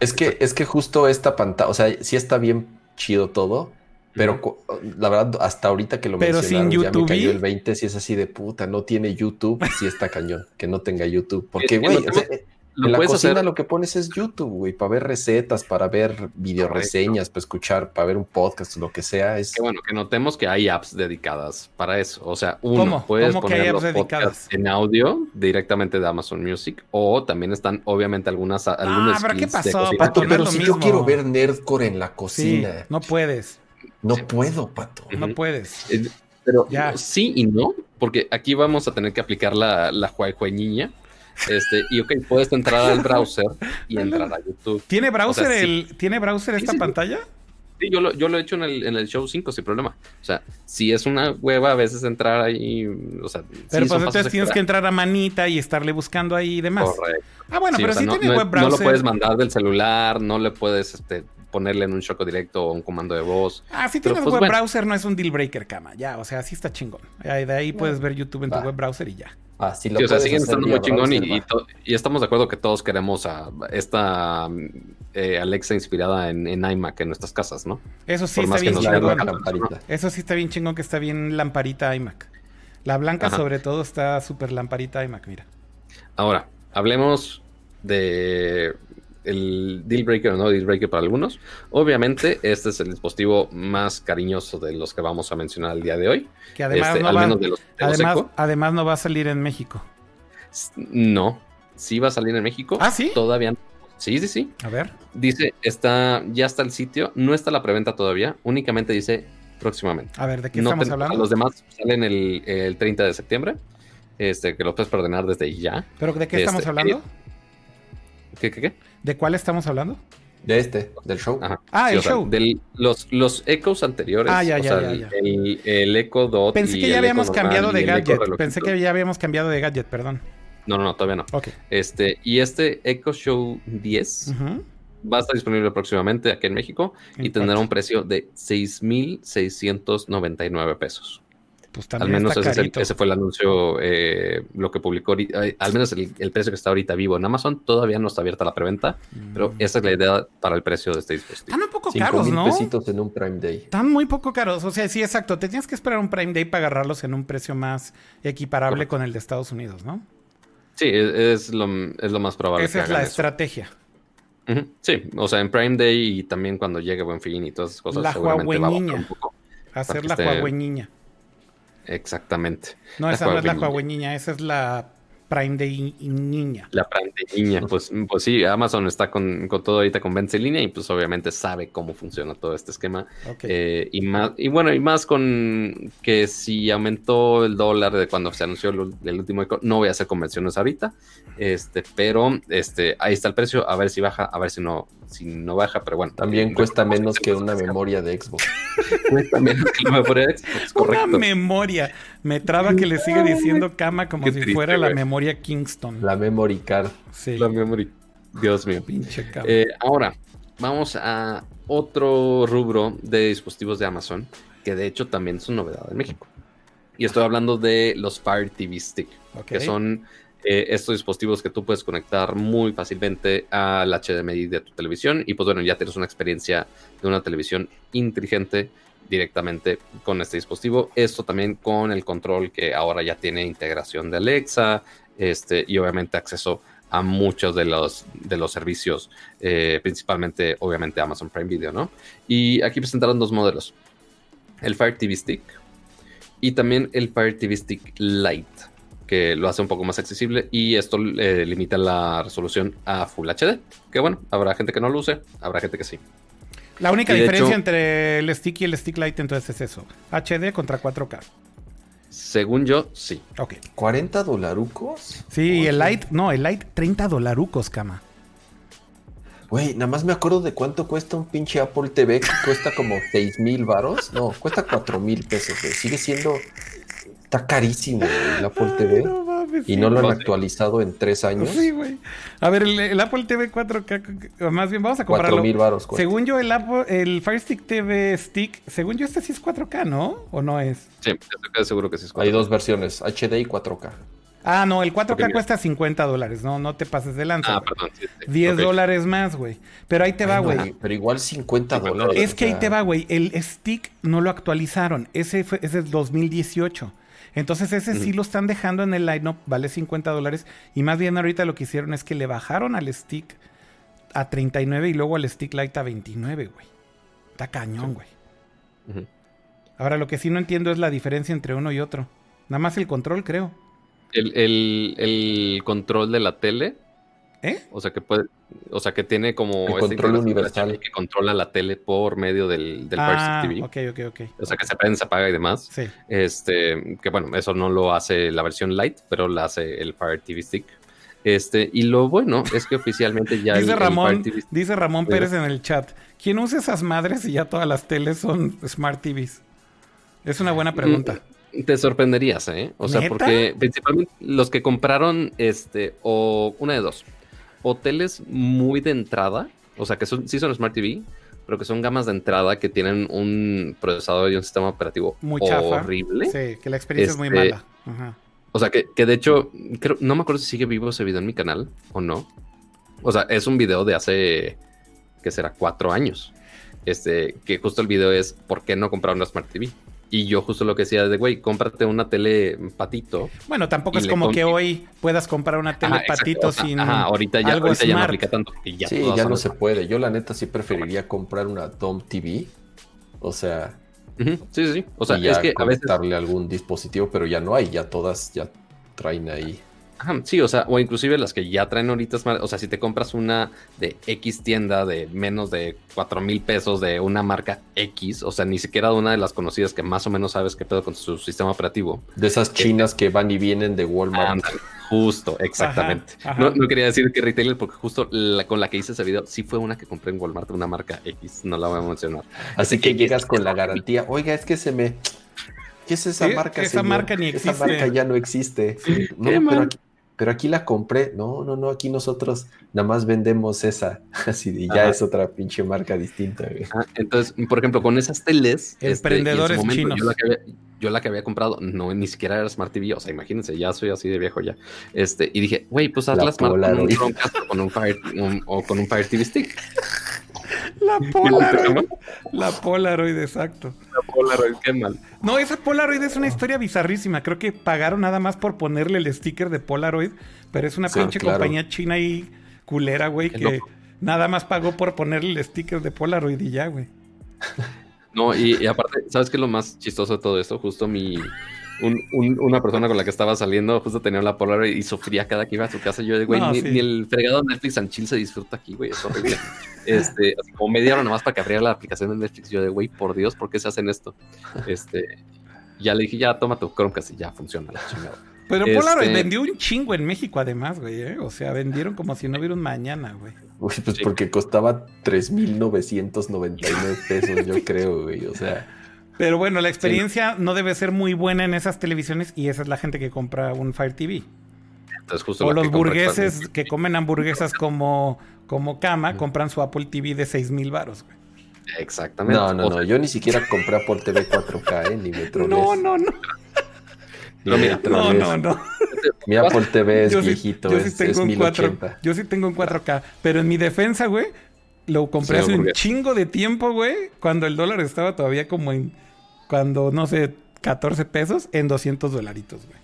Es que, es que justo esta pantalla, o sea, sí está bien chido todo, pero la verdad, hasta ahorita que lo pero mencionaron, sin YouTube, ya me cayó el 20, si es así de puta, no tiene YouTube, sí está cañón, que no tenga YouTube. Porque, güey, lo en la cocina lo que pones es YouTube, güey, para ver recetas, para ver video reseñas, para escuchar, para ver un podcast, lo que sea. Es... Que bueno, que notemos que hay apps dedicadas para eso. O sea, uno, puedes poner los podcasts en audio directamente de Amazon Music o también están obviamente algunas Ah, pero ¿qué pasó, Pato? pero si yo quiero ver Nerdcore en la cocina. no puedes. No puedo, Pato. No puedes. Eh, pero sí y no, porque aquí vamos a tener que aplicar la, la niña este, y ok, puedes entrar al browser y entrar a YouTube. ¿Tiene browser, el, ¿tiene browser esta pantalla? Sí, yo lo, yo lo he hecho en el, en el show 5 sin problema. O sea, si es una hueva a veces entrar ahí, o sea... Pero pues entonces tienes que entrar a manita y estarle buscando ahí y demás. Correcto. Ah, bueno, pero si tiene web browser... No lo puedes mandar del celular, no le puedes este, ponerle en un choco directo o un comando de voz. Ah, si tienes pues, web browser no es un deal breaker, cama. Ya, o sea, sí está chingón. De ahí puedes ver YouTube en tu web browser y ya. Ah, sí, o sea, siguen estando muy chingón y, estamos de acuerdo que todos queremos a esta eh, Alexa inspirada en, iMac en nuestras casas, ¿no? Eso sí está bien chingón. Eso sí está bien chingón que está bien lamparita iMac. La blanca sobre todo está súper lamparita iMac, mira. Ahora, hablemos de el deal breaker o no deal breaker para algunos. Obviamente, este es el dispositivo más cariñoso de los que vamos a mencionar el día de hoy. Que además, este, no, va, además, además no va a salir en México. No, sí va a salir en México. Ah, sí. Todavía Sí, sí, sí. A ver. Dice, está, ya está el sitio, no está la preventa todavía, únicamente dice próximamente. A ver, ¿de qué estamos hablando? Los demás salen el, el, 30 de septiembre, este, que lo puedes ordenar desde ya. ¿Pero de qué estamos este, hablando? ¿Qué, qué, qué? ¿De cuál estamos hablando? De este, del show. Ah, el show. los, los ecos anteriores. Ah, ya, ya, ya, El, el, Echo Dot. Pensé que ya habíamos cambiado de gadget. Pensé que ya habíamos cambiado de gadget, perdón. No, no, no, todavía no. Ok. Este, y este Echo Show 10 va a estar disponible próximamente aquí en México y tendrá un precio de 6,699 pesos. Pues al menos ese, fue el anuncio, eh, lo que publicó, eh, al menos el, precio que está ahorita vivo en Amazon, todavía no está abierta la preventa, pero mm. esa es la idea para el precio de este dispositivo. Están un poco caros, ¿no? pesitos en un Prime Day. Están muy poco caros, o sea, sí, exacto, te tienes que esperar un Prime Day para agarrarlos en un precio más equiparable con el de Estados Unidos, ¿no? Sí, es, lo, es lo, más probable. Esa es la estrategia. Sí, o sea, en Prime Day y también cuando llegue Buen Fin y todas esas cosas. La Huawei niña. Hacer la Huawei niña. Exactamente. No, esa no es la Huawei niña, esa es la Prime de niña. La Prime de niña, pues, pues sí, Amazon está con, todo ahorita con venta en línea y pues obviamente sabe cómo funciona todo este esquema. Eh, y más, y bueno, y más con que si aumentó el dólar de cuando se anunció el, último, no voy a hacer conversiones ahorita, este, pero este, ahí está el precio, a ver si baja, a ver si no, si no baja, pero bueno. También cuesta menos que una memoria de Xbox. Cuesta menos que una memoria de Xbox, correcto. Una memoria. Me traba que le sigue diciendo cama como si fuera la memoria Kingston. La memory card. Sí. La memory. Dios mío. Pinche eh, ahora, vamos a otro rubro de dispositivos de Amazon, que de hecho también es una novedad en México. Y estoy hablando de los Fire TV Stick, que son eh, estos dispositivos que tú puedes conectar muy fácilmente al HDMI de tu televisión y pues bueno, ya tienes una experiencia de una televisión inteligente directamente con este dispositivo. Esto también con el control que ahora ya tiene integración de Alexa este, y obviamente acceso a muchos de los, de los servicios, eh, principalmente obviamente Amazon Prime Video, ¿no? Y aquí presentaron dos modelos, el Fire TV Stick y también el Fire TV Stick Lite que lo hace un poco más accesible y esto eh, limita la resolución a Full HD. Que bueno, habrá gente que no lo use, habrá gente que sí. La única diferencia entre el stick y el stick light entonces es eso. HD contra 4K. Según yo, sí. Ok. ¿40 dolarucos? Sí, el light, no, el light 30 dolarucos, cama. Güey, nada más me acuerdo de cuánto cuesta un pinche Apple TV que cuesta como 6 mil varos. No, cuesta 4 mil pesos, Sigue siendo Está carísimo el Apple TV. y no lo han actualizado en tres años. Sí, güey. A ver, el, Apple TV 4K, más bien vamos a comprarlo. 4 mil baros. Según yo, el, Apple, el Fire Stick TV Stick, según yo, este sí es 4K, ¿no? ¿O no es? Sí, estoy seguro que sí es 4K. Hay dos versiones, HD y 4K. Ah, no, el 4K cuesta 50 dólares, no, no te pases de lanza. Ah, perdón. 10 dólares más, güey. Pero ahí te va, güey. pero igual 50 dólares. Es que ahí te va, güey. El stick no lo actualizaron. Ese fue, ese es 2018. Entonces ese sí lo están dejando en el line-up, vale 50 dólares. Y más bien ahorita lo que hicieron es que le bajaron al stick a 39 y luego al stick light a 29, güey. Está cañón, güey. Ahora lo que sí no entiendo es la diferencia entre uno y otro. Nada más el control, creo. El, el control de la tele ¿Eh? O sea que puede, o sea que tiene como el control universal que controla la tele por medio del, del ah, TV. Ok, ok, ok. O sea que se prende, se apaga y demás. Sí. Este, que bueno, eso no lo hace la versión light, pero la hace el Fire TV Stick. Este, y lo bueno es que oficialmente ya [laughs] dice Ramón, dice Ramón Pérez en el chat, ¿quién usa esas madres y ya todas las teles son Smart TVs? Es una buena pregunta. Mm, te sorprenderías, ¿eh? O sea, porque principalmente los que compraron, este, o una de dos, hoteles muy de entrada, o sea, que son, sí son Smart TV, pero que son gamas de entrada que tienen un procesador y un sistema operativo muy horrible. Sí, que la experiencia es muy este, mala. O sea, que, de hecho, creo, no me acuerdo si sigue vivo ese video en mi canal o no. O sea, es un video de hace, que será? Cuatro años. Este, que justo el video es ¿por qué no comprar una Smart TV? Y yo justo lo que decía de, güey, cómprate una tele patito. Bueno, tampoco es como que hoy puedas comprar una tele patito sin ajá, ahorita ya, ahorita ya no aplica tanto. ya sí, ya no se puede. Yo la neta sí preferiría comprar una Dom TV. O sea... Sí, sí, sí. O sea, es que a veces... algún dispositivo, pero ya no hay. Ya todas ya traen ahí sí, o sea, o inclusive las que ya traen ahorita, o sea, si te compras una de X tienda de menos de 4 mil pesos de una marca X, o sea, ni siquiera de una de las conocidas que más o menos sabes qué pedo con su sistema operativo. De esas chinas que van y vienen de Walmart. justo, exactamente. No, quería decir que retailer porque justo con la que hice ese video sí fue una que compré en Walmart, una marca X, no la voy a mencionar. Así, que, llegas con la garantía, oiga, es que se me... ¿Qué es esa marca? Esa marca ni existe. Esa marca ya no existe. No, pero aquí pero aquí la compré. No, no, no, aquí nosotros nada más vendemos esa. [laughs] Así y ya es otra pinche marca distinta. Ah, entonces, por ejemplo, con esas teles. El este, Emprendedores chinos. Yo la, que había, comprado, no, ni siquiera era Smart TV. O sea, imagínense, ya soy así de viejo ya. Este, y dije, güey, pues haz la Smart con un Chromecast o con un Fire, o con un Fire TV Stick. [laughs] [laughs] La Polaroid. la Polaroid, exacto. La Polaroid, qué mal. No, esa Polaroid es una historia bizarrísima. Creo que pagaron nada más por ponerle el sticker de Polaroid, pero es una pinche compañía china y culera, güey, que nada más pagó por ponerle el sticker de Polaroid y ya, güey. No, y, aparte, ¿sabes qué es lo más chistoso de todo esto? Justo mi, una persona con la que estaba saliendo justo tenía la Polaroid y sufría cada que iba a su casa. Yo, güey, ni, el fregado Netflix and chill se disfruta aquí, güey, es horrible. [laughs] este, así como media hora nomás para que abriera la aplicación de Netflix. Yo de, güey, por Dios, ¿por qué se hacen esto? Este, ya le dije, ya toma tu Chromecast y ya funciona la chingada. Pero Polaroid este vendió un chingo en México además, güey, ¿eh? O sea, vendieron como si no hubiera un mañana, güey. Uy, pues porque costaba 3.999 pesos, yo [laughs] creo, güey, o sea... Pero bueno, la experiencia no debe ser muy buena en esas televisiones y esa es la gente que compra un Fire TV. o los burgueses que comen hamburguesas como, como cama, compran su Apple TV de 6 mil baros. Exactamente. No, no, no. Yo ni siquiera compré Apple TV 4K, ¿eh? ni Metro No, no, no. No, no, no, no. Mi Apple TV es viejito, yo sí tengo un 4, Yo sí tengo un 4K, pero en mi defensa, güey, lo compré hace un chingo de tiempo, güey, cuando el dólar estaba todavía como en cuando, no sé, 14 pesos en 200 dolaritos, güey.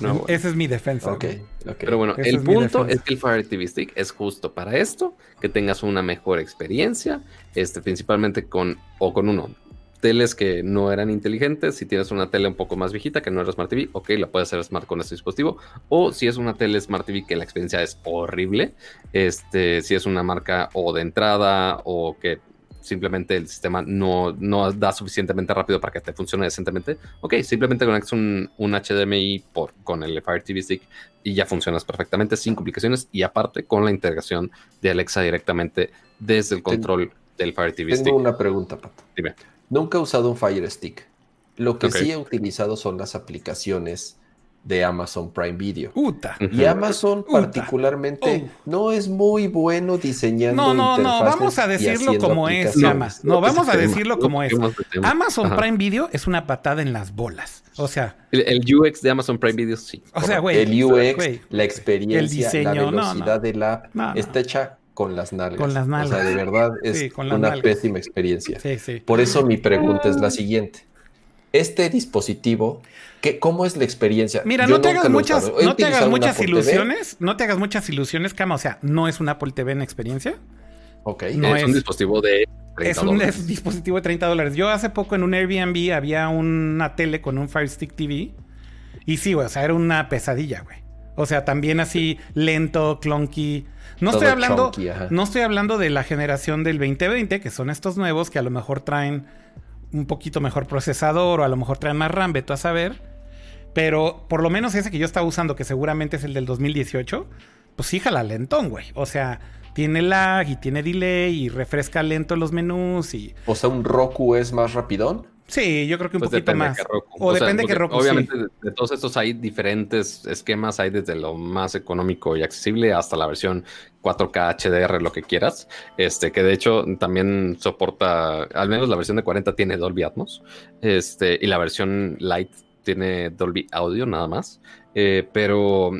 No, Esa es mi defensa. Okay, Pero bueno, el punto es que el Fire TV Stick es justo para esto, que tengas una mejor experiencia, este, principalmente con, o con uno, teles que no eran inteligentes, si tienes una tele un poco más viejita que no era Smart TV, ok, la puedes hacer Smart con este dispositivo, o si es una tele Smart TV que la experiencia es horrible, este, si es una marca o de entrada o que simplemente el sistema no, no da suficientemente rápido para que te funcione decentemente, ok, simplemente conectas un, un HDMI por, con el Fire TV Stick y ya funcionas perfectamente sin complicaciones y aparte con la integración de Alexa directamente desde el control del Fire TV Stick. Tengo una pregunta, Pato. Dime. Nunca he usado un Fire Stick. Lo que sí he utilizado son las aplicaciones de Amazon Prime Video. Y Amazon particularmente no es muy bueno diseñando No, no, no, vamos a decirlo como es, No, vamos a decirlo como es. Amazon Prime Video es una patada en las bolas. O sea, el, UX de Amazon Prime Video sí. O sea, güey, el UX, la experiencia, el diseño, la velocidad de la está hecha con las nalgas. Con las nalgas. O sea, de verdad es una pésima experiencia. Sí, sí. Por eso mi pregunta es la siguiente. Este dispositivo ¿Cómo es la experiencia? Mira, no te hagas muchas, no te hagas muchas ilusiones, no te hagas muchas ilusiones, Cama. O sea, no es un Apple TV en experiencia. Ok. No es, un dispositivo de 30 es un dispositivo de 30 dólares. Yo hace poco en un Airbnb había una tele con un Fire Stick TV. Y sí, güey, o sea, era una pesadilla, güey. O sea, también así lento, clunky. No estoy hablando, no estoy hablando de la generación del 2020, que son estos nuevos que a lo mejor traen un poquito mejor procesador o a lo mejor traen más RAM, tú a saber. Pero por lo menos ese que yo estaba usando, que seguramente es el del 2018, pues sí jala lentón, güey. O sea, tiene lag y tiene delay y refresca lento los menús y... O sea, un Roku es más rapidón. Sí, yo creo que un pues poquito más. O, depende que Roku. Obviamente, de, todos estos hay diferentes esquemas. Hay desde lo más económico y accesible hasta la versión 4K HDR, lo que quieras. Este, que de hecho también soporta, al menos la versión de 40 tiene Dolby Atmos. Este, y la versión Lite tiene Dolby Audio nada más. Eh, pero,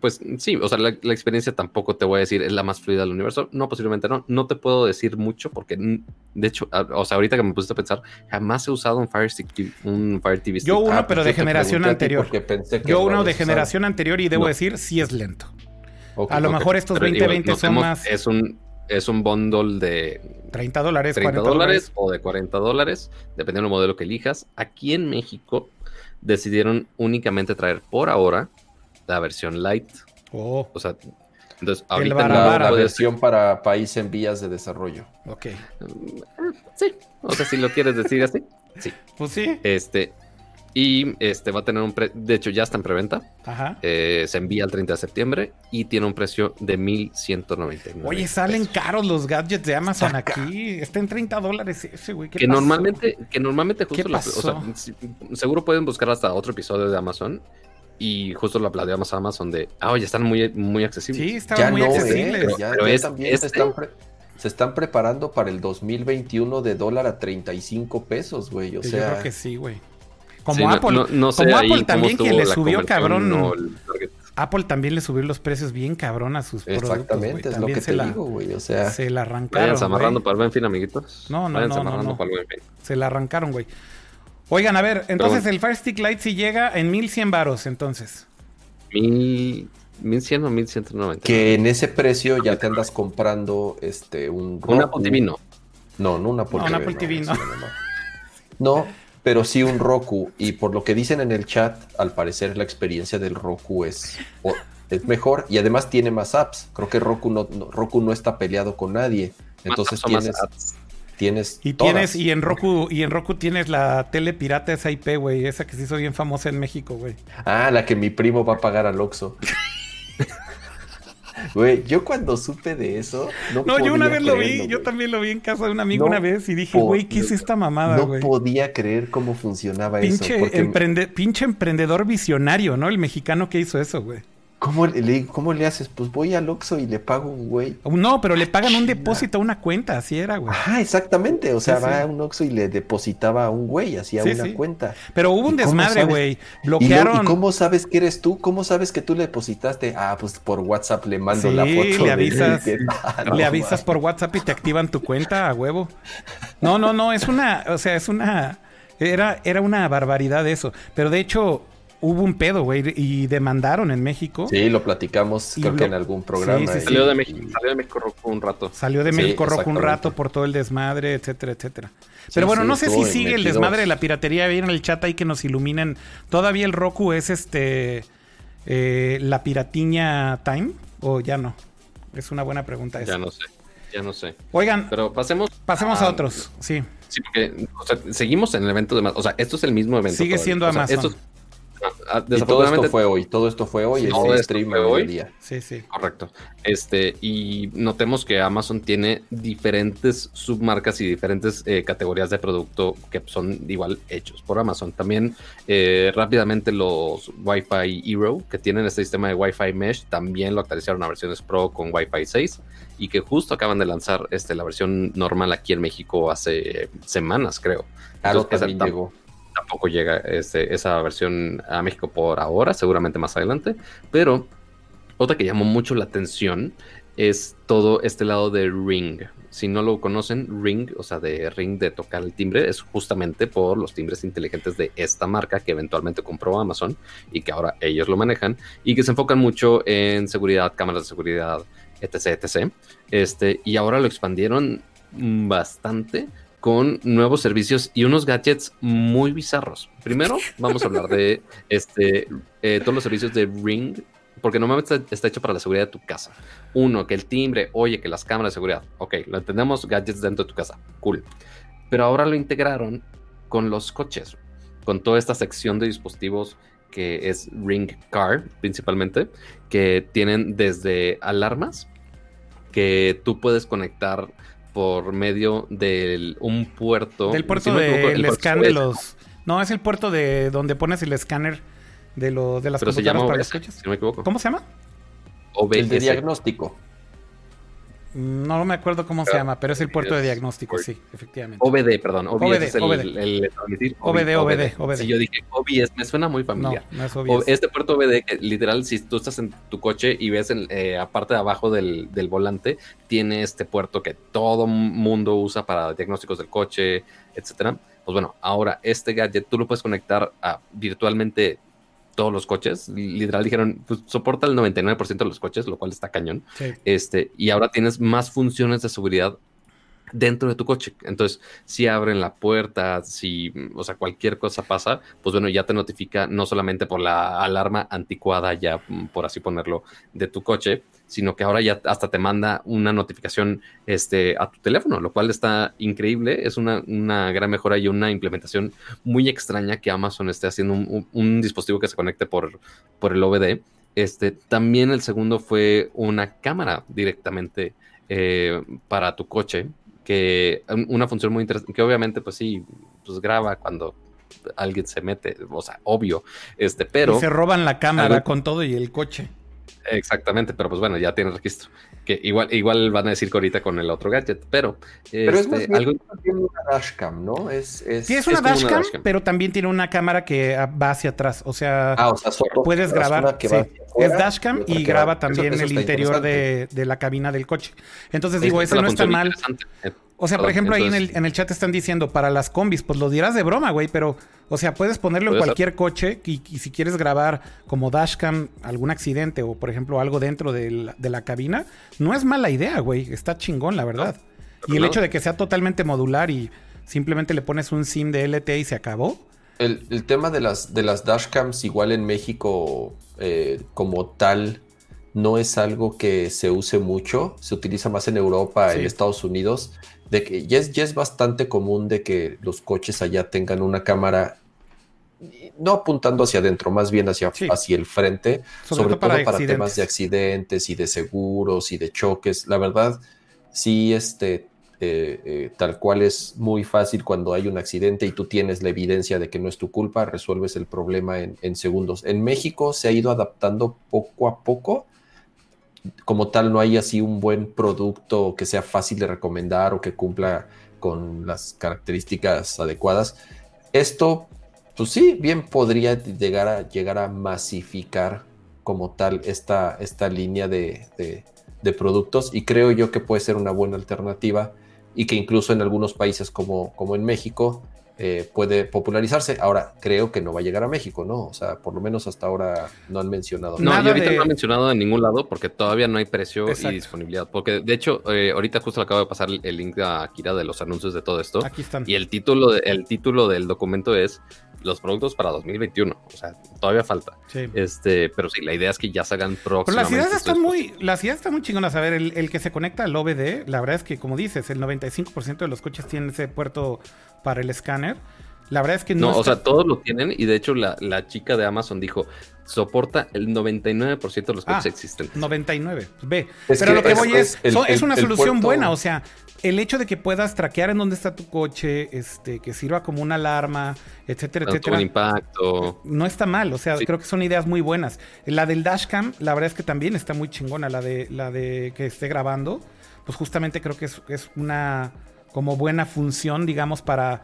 pues sí, o sea, la, experiencia tampoco te voy a decir es la más fluida del universo. No, posiblemente no. No te puedo decir mucho porque, de hecho, o sea, ahorita que me pusiste a pensar, jamás he usado un Fire, Stick, un Fire TV Yo uno, ah, pero de generación anterior. Yo uno de generación anterior y debo decir, sí es lento. a lo mejor estos 2020 son más... Es un, es un bundle de 30 dólares, 30 dólares o de 40 dólares, dependiendo del modelo que elijas. Aquí en México decidieron únicamente traer por ahora la versión light. Oh. O sea, entonces ahorita la, versión para país en vías de desarrollo. Ok. Sí, o sea, si lo quieres decir así, sí. Pues sí. Este, y este va a tener un precio, de hecho ya está en preventa. Ajá. Eh, se envía el 30 de septiembre y tiene un precio de 1199. Oye, salen caros los gadgets de Amazon aquí. Está en 30 dólares ese, güey. Que normalmente, que normalmente justo la, o sea, seguro pueden buscar hasta otro episodio de Amazon. Y justo lo aplaudíamos a Amazon de, ah, ya están muy, muy accesibles. Sí, estaban muy accesibles. pero, es, también se, están se, están preparando para el 2021 de dólar a 35 pesos, güey. O sea, yo creo que sí, güey. Como Apple, no, sé como Apple también quien le subió cabrón. Apple también le subió los precios bien cabrón a sus productos. Exactamente, es lo que te digo, güey. O sea, se la arrancaron. Vayan amarrando para el buen fin, amiguitos. No, no, no. no, no. Se la arrancaron, güey. Oigan, a ver, entonces el Fire Stick Lite sí llega en 1100 varos, entonces. Mil, 1100 o 1190. Que en ese precio ya te andas comprando este un Un Apple TV no. No, no un Apple no, TV. Un Apple TV no. No, pero sí un Roku. Y por lo que dicen en el chat, al parecer la experiencia del Roku es, es mejor y además tiene más apps. Creo que Roku no, Roku no está peleado con nadie. Entonces tienes, tienes y tienes y en Roku y en Roku tienes la tele pirata esa IP, güey, esa que se hizo bien famosa en México, güey. Ah, la que mi primo va a pagar al Oxxo. [laughs] Güey, yo cuando supe de eso. No, no yo una vez lo vi, yo también lo vi en casa de un amigo una vez y dije, güey, ¿qué es esta mamada, güey? No podía creer cómo funcionaba pinche eso. Pinche emprendedor visionario, ¿no? El mexicano que hizo eso, güey. ¿Cómo le, ¿Cómo le haces? Pues voy al Oxxo y le pago un güey. No, pero le pagan un depósito a una cuenta, así era, güey. Ah, exactamente. O sea, va a un Oxxo y le depositaba a un güey, hacía una cuenta. Pero hubo un desmadre, güey. Bloquearon. ¿Y, cómo sabes que eres tú? ¿Cómo sabes que tú le depositaste? Ah, pues por WhatsApp le mando la foto. Le avisas, [laughs] le avisas por WhatsApp y te activan tu cuenta a huevo. No, no, no, es una, o sea, es una. Era, era una barbaridad eso. Pero de hecho, hubo un pedo, güey, y demandaron en México. Sí, lo platicamos, creo que en algún programa. Salió, de México, salió de México Rojo un rato. Salió de México Rojo un rato por todo el desmadre, etcétera, etcétera. Pero bueno, no sé si sigue el desmadre de la piratería. Ahí en el chat ahí que nos iluminen. ¿Todavía el Roku es este eh, la piratiña time o ya no? Es una buena pregunta esa. Ya no sé, ya no sé. Oigan, pero pasemos. Pasemos a, otros, sí. Sí, porque seguimos en el evento de O sea, esto es el mismo evento. Sigue siendo Amazon. Ah, y todo esto fue hoy, todo esto fue hoy, el stream fue hoy. Día. Sí, sí. Correcto. Este, y notemos que Amazon tiene diferentes submarcas y diferentes eh, categorías de producto que son igual hechos por Amazon. También eh, rápidamente los Wi-Fi Hero, que tienen este sistema de Wi-Fi Mesh, también lo actualizaron a versiones Pro con Wi-Fi 6 y que justo acaban de lanzar este, la versión normal aquí en México hace semanas, creo. Claro, también llegó tampoco llega esa versión a México por ahora, seguramente más adelante. Pero otra que llamó mucho la atención es todo este lado de Ring. Si no lo conocen, Ring, o sea, de Ring de tocar el timbre, es justamente por los timbres inteligentes de esta marca que eventualmente compró Amazon y que ahora ellos lo manejan y que se enfocan mucho en seguridad, cámaras de seguridad, etc, etc. Este, y ahora lo expandieron bastante con nuevos servicios y unos gadgets muy bizarros. Primero, vamos a hablar de [laughs] este, eh, todos los servicios de Ring, porque normalmente está, hecho para la seguridad de tu casa. Uno, que el timbre, oye, que las cámaras de seguridad. Ok, lo entendemos, gadgets dentro de tu casa. Cool. Pero ahora lo integraron con los coches, con toda esta sección de dispositivos que es Ring Car principalmente, que tienen desde alarmas que tú puedes conectar por medio de un puerto. Del puerto del escáner de los. No, es el puerto de donde pones el escáner de, lo, de las Pero se llama para los coches. Si no me equivoco. ¿Cómo se llama? OBS. El de diagnóstico. No me acuerdo cómo se llama, pero es el puerto de diagnóstico, sí, efectivamente. OBD, perdón. OBD, es el, OBD. El, OBD, OBD, OBD. Sí, yo dije OBS, me suena muy familiar. No, no es OBS. Este puerto OBD, que literal, si tú estás en tu coche y ves, en, eh, aparte de abajo del, del, volante, tiene este puerto que todo mundo usa para diagnósticos del coche, etcétera. Pues bueno, ahora este gadget tú lo puedes conectar a virtualmente todos los coches. Literal dijeron, pues soporta el 99% de los coches, lo cual está cañón. Este, y ahora tienes más funciones de seguridad dentro de tu coche. Entonces, si abren la puerta, si, o sea, cualquier cosa pasa, pues bueno, ya te notifica no solamente por la alarma anticuada, ya por así ponerlo, de tu coche, sino que ahora ya hasta te manda una notificación este, a tu teléfono, lo cual está increíble. Es una, gran mejora y una implementación muy extraña que Amazon esté haciendo un, dispositivo que se conecte por, por el OBD. Este, también el segundo fue una cámara directamente eh, para tu coche, que una función muy interesante, que obviamente pues sí, pues graba cuando alguien se mete, o sea, obvio. Este, pero. Y se roban la cámara con todo y el coche. Exactamente, pero pues bueno, ya tiene registro. Que igual, igual van a decir que ahorita con el otro gadget, pero. Pero es este, algo... tiene una dashcam, ¿no? Es, es, sí, es una, dashcam, pero también tiene una cámara que va hacia atrás. O sea, ah, o sea puedes grabar. es dashcam y, graba también el interior de, de, la cabina del coche. Entonces digo, ese no está mal. O sea, por ejemplo, ahí en el, en el chat están diciendo para las combis, pues lo dirás de broma, güey, pero, o sea, puedes ponerlo en cualquier coche y, si quieres grabar como dashcam algún accidente o, por ejemplo, algo dentro de la, cabina, no es mala idea, güey. Está chingón, la verdad. y el hecho de que sea totalmente modular y simplemente le pones un SIM de LTE y se acabó. El, tema de las, de las dashcams, igual en México, eh, como tal, no es algo que se use mucho. Se utiliza más en Europa, en Estados Unidos de que ya es, ya es bastante común de que los coches allá tengan una cámara no apuntando hacia adentro, más bien hacia, hacia el frente, sobre, todo para, temas de accidentes y de seguros y de choques. La verdad, sí, este, eh, eh, tal cual es muy fácil cuando hay un accidente y tú tienes la evidencia de que no es tu culpa, resuelves el problema en, en segundos. En México se ha ido adaptando poco a poco como tal no hay así un buen producto que sea fácil de recomendar o que cumpla con las características adecuadas. Esto, pues sí, bien podría llegar a, llegar a masificar como tal esta, esta línea de, de productos y creo yo que puede ser una buena alternativa y que incluso en algunos países como, como en México eh, puede popularizarse. Ahora, creo que no va a llegar a México, ¿no? O sea, por lo menos hasta ahora no han mencionado. No, nada. ahorita no han mencionado en ningún lado porque todavía no hay precio y disponibilidad. Porque de hecho, eh, ahorita justo le acabo de pasar el link a Kira de los anuncios de todo esto. Aquí están. Y el título, el título del documento es los productos para 2021. O sea, todavía falta. Este, pero sí, la idea es que ya salgan próximamente. Pero las ideas están muy, las ideas están muy chingonas. A ver, el, el, que se conecta al OBD, la verdad es que, como dices, el 95% de los coches tienen ese puerto para el escáner. La verdad es que no. No, o sea, todos lo tienen y de hecho la, chica de Amazon dijo, soporta el 99% de los coches ah, existentes. 99, ve. Pero lo que voy es, es, una solución buena, o sea, el hecho de que puedas traquear en dónde está tu coche, este, que sirva como una alarma, etcétera, etcétera. Un impacto. No está mal, o sea, creo que son ideas muy buenas. La del dashcam, la verdad es que también está muy chingona, la de, la de que esté grabando. Pues justamente creo que es, es una como buena función, digamos, para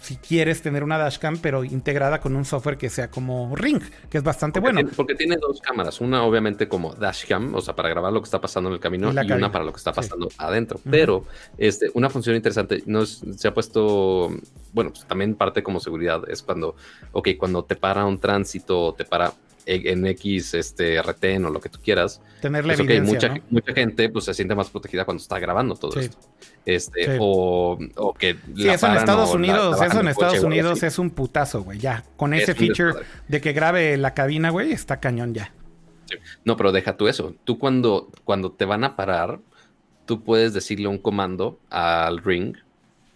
si quieres tener una dashcam, pero integrada con un software que sea como Ring, que es bastante bueno. porque tiene dos cámaras, una obviamente como dashcam, o sea, para grabar lo que está pasando en el camino, y, una para lo que está pasando adentro. Pero este, una función interesante, no se ha puesto, bueno, pues también parte como seguridad, es cuando, ok, cuando te para un tránsito, te para en X este, retén o lo que tú quieras. Tener la pues, mucha, mucha gente pues, se siente más protegida cuando está grabando todo esto. Este, o, que sí, eso en Estados Unidos, eso en Estados Unidos es un putazo, güey. Ya, con ese feature de que grabe la cabina, güey, está cañón ya. No, pero deja tú eso. Tú cuando, cuando te van a parar, tú puedes decirle un comando al ring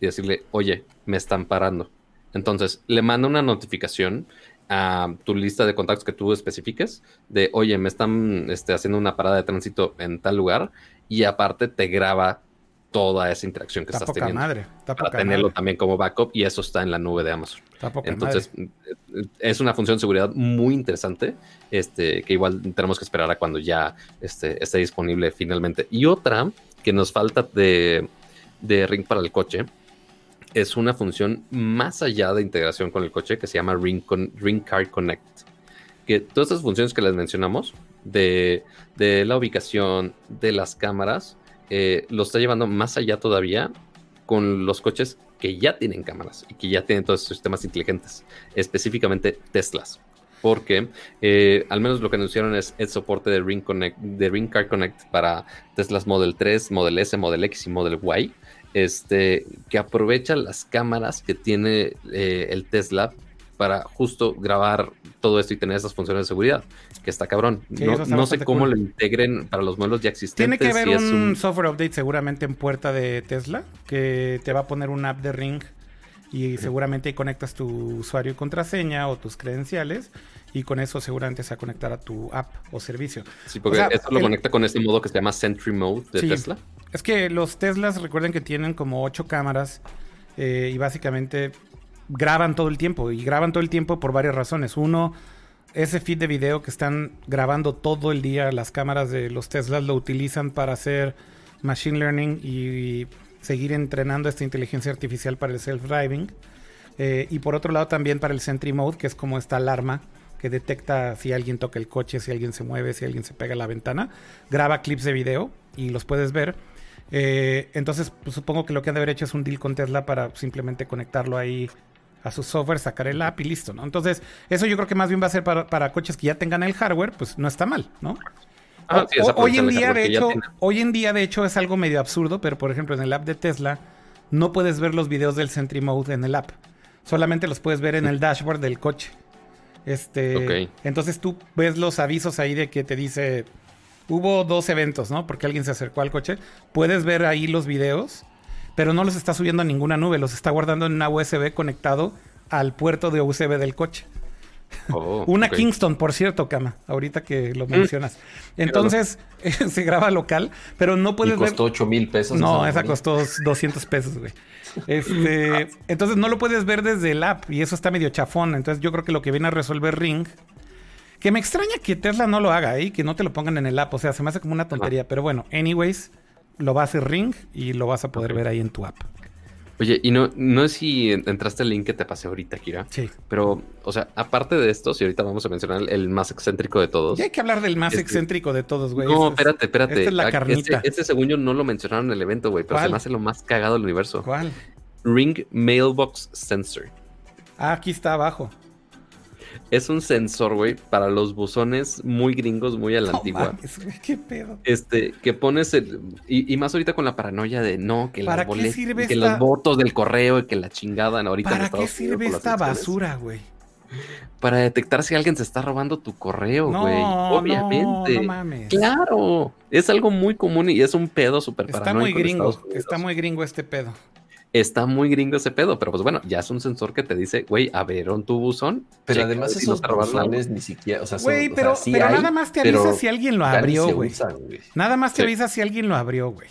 y decirle, oye, me están parando. Entonces, le manda una notificación a tu lista de contactos que tú especifiques de, oye, me están este, haciendo una parada de tránsito en tal lugar y aparte te graba toda esa interacción que estás teniendo. Madre, para tenerlo también como backup y eso está en la nube de Amazon. Entonces, es una función de seguridad muy interesante, este, que igual tenemos que esperar a cuando ya este, esté disponible finalmente. Y otra que nos falta de, de Ring para el coche es una función más allá de integración con el coche que se llama Ring, Ring Car Connect. Que todas estas funciones que les mencionamos, de, de la ubicación, de las cámaras, eh, lo está llevando más allá todavía con los coches que ya tienen cámaras y que ya tienen todos estos sistemas inteligentes, específicamente Teslas. Porque eh, al menos lo que anunciaron es el soporte de Ring, Connect, de Ring Car Connect para Teslas Model 3, Model S, Model X y Model Y este, que aprovecha las cámaras que tiene eh, el Tesla para justo grabar todo esto y tener esas funciones de seguridad, que está cabrón. no, sé cómo lo integren para los modelos ya existentes. Tiene que haber un, software update seguramente en puerta de Tesla, que te va a poner un app de Ring y seguramente ahí conectas tu usuario y contraseña o tus credenciales y con eso seguramente se va a conectar a tu app o servicio. Sí, porque esto lo conecta con este modo que se llama Sentry Mode de Tesla. Es que los Teslas recuerden que tienen como ocho cámaras eh, y básicamente graban todo el tiempo y graban todo el tiempo por varias razones. Uno, ese feed de video que están grabando todo el día las cámaras de los Teslas lo utilizan para hacer machine learning y, seguir entrenando esta inteligencia artificial para el self-driving. Eh, y por otro lado también para el Sentry Mode, que es como esta alarma que detecta si alguien toca el coche, si alguien se mueve, si alguien se pega a la ventana. Graba clips de video y los puedes ver. Eh, entonces, pues, supongo que lo que han de haber hecho es un deal con Tesla para simplemente conectarlo ahí a su software, sacar el app y listo, ¿no? Entonces, eso yo creo que más bien va a ser para, coches que ya tengan el hardware, pues no está mal, ¿no? Ah, hoy en día, de hecho, hoy en día, de hecho, es algo medio absurdo, pero por ejemplo, en el app de Tesla, no puedes ver los videos del Sentry Mode en el app. Solamente los puedes ver en el dashboard del coche. Este, entonces tú ves los avisos ahí de que te dice hubo dos eventos, ¿no? Porque alguien se acercó al coche. Puedes ver ahí los videos, pero no los está subiendo a ninguna nube, los está guardando en una USB conectado al puerto de USB del coche. Oh, [laughs] una Kingston, por cierto, Cama, ahorita que lo mm. mencionas. Entonces, [laughs] se graba local, pero no puedes ¿Y costó 8 mil pesos. No, esa, costó 200 pesos, güey. [laughs] Este, entonces no lo puedes ver desde el app y eso está medio chafón. Entonces yo creo que lo que viene a resolver Ring, que me extraña que Tesla no lo haga y que no te lo pongan en el app. O sea, se me hace como una tontería. Pero bueno, anyways, lo va a hacer Ring y lo vas a poder ver ahí en tu app. Oye, y no, no es si entraste el link que te pasé ahorita, Kira. Sí. Pero, o sea, aparte de esto, si ahorita vamos a mencionar el más excéntrico de todos. Ya hay que hablar del más este, excéntrico de todos, güey. No, espérate, espérate. Esta es la carnita. Este, este según yo no lo mencionaron en el evento, güey, pero se me hace lo más cagado del universo. ¿Cuál? Ring Mailbox Sensor. Ah, aquí está abajo. Es un sensor, güey, para los buzones muy gringos, muy a la antigua. ¿Qué pedo? Este, que pones el. Y, más ahorita con la paranoia de no, que, ¿Para que los votos del correo y que la chingada ahorita ¿Para qué sirve esta basura, güey? Para detectar si alguien se está robando tu correo, güey. Obviamente. No, no mames. Claro. Es algo muy común y es un pedo súper Está muy gringo. Está muy gringo este pedo. Está muy gringo ese pedo, pero pues bueno, ya es un sensor que te dice, güey, abrieron tu buzón. Pero además esos buzones ni siquiera, o sea, güey, pero, pero nada más te avisa si alguien lo abrió, güey. Nada más te avisa si alguien lo abrió, güey.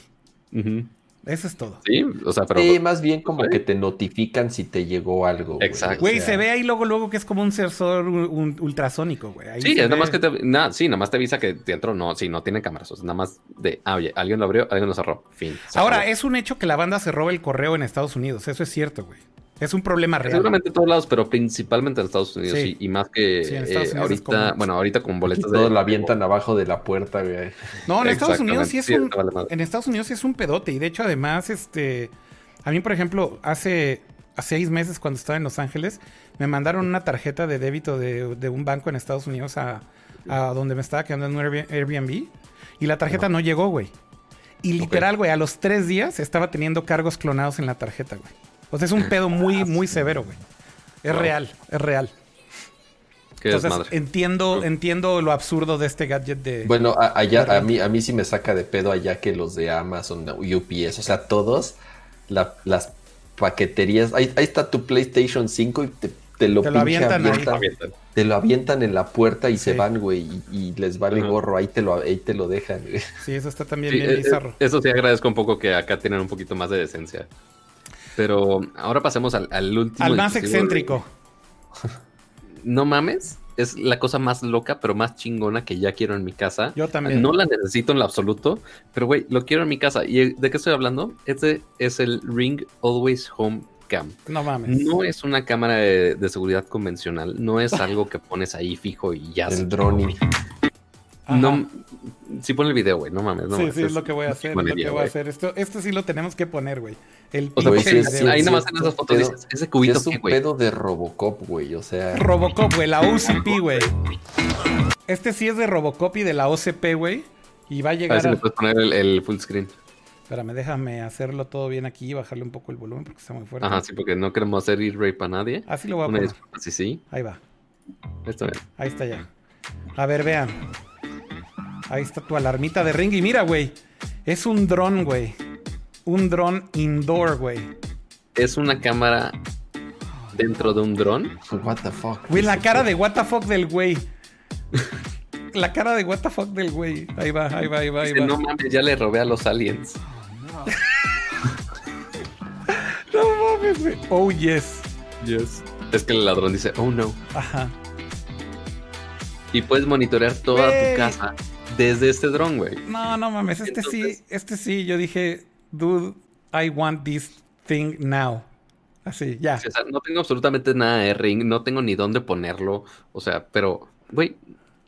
Eso es todo. Sí, o sea, pero. Sí, más bien como que te notifican si te llegó algo. Exacto. Güey, se ve ahí luego, luego que es como un sensor ultrasónico, güey. Sí, es nada más que te. Nada, sí, nada más te avisa que dentro no, sí, no tiene cámaras. O sea, nada más de. Ah, oye, alguien lo abrió, alguien lo cerró. Fin. Ahora, es un hecho que la banda se roba el correo en Estados Unidos. Eso es cierto, güey. Es un problema real. Seguramente en todos lados, pero principalmente en Estados Unidos. Y, más que eh, ahorita, bueno, ahorita con boletos de. Todos lo avientan abajo de la puerta, güey. No, en Estados Unidos sí es un. En Estados Unidos sí es un pedote. Y de hecho, además, este. A mí, por ejemplo, hace, seis meses cuando estaba en Los Ángeles, me mandaron una tarjeta de débito de, un banco en Estados Unidos a, donde me estaba quedando en un Airbnb. Y la tarjeta no llegó, güey. Y literal, güey, a los tres días estaba teniendo cargos clonados en la tarjeta, güey. O sea, es un pedo muy, muy severo, güey. Es real, es real. Entonces, entiendo, entiendo lo absurdo de este gadget de. Bueno, allá, a mí, a mí sí me saca de pedo allá que los de Amazon, UPS, o sea, todos, las paqueterías. Ahí, está tu PlayStation 5 y te, lo, avientan, Te lo avientan en la puerta y se van, güey, y, les vale gorro, ahí te lo, ahí te lo dejan. Sí, eso está también bien eh, eh, bizarro. Eso sí agradezco un poco que acá tienen un poquito más de decencia. Pero ahora pasemos al, último. Al más excéntrico. No mames. Es la cosa más loca, pero más chingona que ya quiero en mi casa. Yo también. No la necesito en lo absoluto, pero güey, lo quiero en mi casa. ¿Y de qué estoy hablando? Este es el Ring Always Home Cam. No mames. No es una cámara de, seguridad convencional. No es algo que pones ahí fijo y ya. El No, sí pon el video, güey, no mames. No, sí, sí, es lo que voy a hacer, es lo que voy a hacer. Esto, esto sí lo tenemos que poner, güey. El o sea, ahí nomás en esas fotos dices, ese cubito es un pedo de Robocop, güey, o sea. Robocop, güey, la OCP, güey. Este sí es de Robocop y de la OCP, güey. Y va a llegar. A ver si le puedes poner el, full screen. Espérame, déjame hacerlo todo bien aquí y bajarle un poco el volumen porque está muy fuerte. Ajá, sí, porque no queremos hacer ir rape a nadie. Así lo voy a poner. Sí, sí. Ahí va. Está bien. Ahí está ya. A ver, vean. Ahí está tu alarmita de ring. Y mira, güey. Es un dron, güey. Un dron indoor, güey. Es una cámara dentro de un dron. What the fuck. Güey, la cara de what the fuck del güey. [laughs] la cara de what the fuck del güey. Ahí va, ahí va, ahí va, ahí va. No mames, ya le robé a los aliens. [laughs] no mames, güey. Oh, yes. Yes. Es que el ladrón dice, oh no. Ajá. Y puedes monitorear toda tu casa desde este dron, güey. No, no mames, este Entonces- sí, este sí, yo dije, dude, I want this thing now. Así, ya. O sea, no tengo absolutamente nada de ring, no tengo ni dónde ponerlo. O sea, pero, güey,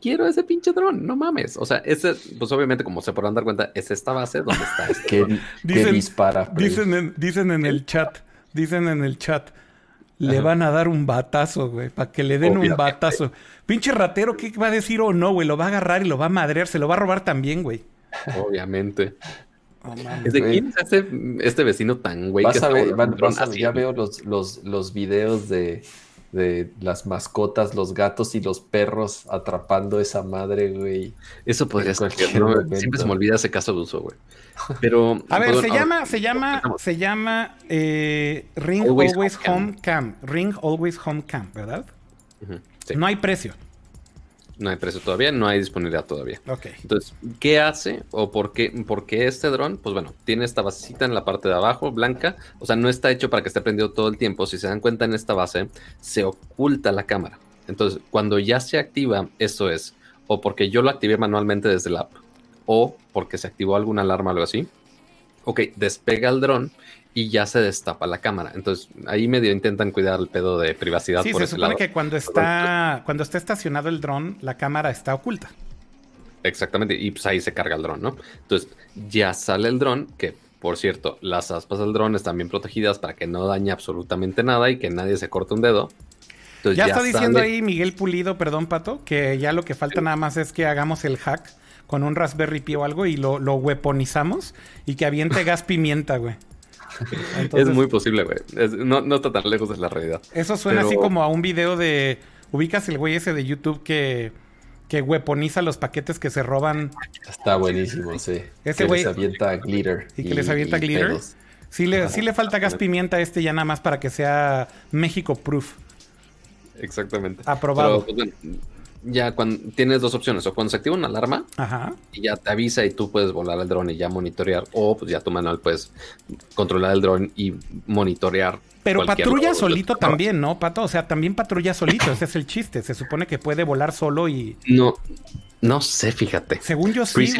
quiero ese pinche dron, no mames. O sea, ese, pues obviamente, como se podrán dar cuenta, es esta base donde está este [laughs] Que, dron. que Dicen- dispara. Dicen en, dicen en el chat, dicen en el chat, le Ajá. van a dar un batazo, güey, para que le den un batazo. Pinche ratero, ¿qué va a decir o no, güey? Lo va a agarrar y lo va a madrear, se lo va a robar también, güey. Obviamente. No mames. ¿Es de Güey. quién es este, este vecino tan güey? Vas que a ver, vas a ya veo los, los, los videos de, de las mascotas, los gatos y los perros atrapando esa madre, güey. Eso podría ser. cualquier ¿no? Siempre se me olvida ese caso de uso, güey. Pero. A ver, se llama, se llama, se llama eh, Ring Always Always, Home Home Cam. Ring Always Home Cam, ¿verdad? Sí. No hay precio. No hay precio todavía, no hay disponibilidad todavía. Ok. Entonces, ¿qué hace o por qué, por qué este dron? Pues bueno, tiene esta basecita en la parte de abajo, blanca. O sea, no está hecho para que esté prendido todo el tiempo. Si se dan cuenta en esta base, se oculta la cámara. Entonces, cuando ya se activa, esto es, o porque yo lo activé manualmente desde la app, o porque se activó alguna alarma o algo así. Ok, despega el dron y ya se destapa la cámara. Entonces, ahí medio intentan cuidar el pedo de privacidad Sí, por se ese supone lado. que cuando está, cuando está estacionado el dron, la cámara está oculta. Exactamente, y pues ahí se carga el dron, ¿no? Entonces ya sale el dron, que por cierto, las aspas del dron están bien protegidas para que no dañe absolutamente nada y que nadie se corte un dedo. Entonces, Ya, está diciendo sale- ahí Miguel Pulido, perdón, Pato, que ya lo que falta nada más es que hagamos el hack con un Raspberry Pi o algo y lo, lo weaponizamos y que aviente [laughs] gas pimienta, güey. Entonces, [laughs] Es muy posible, güey. No, no está tan lejos de la realidad. Eso suena pero- así como a un video de... Ubicas el güey ese de YouTube que, que weaponiza los paquetes que se roban. Está buenísimo, sí. Ese que güey- les avienta glitter. Y que les avienta glitter. pedos. Sí le, sí le falta gas pimienta a este ya nada más para que sea México proof. Exactamente. Aprobado. Pero, pues, bueno, ya cuando tienes dos opciones, o cuando se activa una alarma Ajá. y ya te avisa y tú puedes volar el dron y ya monitorear, o pues ya tu manual puedes controlar el dron y monitorear. Pero patrulla solito también, ¿no, Pato? O sea, también patrulla solito. Ese es el chiste. Se supone que puede volar solo y... No, no sé, fíjate. Según yo sí,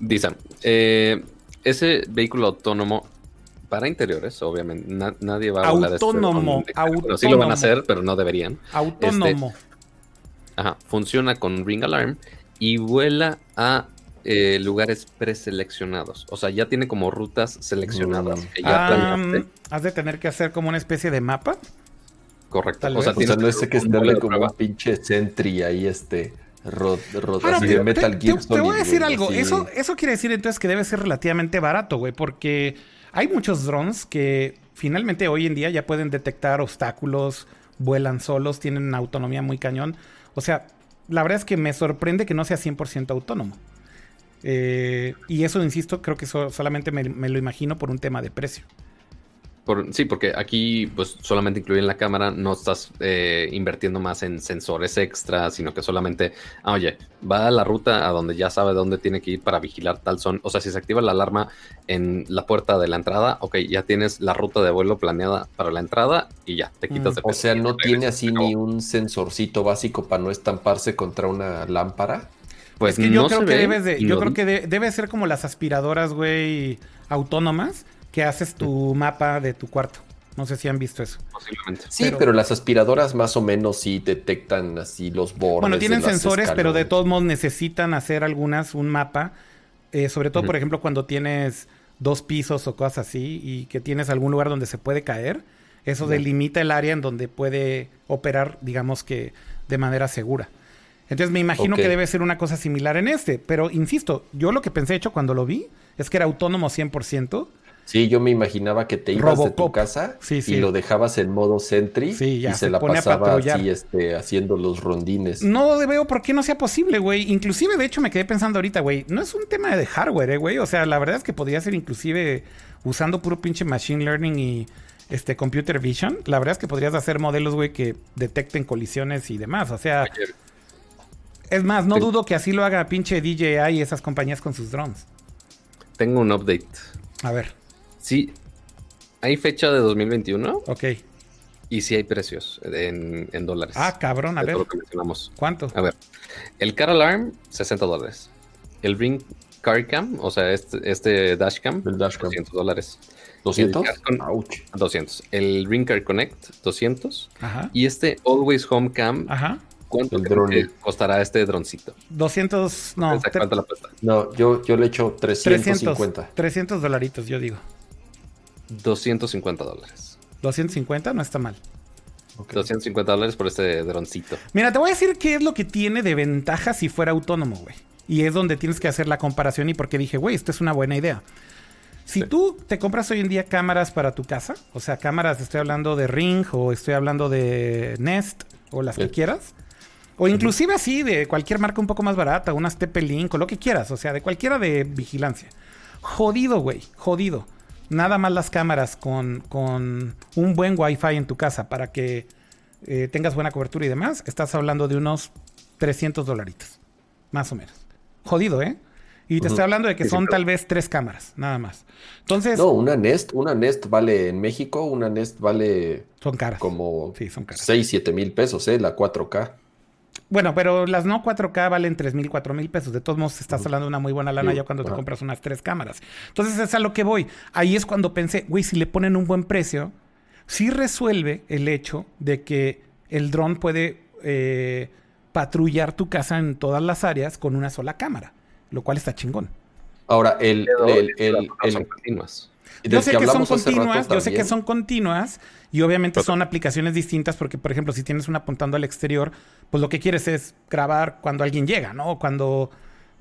dicen, eh, ese vehículo autónomo para interiores, obviamente, na- nadie va a volar este Autónomo, Sí lo van autónomo. a hacer, pero no deberían. Autónomo. Ajá, funciona con Ring Alarm y vuela a eh, lugares preseleccionados. O sea, ya tiene como rutas seleccionadas. Mm. que ya Ah, has de tener que hacer como una especie de mapa. Correcto. tal O sea, vez. O sea, tienes no es que estarle como un pinche Sentry ahí, este, Ahora, así te, de Metal te- Gear te- te voy a decir algo. Eso, eso quiere decir entonces que debe ser relativamente barato, güey, porque hay muchos drones que finalmente hoy en día ya pueden detectar obstáculos, vuelan solos, tienen una autonomía muy cañón. O sea, la verdad es que me sorprende que no sea 100% autónomo. Eh, y eso, insisto, creo que solamente me, me lo imagino por un tema de precio. Por- sí, porque aquí pues solamente incluyen la cámara, no estás eh, invirtiendo más en sensores extra, sino que solamente, ah, oye, va a la ruta a donde ya sabe dónde tiene que ir para vigilar tal son. O sea, si se activa la alarma en la puerta de la entrada, ok, ya tienes la ruta de vuelo planeada para la entrada y ya, te quitas Mm. de O sea, no tiene así ni un sensorcito básico para no estamparse contra una lámpara. Pues Es que yo no creo que debes de, yo no- creo que de- debe ser como las aspiradoras, güey, autónomas, que haces tu mapa de tu cuarto. No sé si han visto eso. Posiblemente. Sí, Pero- pero, las aspiradoras más o menos sí detectan así los bordes. Bueno, tienen de sensores, pero de todos modos necesitan hacer algunas, un mapa. eh, sobre todo, por ejemplo, cuando tienes dos pisos o cosas así y que tienes algún lugar donde se puede caer. Eso delimita el área en donde puede operar, digamos que de manera segura. Entonces me imagino que debe ser una cosa similar en este. Pero insisto, yo lo que pensé, de hecho, cuando lo vi, es que era autónomo 100%. Sí, yo me imaginaba que te ibas de tu casa Sí, sí. y lo dejabas en modo Sentry Sí, ya, y se se la pasaba así, este, haciendo los rondines. No veo por qué no sea posible, güey. Inclusive, de hecho, me quedé pensando ahorita, güey. No es un tema de hardware, eh, güey. O sea, la verdad es que podría ser inclusive usando puro pinche machine learning y este computer vision. La verdad es que podrías hacer modelos, güey, que detecten colisiones y demás. O sea, Ayer- es más, no dudo que así lo haga pinche DJI y esas compañías con sus drones. Tengo un update. A ver, Sí, hay fecha de 2021. ok. Y sí hay precios en, dólares. Ah, cabrón, a ver. ¿Cuánto? A ver, el Car Alarm, 60 dólares. El Ring Car Cam, o sea, este, este Dashcam, el dashcam. 200 dólares. ¿200? El 200. El Ring Car Connect, 200. Ajá. Y este Always Home Cam, Ajá. ¿cuánto costará este droncito? 200, no. ¿Cuánto la No, yo, yo le echo 350. 300 dolaritos, yo digo. 250 dólares. 250 no está mal. 250 dólares por este droncito. Mira, te voy a decir qué es lo que tiene de ventaja si fuera autónomo, güey. Y es donde tienes que hacer la comparación y porque dije, güey, esto es una buena idea. Si tú te compras hoy en día cámaras para tu casa, o sea, cámaras, estoy hablando de Ring o estoy hablando de Nest o las que quieras, o inclusive así de cualquier marca un poco más barata, unas TP-Link o lo que quieras, o sea, de cualquiera de vigilancia. Jodido, güey, jodido. Nada más las cámaras con, con un buen Wi-Fi en tu casa para que eh, tengas buena cobertura y demás, estás hablando de unos 300 dolaritos, más o menos. Jodido, ¿eh? Y te estoy hablando de que son tal vez tres cámaras, nada más. Entonces. No, una Nest, una Nest vale en México, una Nest vale. Son caras. Como sí, son caras. 6, 7 mil pesos, ¿eh? La 4K. Bueno, pero las no 4K valen 3 mil, 4 mil pesos. De todos modos, estás hablando de una muy buena lana ya cuando te compras unas tres cámaras. Entonces, es a lo que voy. Ahí es cuando pensé, güey, si le ponen un buen precio, sí resuelve el hecho de que el dron puede eh, patrullar tu casa en todas las áreas con una sola cámara lo cual está chingón. Ahora, el, el, el, Yo sé que son continuas, yo sé que son continuas y obviamente son aplicaciones distintas porque, por ejemplo, si tienes una apuntando al exterior, pues lo que quieres es grabar cuando alguien llega, ¿no? Cuando,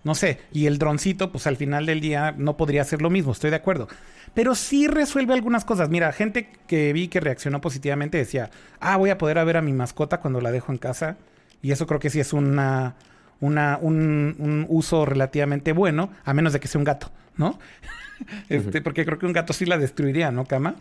no sé, y el droncito, pues al final del día no podría ser lo mismo, estoy de acuerdo. Pero sí resuelve algunas cosas. Mira, gente que vi que reaccionó positivamente decía, ah, voy a poder ver a mi mascota cuando la dejo en casa. Y eso creo que sí es una una, un, uso relativamente bueno, a menos de que sea un gato, ¿no? [laughs] este, Porque creo que un gato sí la destruiría, ¿no, Cama?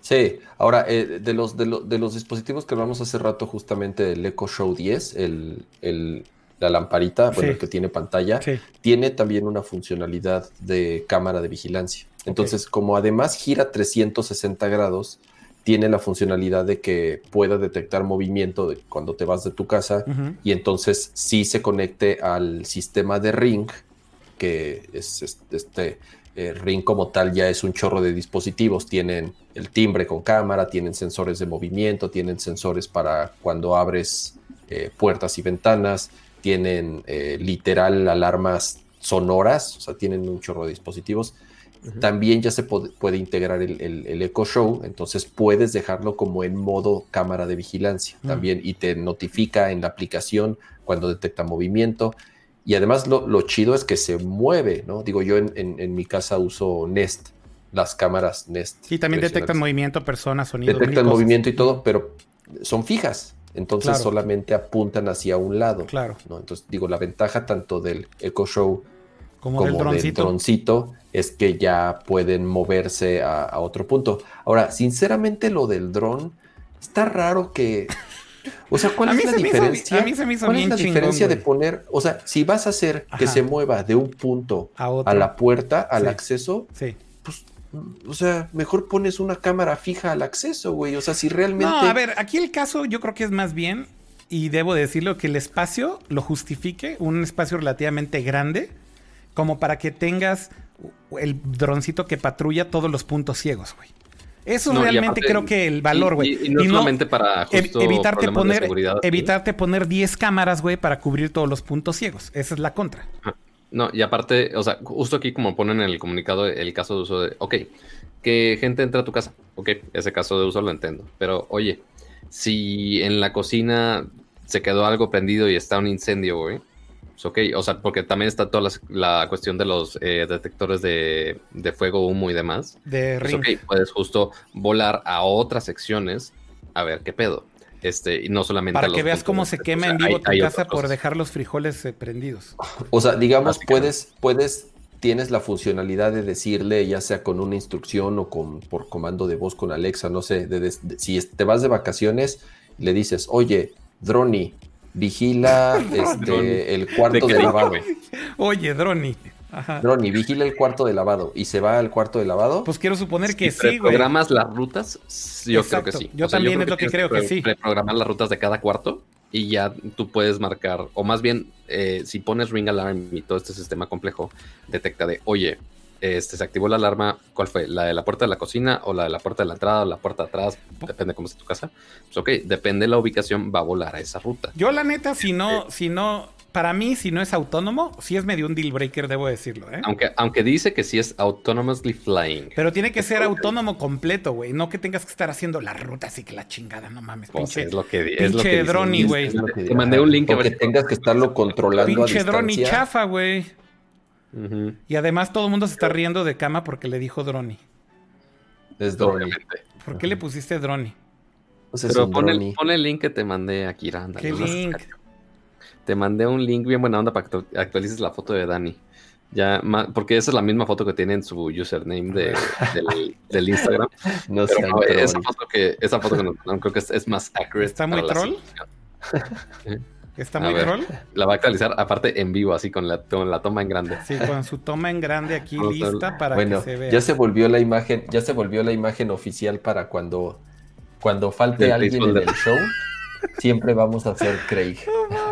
Sí, ahora, eh, de, los, de, los dispositivos que hablamos hace rato, justamente el Echo Show 10, el, la lamparita, bueno, que tiene pantalla, tiene también una funcionalidad de cámara de vigilancia. Entonces, como además gira 360 grados, tiene la funcionalidad de que pueda detectar movimiento de cuando te vas de tu casa y entonces sí se conecte al sistema de Ring, que es este, eh, Ring como tal ya es un chorro de dispositivos, tienen el timbre con cámara, tienen sensores de movimiento, tienen sensores para cuando abres eh, puertas y ventanas, tienen eh, literal alarmas sonoras, o sea, tienen un chorro de dispositivos. También ya se puede, integrar el, el, Echo Show, entonces puedes dejarlo como en modo cámara de vigilancia mm. también y te notifica en la aplicación cuando detecta movimiento. Y además lo, chido es que se mueve, ¿no? Digo, yo en, mi casa uso Nest, las cámaras Nest. Y también detectan movimiento, personas, sonido. Detectan movimiento y todo, pero son fijas. Entonces solamente apuntan hacia un lado. Claro. ¿no? Entonces, digo, la ventaja tanto del Echo Show como, del droncito. es que ya pueden moverse a, otro punto. Ahora, sinceramente, lo del dron está raro que. O sea, ¿cuál es la diferencia? a mí se me hizo ¿Cuál es la diferencia de poner, o sea, si vas a hacer que se mueva de un punto a, la puerta, al acceso, pues o sea, mejor pones una cámara fija al acceso, güey. O sea, si realmente. No, a ver, aquí el caso yo creo que es más bien, y debo decirlo, que el espacio lo justifique, un espacio relativamente grande como para que tengas el droncito que patrulla todos los puntos ciegos, güey. Eso es realmente creo que el valor, güey. Y, no solamente para justo evitarte poner, evitarte poner 10 cámaras, güey, para cubrir todos los puntos ciegos. Esa es la contra. No, y aparte, o sea, justo aquí como ponen en el comunicado el caso de uso de, ok, que gente entra a tu casa, ok, ese caso de uso lo entiendo, pero oye, si en la cocina se quedó algo prendido y está un incendio, güey, ok, o sea, porque también está toda la, cuestión de los eh, detectores de, fuego, humo y demás. De pues, ok, puedes justo volar a otras secciones a ver qué pedo. Este, y no solamente para que veas cómo se quema en vivo tu casa por dejar los frijoles eh, prendidos. O sea, digamos, puedes, puedes, tienes la funcionalidad de decirle, ya sea con una instrucción o con por comando de voz con Alexa, no sé, si te vas de vacaciones, le dices, oye, Droni, vigila [laughs] este, el cuarto de, lavado. Oye, Droni. Droni, vigila el cuarto de lavado y se va al cuarto de lavado. Pues quiero suponer que sí, güey. ¿Programas las rutas? Yo creo que sí. Yo también es lo que, creo que sí. Reprogramar las rutas de cada cuarto y ya tú puedes marcar, o más bien, eh, si pones Ring Alarm y todo este sistema complejo, detecta de, oye, este, se activó la alarma, ¿cuál fue? ¿La de la puerta de la cocina o la de la puerta de la entrada o la puerta de atrás? Depende de cómo está tu casa. Pues ok, depende de la ubicación, va a volar a esa ruta. Yo la neta, si no, si no, para mí, si no es autónomo, sí es medio un deal breaker, debo decirlo. ¿eh? Aunque, aunque dice que sí es autonomously flying. Pero tiene que ser autónomo completo, güey. No que tengas que estar haciendo la ruta así que la chingada, no mames. Pues pinche, es lo que, es lo que drone, güey. Te mandé un link. O que tengas que estarlo controlando Pinche drone chafa, güey. Y además todo el mundo se está riendo de cama porque le dijo drone. Es drone. ¿Por qué le pusiste drone? Pues Pero pon el, el, link que te mandé aquí, Randa. ¿Qué link? Te mandé un link bien buena onda para que actualices la foto de Dani. Ya, porque esa es la misma foto que tiene en su username de, [laughs] del, Instagram. No sé. esa, foto que, esa foto que no, creo que es, más accurate. ¿Está muy troll? [laughs] ¿Está muy troll? La va a actualizar aparte en vivo, así con la, con la toma en grande. Sí, con su toma en grande aquí lista para que se vea. Ya se volvió la imagen, ya se volvió la imagen oficial para cuando, cuando falte alguien en el show Siempre vamos a hacer Craig.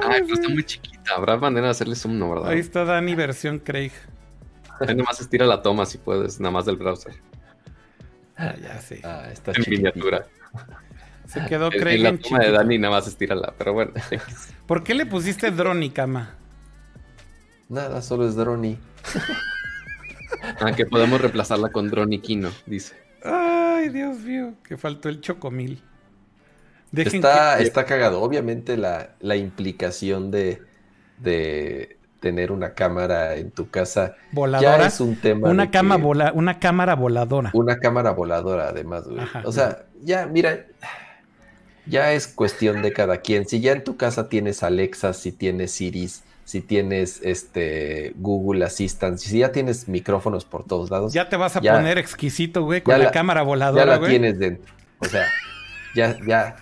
Ay, pues está muy chiquita. Habrá manera de hacerle zoom, ¿no? ¿verdad? Ahí está Dani versión Craig. Ahí nomás estira la toma si puedes, nada más del browser. Ah, ya sí. Ah, está en miniatura. Se quedó Craig en, la toma de Dani nada más estírala, pero bueno. [laughs] ¿Por qué le pusiste Droni, cama? Nada, solo es Droni. ah, que podemos reemplazarla con Droni Kino, dice. Ay, Dios mío, que faltó el chocomil está, está cagado. Obviamente la, implicación de, tener una cámara en tu casa voladora ya es un tema. Una, cama una cámara voladora. Una cámara voladora, además, o sea, ya, mira, ya es cuestión de cada quien. Si ya en tu casa tienes Alexa, si tienes Siris, si tienes este Google Assistant, si ya tienes micrófonos por todos lados. Ya te vas a poner exquisito, güey, con la, cámara voladora. Ya la tienes dentro. O sea, ya, ya,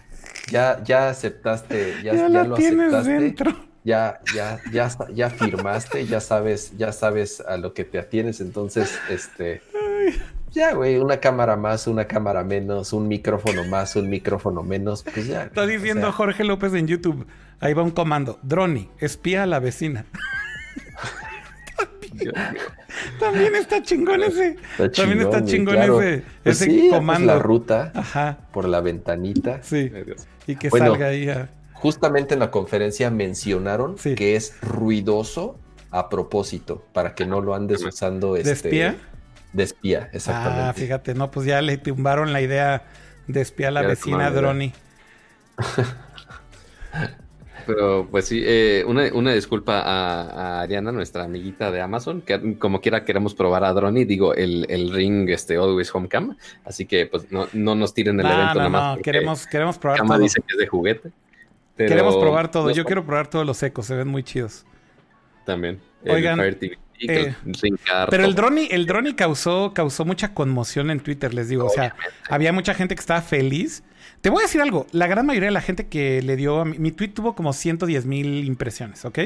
ya, ya aceptaste, ya, ya, lo aceptaste. Ya, ya, ya, ya firmaste, ya sabes, ya sabes a lo que te atienes, entonces, este, ya, güey, una cámara más, una cámara menos, un micrófono más, un micrófono menos, pues ya. Está diciendo Jorge López en YouTube, ahí va un comando, Droni, espía a la vecina. [laughs] También está chingón ese. también está chingón ese, pues ese comando. la ruta por la ventanita. Sí. Y que salga ahí Justamente en la conferencia mencionaron que es ruidoso a propósito, para que no lo andes usando. Este, ¿De espía? De espía, exactamente. Ah, fíjate, no, pues ya le tumbaron la idea de espiar a la vecina Droni. [laughs] Pero pues sí, eh, una, disculpa a, Ariana, nuestra amiguita de Amazon, que como quiera queremos probar a Droni, digo, el, el ring este Always Homecam, así que pues no, no nos tiren el evento nada más. No, queremos, queremos probar todo. dice que es de juguete. Queremos probar todo, yo quiero probar todos los ecos, se ven muy chidos. También. Oigan, eh, pero el drone, el drone causó, causó mucha conmoción en Twitter, les digo. O sea, había mucha gente que estaba feliz te voy a decir algo. La gran mayoría de la gente que le dio... A mi, mi tweet tuvo como 110 mil impresiones, ¿ok?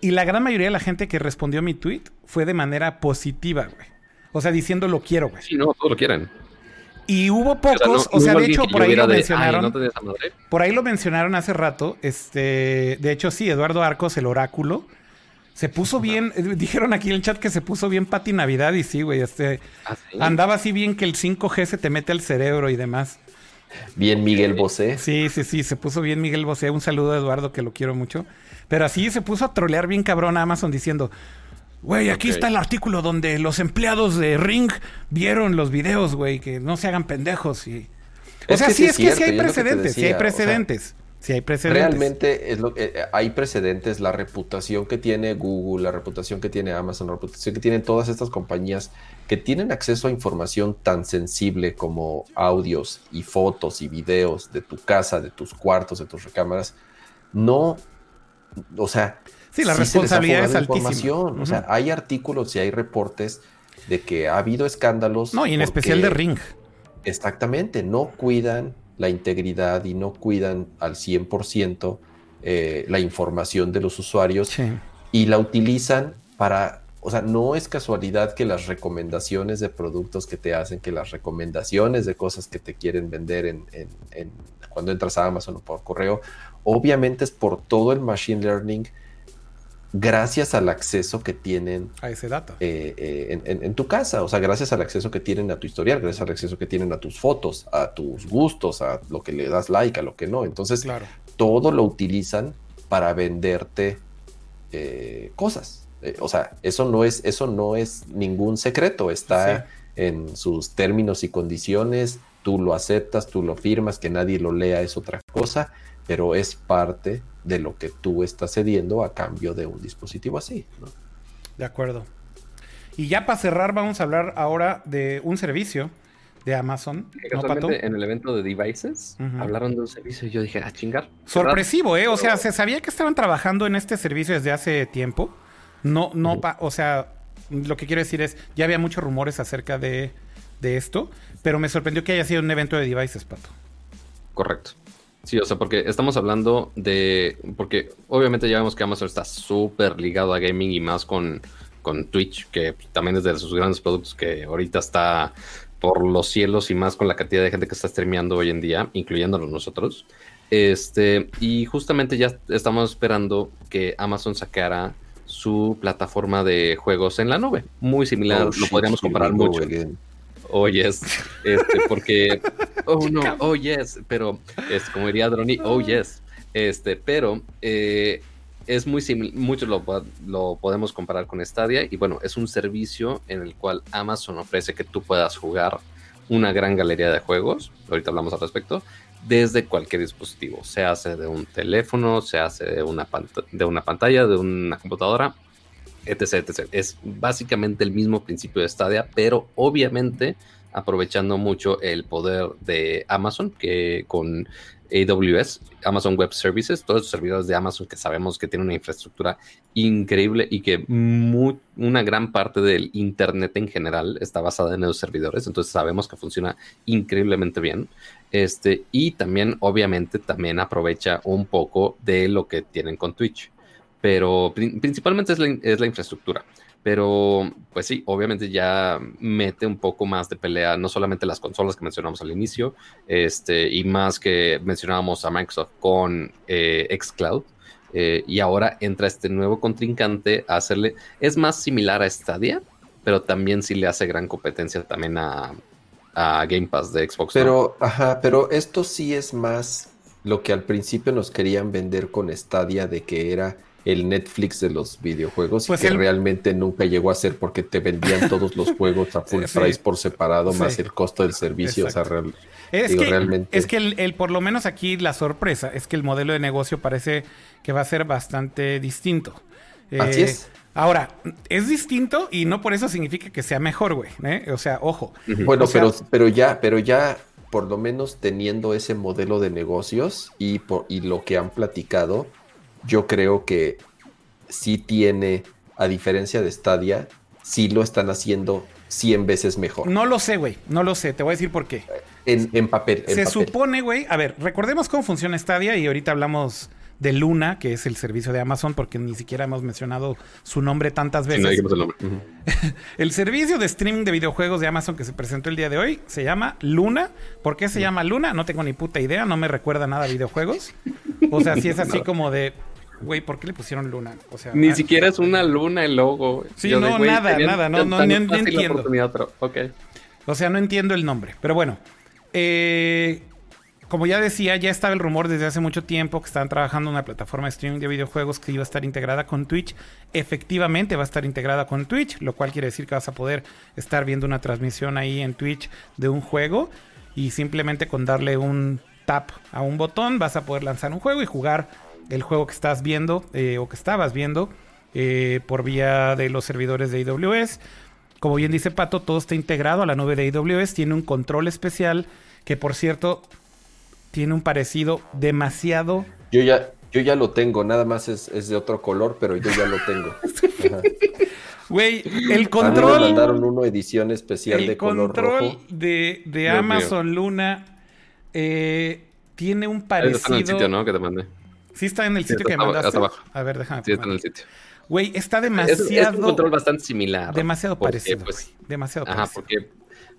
Y la gran mayoría de la gente que respondió a mi tweet fue de manera positiva, güey. O sea, diciendo lo quiero, güey. Sí, no, todos lo quieren. Y hubo pocos, o sea, de hecho, por ahí lo mencionaron. por ahí lo mencionaron hace rato. Este, de hecho, sí, Eduardo Arcos, el oráculo. Se puso bien, eh, dijeron aquí en el chat que se puso bien Pati Navidad y sí, güey, este ¿Ah, andaba así bien que el 5G se te mete al cerebro y demás. Bien Miguel Bosé. Sí, sí, sí, se puso bien Miguel Bosé. Un saludo a Eduardo, que lo quiero mucho. Pero así se puso a trolear bien cabrón a Amazon diciendo, güey, aquí está el artículo donde los empleados de Ring vieron los videos, güey, que no se hagan pendejos. Y... O sea, sí, es que sí hay precedentes, sí hay precedentes. Si hay precedentes. Realmente es lo que eh, hay precedentes, la reputación que tiene Google, la reputación que tiene Amazon, la reputación que tienen todas estas compañías que tienen acceso a información tan sensible como audios y fotos y videos de tu casa, de tus cuartos, de tus recámaras, no, o sea, sí, la responsabilidad es altísima. O sea, hay artículos y hay reportes de que ha habido escándalos. No, y en especial de Ring. Exactamente, no cuidan la integridad y no cuidan al 100% eh, la información de los usuarios y la utilizan para o sea, no es casualidad que las recomendaciones de productos que te hacen, que las recomendaciones de cosas que te quieren vender en, cuando entras a Amazon o por correo, obviamente es por todo el machine learning gracias al acceso que tienen a ese dato eh, eh, en, tu casa, o sea, gracias al acceso que tienen a tu historial, gracias al acceso que tienen a tus fotos, a tus gustos, a lo que le das like, a lo que no. Entonces, todo lo utilizan para venderte eh, cosas. o sea, eso no es, eso no es ningún secreto, está en sus términos y condiciones. Tú lo aceptas, tú lo firmas, que nadie lo lea es otra cosa, pero es parte de lo que tú estás cediendo a cambio de un dispositivo así. De acuerdo. Y ya para cerrar, vamos a hablar ahora de un servicio de Amazon. en el evento de Devices hablaron de un servicio y yo dije, a ah, chingar. Sorpresivo, ¿eh? O sea, se sabía que estaban trabajando en este servicio desde hace tiempo. No, no, o sea, lo que quiero decir es, ya había muchos rumores acerca de, de esto, pero me sorprendió que haya sido un evento de Devices, Pato. Correcto. Sí, o sea, porque estamos hablando de. Porque obviamente ya vemos que Amazon está súper ligado a gaming y más con, con Twitch, que también es de sus grandes productos que ahorita está por los cielos y más con la cantidad de gente que está streameando hoy en día, incluyéndonos nosotros. Este, y justamente ya estamos esperando que Amazon sacara su plataforma de juegos en la nube. Muy similar, oh, lo podríamos comparar mucho oh yes, este, porque, oh no, oh yes, pero es como diría Droni, oh yes, este, pero eh, es muy similar, mucho lo, lo, podemos comparar con Stadia y bueno, es un servicio en el cual Amazon ofrece que tú puedas jugar una gran galería de juegos, ahorita hablamos al respecto, desde cualquier dispositivo, se hace de un teléfono, se hace de una, de una pantalla, de una computadora, etc, Es básicamente el mismo principio de Stadia, pero obviamente aprovechando mucho el poder de Amazon, que con AWS, Amazon Web Services, todos los servidores de Amazon que sabemos que tienen una infraestructura increíble y que una gran parte del Internet en general está basada en esos servidores, entonces sabemos que funciona increíblemente bien. Este, y también, obviamente, también aprovecha un poco de lo que tienen con Twitch pero principalmente es la, infraestructura. Pero, pues sí, obviamente ya mete un poco más de pelea, no solamente las consolas que mencionamos al inicio, este, y más que mencionábamos a Microsoft con eh, Xcloud, eh, y ahora entra este nuevo contrincante a hacerle, es más similar a Stadia, pero también sí le hace gran competencia también a, Game Pass de Xbox. Pero, ajá, pero esto sí es más lo que al principio nos querían vender con Stadia de que era el Netflix de los videojuegos y pues que realmente nunca llegó a ser porque te vendían todos los juegos a full [laughs] price por separado más el costo del servicio. O sea, es, que, realmente... es que el, por lo menos aquí la sorpresa es que el modelo de negocio parece que va a ser bastante distinto. Así es. Eh, ahora, es distinto y no por eso significa que sea mejor, güey. ¿eh? O sea, ojo. Bueno, pero, pero ya, pero ya por lo menos teniendo ese modelo de negocios y, por, y lo que han platicado, yo creo que sí tiene, a diferencia de Stadia, sí lo están haciendo 100 veces mejor. No lo sé, güey. No lo sé. Te voy a decir por qué. En, papel. Se supone, güey. A ver, recordemos cómo funciona Stadia y ahorita hablamos de Luna, que es el servicio de Amazon, porque ni siquiera hemos mencionado su nombre tantas veces. el, nombre. [laughs] el servicio de streaming de videojuegos de Amazon que se presentó el día de hoy se llama Luna. ¿Por qué se llama Luna? No tengo ni puta idea, no me recuerda nada a videojuegos. O sea, si es así [laughs] como de, güey, ¿por qué le pusieron luna? O sea, ni siquiera es una luna el logo. Sí, no, nada, nada, no, no, no, entiendo. Okay. O sea, no entiendo el nombre. Pero bueno, eh, como ya decía, ya estaba el rumor desde hace mucho tiempo que estaban trabajando en una plataforma de streaming de videojuegos que iba a estar integrada con Twitch. Efectivamente va a estar integrada con Twitch, lo cual quiere decir que vas a poder estar viendo una transmisión ahí en Twitch de un juego y simplemente con darle un tap a un botón vas a poder lanzar un juego y jugar el juego que estás viendo eh, o que estabas viendo eh, por vía de los servidores de AWS. Como bien dice Pato, todo está integrado a la nube de AWS, tiene un control especial que por cierto tiene un parecido demasiado. Yo ya, yo ya lo tengo, nada más es, de otro color, pero yo ya lo tengo. [laughs] Güey, el control. me mandaron una edición especial de color rojo. Control de, Amazon Luna eh, tiene un parecido. Está en el sitio, ¿no? Que te mandé. Sí está en el sitio que me mandaste. A ver, déjame. Sí está en el sitio. Güey, está demasiado. Es, un control bastante similar. Demasiado parecido. Pues, demasiado ajá, porque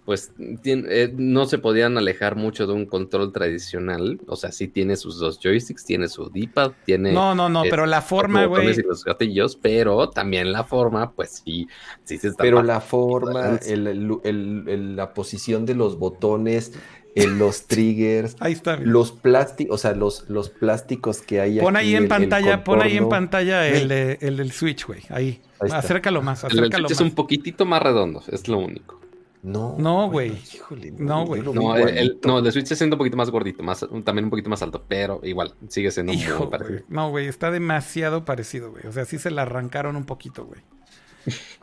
pues eh, no se podían alejar mucho de un control tradicional. O sea, sí tiene sus dos joysticks, tiene su D-pad, tiene. No, no, no, pero la forma, güey. los gatillos, pero también la forma, pues sí, sí se está. Pero la forma, la posición de los botones, los [laughs] triggers, ahí está, los plásticos, o sea, los, los plásticos que hay. Pon ahí en pantalla, pon ahí en pantalla el, el del Switch, güey. Ahí. acércalo más, acércalo el, Switch es un poquitito más redondo, es lo único. No, no, güey. no, güey. No, el, no, el Switch es siendo un poquito más gordito, más, también un poquito más alto, pero igual, sigue siendo muy parecido. No, güey, está demasiado parecido, güey. O sea, sí se la arrancaron un poquito, güey.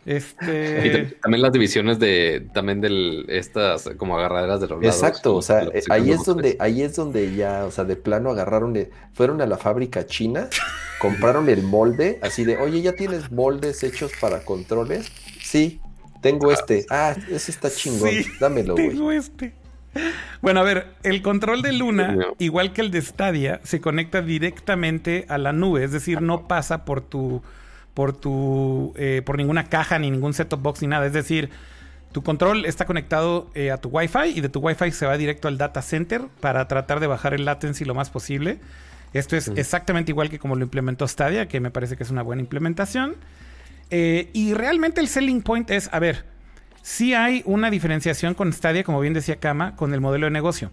Este... también las divisiones de también de estas como agarraderas de los lados. Exacto, o sea, ahí es donde ahí es donde ya, o sea, de plano agarraron, fueron a la fábrica china, compraron el molde, así de, "Oye, ¿ya tienes moldes hechos para controles?" Sí, tengo este. Ah, ese está chingón. Dámelo, güey. Tengo este. Bueno, a ver, el control de Luna, igual que el de Stadia, se conecta directamente a la nube, es decir, no pasa por tu, por tu, eh, por ninguna caja ni ningún set-top box ni nada. Es decir, tu control está conectado eh, a tu Wi-Fi y de tu Wi-Fi se va directo al data center para tratar de bajar el latency lo más posible. Esto es exactamente igual que como lo implementó Stadia, que me parece que es una buena implementación. Eh, y realmente el selling point es, a ver, si hay una diferenciación con Stadia, como bien decía Kama, con el modelo de negocio.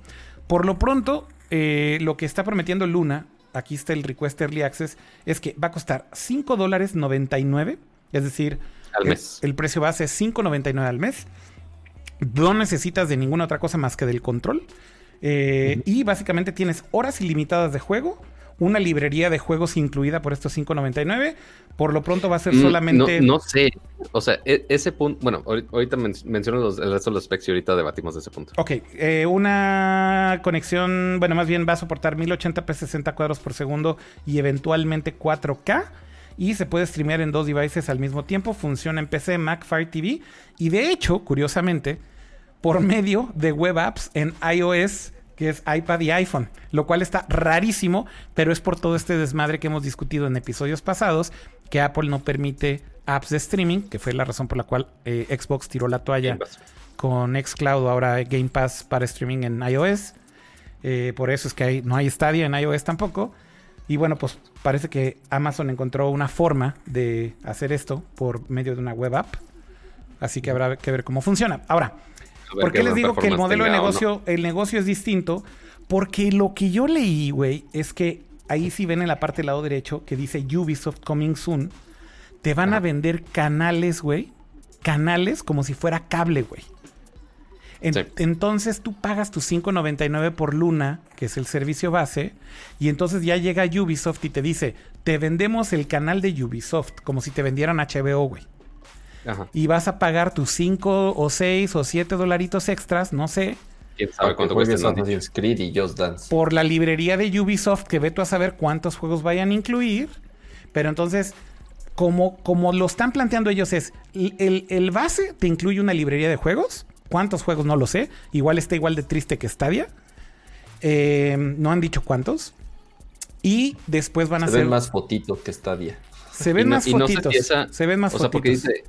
Por lo pronto, lo que está prometiendo Luna, aquí está el Request Early Access, es que va a costar 5 dólares 99, es decir, al mes. El, precio base es 5.99 al mes. No necesitas de ninguna otra cosa más que del control. Eh, y básicamente tienes horas ilimitadas de juego una librería de juegos incluida por estos 5.99. Por lo pronto va a ser mm, solamente. No, sé. O sea, e, ese punto. Bueno, ahorita menciono los, el resto de los specs y ahorita debatimos de ese punto. Ok. Eh, una conexión. Bueno, más bien va a soportar 1080p 60 cuadros por segundo y eventualmente 4K. Y se puede streamear en dos devices al mismo tiempo. Funciona en PC, Mac, Fire TV. Y de hecho, curiosamente, por medio de web apps en iOS que es iPad y iPhone, lo cual está rarísimo, pero es por todo este desmadre que hemos discutido en episodios pasados, que Apple no permite apps de streaming, que fue la razón por la cual eh, Xbox tiró la toalla con Xcloud, ahora Game Pass para streaming en iOS. Eh, por eso es que no hay Stadia en iOS tampoco. Y bueno, pues parece que Amazon encontró una forma de hacer esto por medio de una web app. Así que habrá que ver cómo funciona. Ahora, ¿Por qué les digo que el modelo de negocio, el negocio es distinto? Porque lo que yo leí, güey, es que ahí sí ven en la parte del lado derecho que dice Ubisoft Coming Soon. Te van a vender canales, güey. Canales como si fuera cable, güey. Entonces tú pagas tus 5.99 por Luna, que es el servicio base, y entonces ya llega Ubisoft y te dice, te vendemos el canal de Ubisoft, como si te vendieran HBO, güey y vas a pagar tus 5 o 6 o 7 dolaritos extras, no sé. ¿Quién sabe cuánto cuesta Assassin's Creed y Just Dance? Por la librería de Ubisoft, que ve tú a saber cuántos juegos vayan a incluir. Pero entonces, como, como lo están planteando ellos, es el, base te incluye una librería de juegos. ¿Cuántos juegos? No lo sé. Igual está igual de triste que Stadia. Eh, no han dicho cuántos. Y después van a ser. Se ven más fotitos que Stadia. Se ven más fotitos. se ven más o fotitos. porque dice,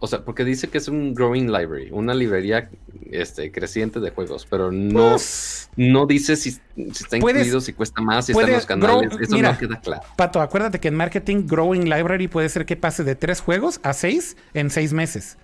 o sea, porque dice que es un growing library, una librería este, creciente de juegos, pero no, pues, no dice si, está incluido, si cuesta más, si están los canales. Eso no queda claro. Pato, acuérdate que en marketing, growing library puede ser que pase de tres juegos a seis en seis meses.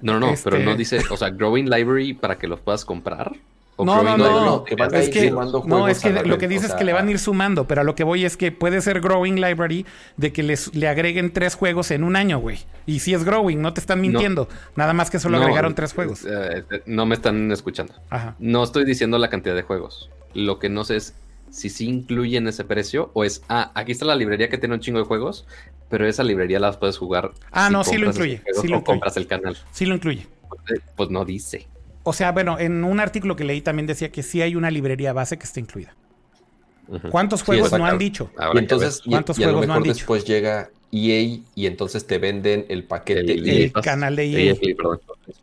No, no, pero no este dice, o sea, growing library para que los puedas comprar. No, no, no, es que, no, es que lo que dice es que le van a ir sumando, pero a lo que voy es que puede ser Growing Library de que les, le agreguen tres juegos en un año, güey. Y si es Growing, no te están mintiendo. Nada más que solo agregaron tres juegos. Eh, eh, no me están escuchando. Ajá. No estoy diciendo la cantidad de juegos. Lo que no sé es si sí incluyen ese precio o es, ah, aquí está la librería que tiene un chingo de juegos, pero esa librería las puedes jugar. Ah, no, sí lo incluye. Sí lo compras el canal. Sí lo incluye. Pues no dice. O sea, bueno, en un artículo que leí también decía que sí hay una librería base que está incluida. ¿Cuántos juegos no han dicho? Y entonces, ¿cuántos juegos no han dicho? Después llega EA y entonces te venden el paquete. El, el canal de EA.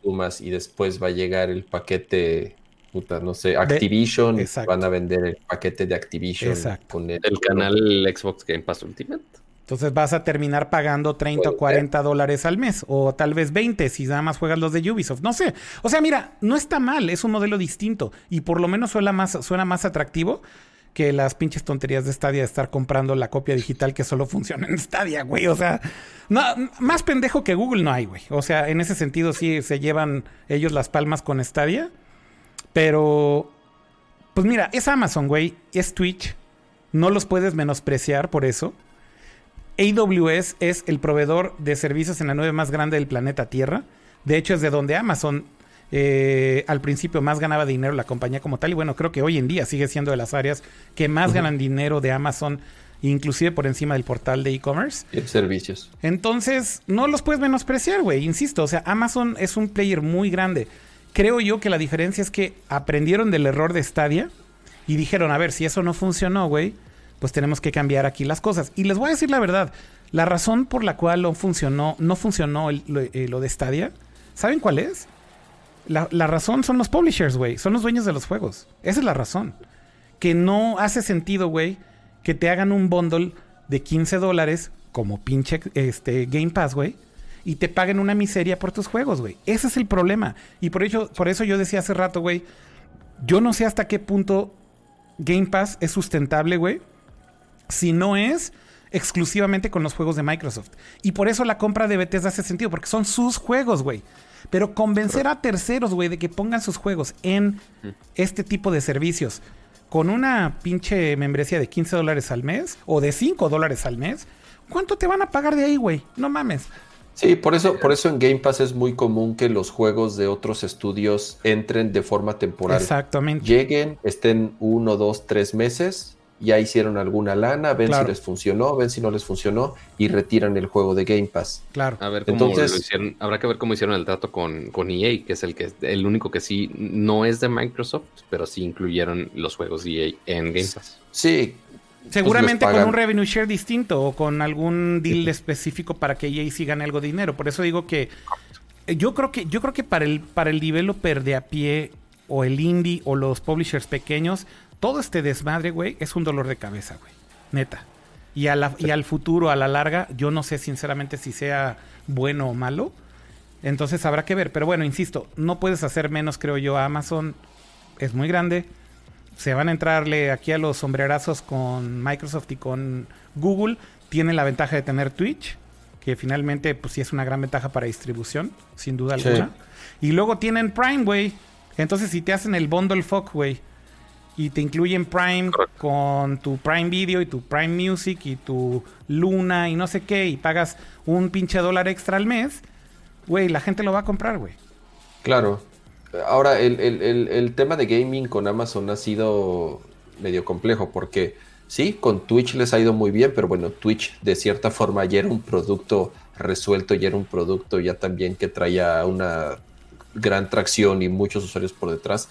Sumas y después va a llegar el paquete, puta, no sé, Activision. van a vender el paquete de Activision con el, canal Xbox Game Pass Ultimate. Entonces vas a terminar pagando 30 o 40 dólares al mes, o tal vez 20 si nada más juegas los de Ubisoft. No sé. O sea, mira, no está mal, es un modelo distinto y por lo menos suena más, suena más atractivo que las pinches tonterías de Stadia de estar comprando la copia digital que solo [laughs] funciona en Stadia, güey. O sea, no, más pendejo que Google no hay, güey. O sea, en ese sentido sí se llevan ellos las palmas con Stadia. Pero, pues mira, es Amazon, güey. Es Twitch. No los puedes menospreciar por eso. AWS es el proveedor de servicios en la nube más grande del planeta Tierra. De hecho, es de donde Amazon eh, al principio más ganaba dinero la compañía como tal. Y bueno, creo que hoy en día sigue siendo de las áreas que más ganan dinero de Amazon, inclusive por encima del portal de e-commerce. Servicios. Entonces, no los puedes menospreciar, güey. Insisto, o sea, Amazon es un player muy grande. Creo yo que la diferencia es que aprendieron del error de Stadia y dijeron, a ver, si eso no funcionó, güey pues tenemos que cambiar aquí las cosas. Y les voy a decir la verdad, la razón por la cual no funcionó, no funcionó eh, lo, de Stadia, ¿saben cuál es? La, razón son los publishers, güey. Son los dueños de los juegos. Esa es la razón. Que no hace sentido, güey, que te hagan un bundle de 15 dólares como pinche este, Game Pass, güey. Y te paguen una miseria por tus juegos, güey. Ese es el problema. Y por, ello, por eso yo decía hace rato, güey. Yo no sé hasta qué punto Game Pass es sustentable, güey si no es exclusivamente con los juegos de Microsoft. Y por eso la compra de Bethesda hace sentido, porque son sus juegos, güey. Pero convencer a terceros, güey, de que pongan sus juegos en este tipo de servicios con una pinche membresía de 15 dólares al mes o de 5 dólares al mes, ¿cuánto te van a pagar de ahí, güey? No mames. Sí, por eso, por eso en Game Pass es muy común que los juegos de otros estudios entren de forma temporal. Exactamente. Lleguen, estén uno, dos, tres meses ya hicieron alguna lana, ven si les funcionó, ven si no les funcionó y retiran el juego de Game Pass. Claro. A ver cómo Entonces, lo hicieron, habrá que ver cómo hicieron el trato con, con EA, que es el que el único que sí no es de Microsoft, pero sí incluyeron los juegos de EA en Game Pass. Sí. Pues Seguramente con un revenue share distinto o con algún deal específico para que EA sí gane algo de dinero. Por eso digo que yo creo que yo creo que para el para el developer de a pie o el indie o los publishers pequeños todo este desmadre, güey, es un dolor de cabeza, güey. Neta. Y, a y al futuro, a la larga, yo no sé sinceramente si sea bueno o malo. Entonces habrá que ver. Pero bueno, insisto, no puedes hacer menos, creo yo. Amazon es muy grande. Se van a entrarle aquí a los sombrerazos con Microsoft y con Google. Tienen la ventaja de tener Twitch, que finalmente, pues sí es una gran ventaja para distribución, sin duda alguna. Y luego tienen Prime, güey. Entonces, si te hacen el bundle fuck, güey, y te incluyen Prime con tu Prime Video y tu Prime Music y tu Luna y no sé qué y pagas un pinche dólar extra al mes, güey, la gente lo va a comprar, güey. Claro. Ahora, el, tema de gaming con Amazon ha sido medio complejo porque sí, con Twitch les ha ido muy bien, pero bueno, Twitch de cierta forma ya era un producto resuelto, ya era un producto ya también que traía una gran tracción y muchos usuarios por detrás.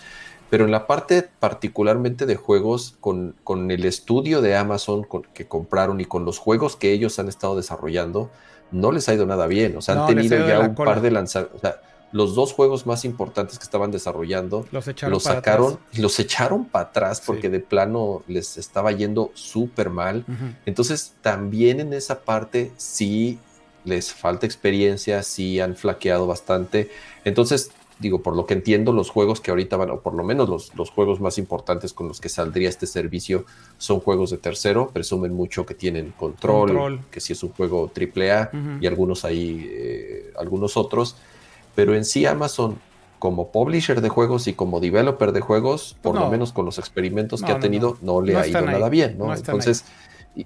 Pero en la parte particularmente de juegos, con, con el estudio de Amazon que compraron y con los juegos que ellos han estado desarrollando, no les ha ido nada bien. O sea, han tenido ya un par de lanzamientos. O sea, los dos juegos más importantes que estaban desarrollando los, sacaron y los echaron para atrás porque de plano les estaba yendo súper mal. Entonces, también en esa parte sí les falta experiencia, sí han flaqueado bastante. Entonces, digo, por lo que entiendo, los juegos que ahorita van, o por lo menos los, los, juegos más importantes con los que saldría este servicio, son juegos de tercero, presumen mucho que tienen control, que si es un juego AAA y algunos ahí, eh, algunos otros, pero en sí Amazon como publisher de juegos y como developer de juegos, por lo menos con los experimentos que ha tenido, no, le ha ido nada bien, ¿no? Entonces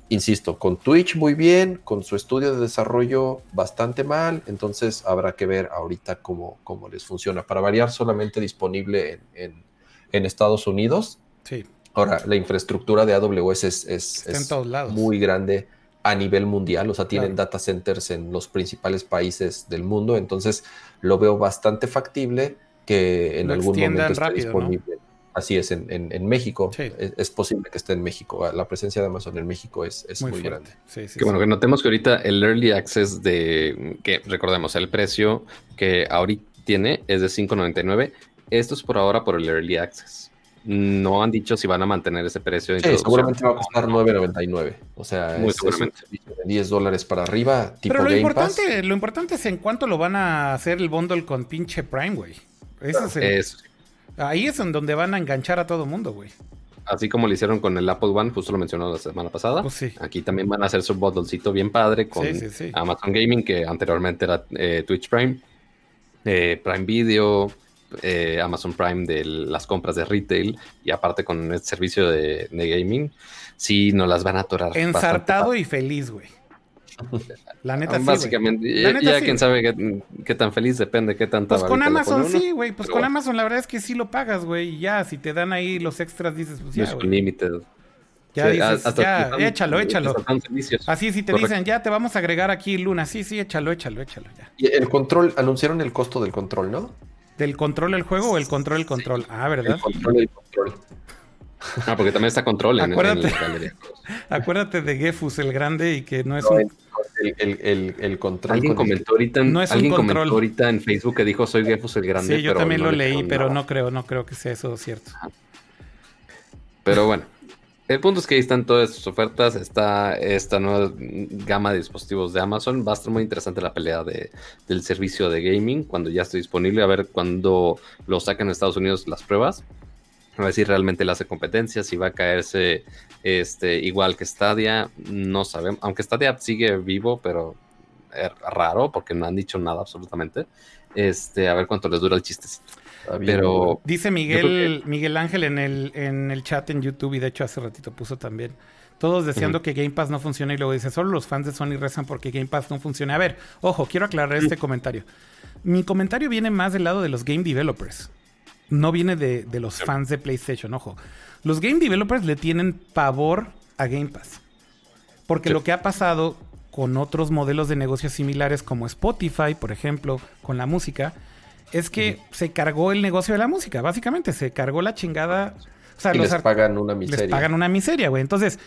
insisto, con Twitch muy bien, con su estudio de desarrollo bastante mal, entonces habrá que ver ahorita cómo, cómo les funciona. Para variar, solamente disponible en, Estados Unidos. Sí. Ahora, la infraestructura de AWS es, es, muy grande a nivel mundial, o sea, tienen data centers en los principales países del mundo, entonces lo veo bastante factible que en algún momento esté disponible. Así es, en, México. Es, posible que esté en México. La presencia de Amazon en México es, muy, grande. que bueno, que notemos que ahorita el Early Access de, que recordemos, el precio que ahorita tiene es de 5.99. Esto es por ahora por el Early Access. no han dicho si van a mantener ese precio. De sí, seguramente va a costar 9.99. O sea, Muy seguramente. 10 dólares para arriba, tipo Pero lo Game importante, Pass. lo importante es en cuánto lo van a hacer el bundle con pinche Prime, güey. Ese es el- Eso. Ahí es en donde van a enganchar a todo mundo, güey. Así como lo hicieron con el Apple One, justo lo mencionó la semana pasada. Pues sí. Aquí también van a hacer su bundlecito bien padre con Sí, sí, sí. Amazon Gaming, que anteriormente era eh, Twitch Prime, eh, Prime Video, eh, Amazon Prime de las compras de retail y aparte con el servicio de, de gaming. Sí, nos las van a atorar. Ensartado y feliz, güey. La neta sí, güey. Básicamente, La ya, neta ya sí, quién sabe qué, qué tan feliz depende, qué tanta Pues con Amazon uno. sí, güey. Pues Pero con bueno, Amazon la verdad es que sí lo pagas, güey. Y ya, si te dan ahí los extras, dices, pues ya. Limited. Ya Sí, dices, hasta ya, échalo, échalo. Así si te Correcto. dicen, ya te vamos a agregar aquí Luna. Sí, sí, échalo, échalo, échalo, ya. Y el control, anunciaron el costo del control, ¿no? ¿Del control el juego o el control el control? Ah, ¿verdad? El control, el control. Ah, porque también está control en, en Acuérdate. la galería. [laughs] Acuérdate de Gefus el grande y que no es No, un... el, el, el, el control. Alguien con el- comentó ahorita, en- No es un alguien control. comentó ahorita en Facebook que dijo soy Gefus el grande. Sí, yo pero también no lo le leí, pero nada. no creo, no creo que sea eso cierto. Pero bueno, el punto es que ahí están todas sus ofertas, está esta nueva gama de dispositivos de Amazon. Va a estar muy interesante la pelea de, del servicio de gaming cuando ya esté disponible, a ver cuando lo sacan en Estados Unidos las pruebas. A ver si realmente le hace competencia, si va a caerse este, igual que Stadia, no sabemos. Aunque Stadia sigue vivo, pero es raro porque no han dicho nada absolutamente. Este, a ver cuánto les dura el chistecito. Pero Dice Miguel, creo Miguel Ángel en el, en el chat en YouTube y de hecho hace ratito puso también. Todos deseando que Game Pass no funcione y luego dice, solo los fans de Sony rezan porque Game Pass no funcione. A ver, ojo, quiero aclarar este comentario. Mi comentario viene más del lado de los game developers. No viene de, de los fans de PlayStation, ojo. Los game developers le tienen pavor a Game Pass. Porque Sí. lo que ha pasado con otros modelos de negocios similares como Spotify, por ejemplo, con la música, es que se cargó el negocio de la música, básicamente, se cargó la chingada. O sea, Y los les pagan una les miseria. pagan una miseria, güey. Entonces,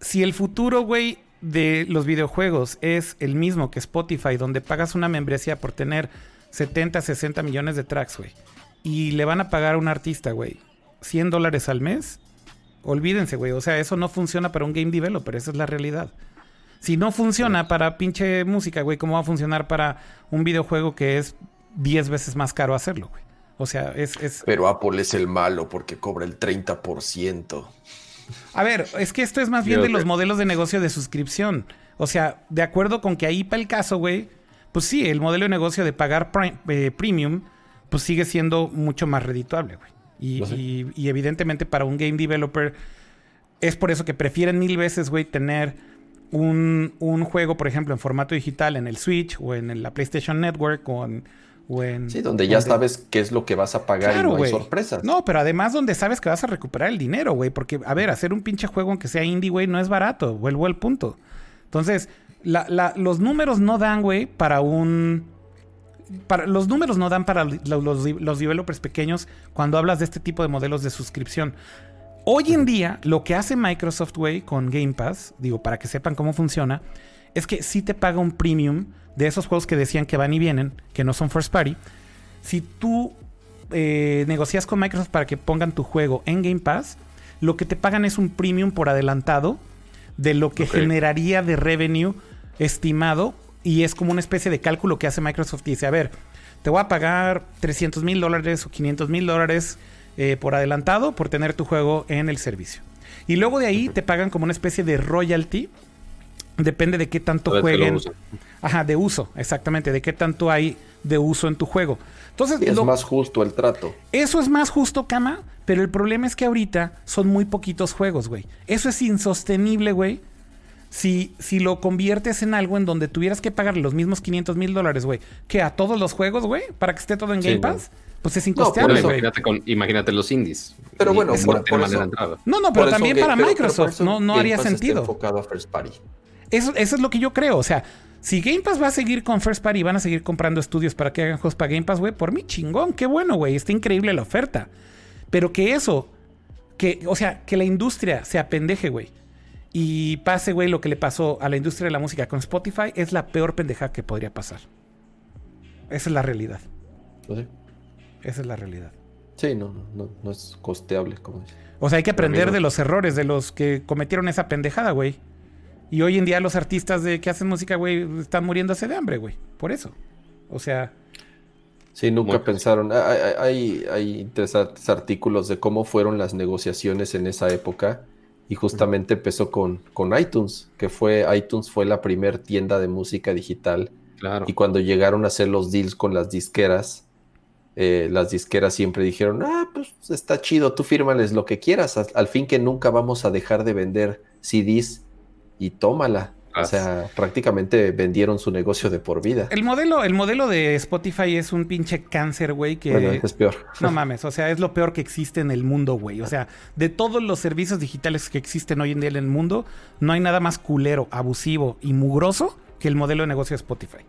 si el futuro, güey, de los videojuegos es el mismo que Spotify, donde pagas una membresía por tener 70, 60 millones de tracks, güey, y le van a pagar a un artista, güey, 100 dólares al mes, olvídense, güey. O sea, eso no funciona para un game developer, esa es la realidad. Si no funciona para pinche música, güey, ¿cómo va a funcionar para un videojuego que es 10 veces más caro hacerlo, güey? O sea, es, es, Pero Apple es el malo porque cobra el 30%. A ver, es que esto es más bien Yo de los modelos de negocio de suscripción. O sea, de acuerdo con que ahí para el caso, güey, pues sí, el modelo de negocio de pagar eh, premium, pues sigue siendo mucho más redituable, güey. Y, evidentemente para un game developer es por eso que prefieren mil veces, güey, tener un, un juego, por ejemplo, en formato digital en el Switch o en la PlayStation Network o en... o en- Sí, donde ya donde- sabes qué es lo que vas a pagar y Claro, hay sorpresas. No, pero además donde sabes que vas a recuperar el dinero, güey. Porque, a ver, hacer un pinche juego aunque sea indie, güey, no es barato. Vuelvo al punto. Entonces, la- la- los números no dan, güey, para un... Para, los números no dan para lo- los, los developers pequeños cuando hablas de este tipo de modelos de suscripción. Hoy en día, lo que hace Microsoft, güey, con Game Pass, digo, para que sepan cómo funciona, es que sí te paga un premium de esos juegos que decían que van y vienen, que no son first party. Si tú eh, negocias con Microsoft para que pongan tu juego en Game Pass, lo que te pagan es un premium por adelantado de lo que generaría de revenue estimado y es como una especie de cálculo que hace Microsoft dice, a ver, te voy a pagar 300 mil dólares o 500 mil dólares eh, por adelantado por tener tu juego en el servicio. Y luego de ahí te pagan como una especie de royalty. Depende de qué tanto jueguen. Ajá, de uso, exactamente. De qué tanto hay de uso en tu juego. Entonces, Sí, es lo- más justo el trato. eso es más justo, Kama, pero el problema es que ahorita son muy poquitos juegos, güey. Eso es insostenible, güey. Si, si lo conviertes en algo en donde tuvieras que pagar los mismos 500 mil dólares, güey, que a todos los juegos, güey, para que esté todo en Game no. Pass, pues es incosteable, güey. imagínate, con- imagínate los indies. Pero bueno, por- no por eso-. No, no, pero también para pero- pero por Microsoft eso no, no Game haría Pass sentido. enfocado a first party. Eso, eso es lo que yo creo. O sea, si Game Pass va a seguir con First Party y van a seguir comprando estudios para que hagan juegos para Game Pass, güey, por mí chingón, qué bueno, güey. Está increíble la oferta. Pero que eso, que, o sea, que la industria se apendeje, güey. Y pase, güey, lo que le pasó a la industria de la música con Spotify es la peor pendeja que podría pasar. Esa es la realidad. No sé. Esa es la realidad. Sí, no, no, no es costeable, como dice. O sea, hay que aprender de los errores de los que cometieron esa pendejada, güey. Y hoy en día los artistas de que hacen música, güey, están muriéndose de hambre, güey. Por eso. O sea. Sí, nunca pensaron. Hay, hay, interesantes artículos de cómo fueron las negociaciones en esa época. Y justamente empezó con, con iTunes, que fue iTunes fue la primer tienda de música digital. Claro. Y cuando llegaron a hacer los deals con las disqueras, eh, las disqueras siempre dijeron, ah, pues está chido, tú fírmales lo que quieras, al, fin que nunca vamos a dejar de vender CDs y tómala. O sea, prácticamente vendieron su negocio de por vida. El modelo, el modelo de Spotify es un pinche cáncer, güey, que... es peor. No mames, o sea, es lo peor que existe en el mundo, güey. O sea, de todos los servicios digitales que existen hoy en día en el mundo, no hay nada más culero, abusivo y mugroso que el modelo de negocio de Spotify.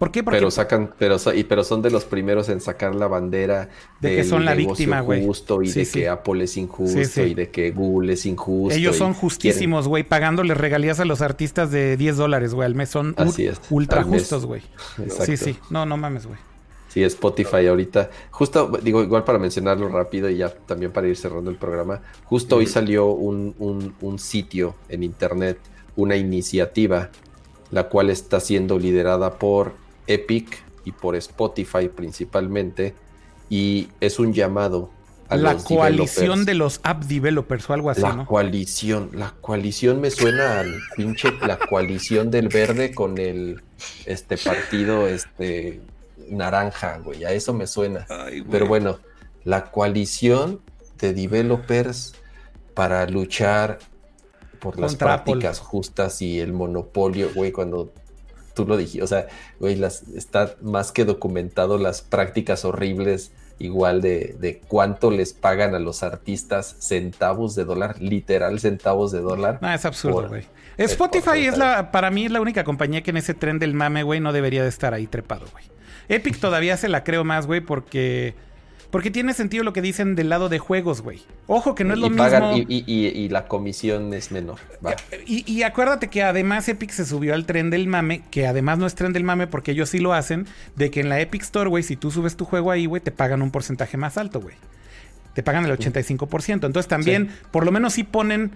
¿Por qué? Porque... Pero sacan, pero, y, pero son de los primeros en sacar la bandera de que son la víctima, güey. Y de que Apple es injusto y de que Google es injusto. Ellos son justísimos, güey, pagándoles regalías a los artistas de 10 dólares, güey, al mes. Son ultra justos, güey. Sí, sí. No, no mames, güey. Sí, Spotify ahorita. Justo, digo, igual para mencionarlo rápido y ya también para ir cerrando el programa. Justo hoy salió un, un, un sitio en internet, una iniciativa, la cual está siendo liderada por Epic y por Spotify principalmente. Y es un llamado a la coalición de los app developers o algo así. La coalición, la coalición me suena al pinche la coalición del verde con el este partido este naranja, güey. A eso me suena. Pero bueno, la coalición de developers para luchar por las prácticas justas y el monopolio, güey, cuando tú lo dijiste, o sea, güey, las, está más que documentado las prácticas horribles igual de, de, cuánto les pagan a los artistas centavos de dólar, literal centavos de dólar. No, es absurdo, güey. Spotify es la, para mí es la única compañía que en ese tren del mame, güey, no debería de estar ahí trepado, güey. Epic todavía se la creo más, güey, porque porque tiene sentido lo que dicen del lado de juegos, güey. Ojo que no es lo mismo. Y, la comisión es menor. Y, acuérdate que además Epic se subió al tren del mame, que además no es tren del mame porque ellos sí lo hacen, de que en la Epic Store, güey, si tú subes tu juego ahí, güey, te pagan un porcentaje más alto, güey. Te pagan el 85%. Entonces también, por lo menos sí ponen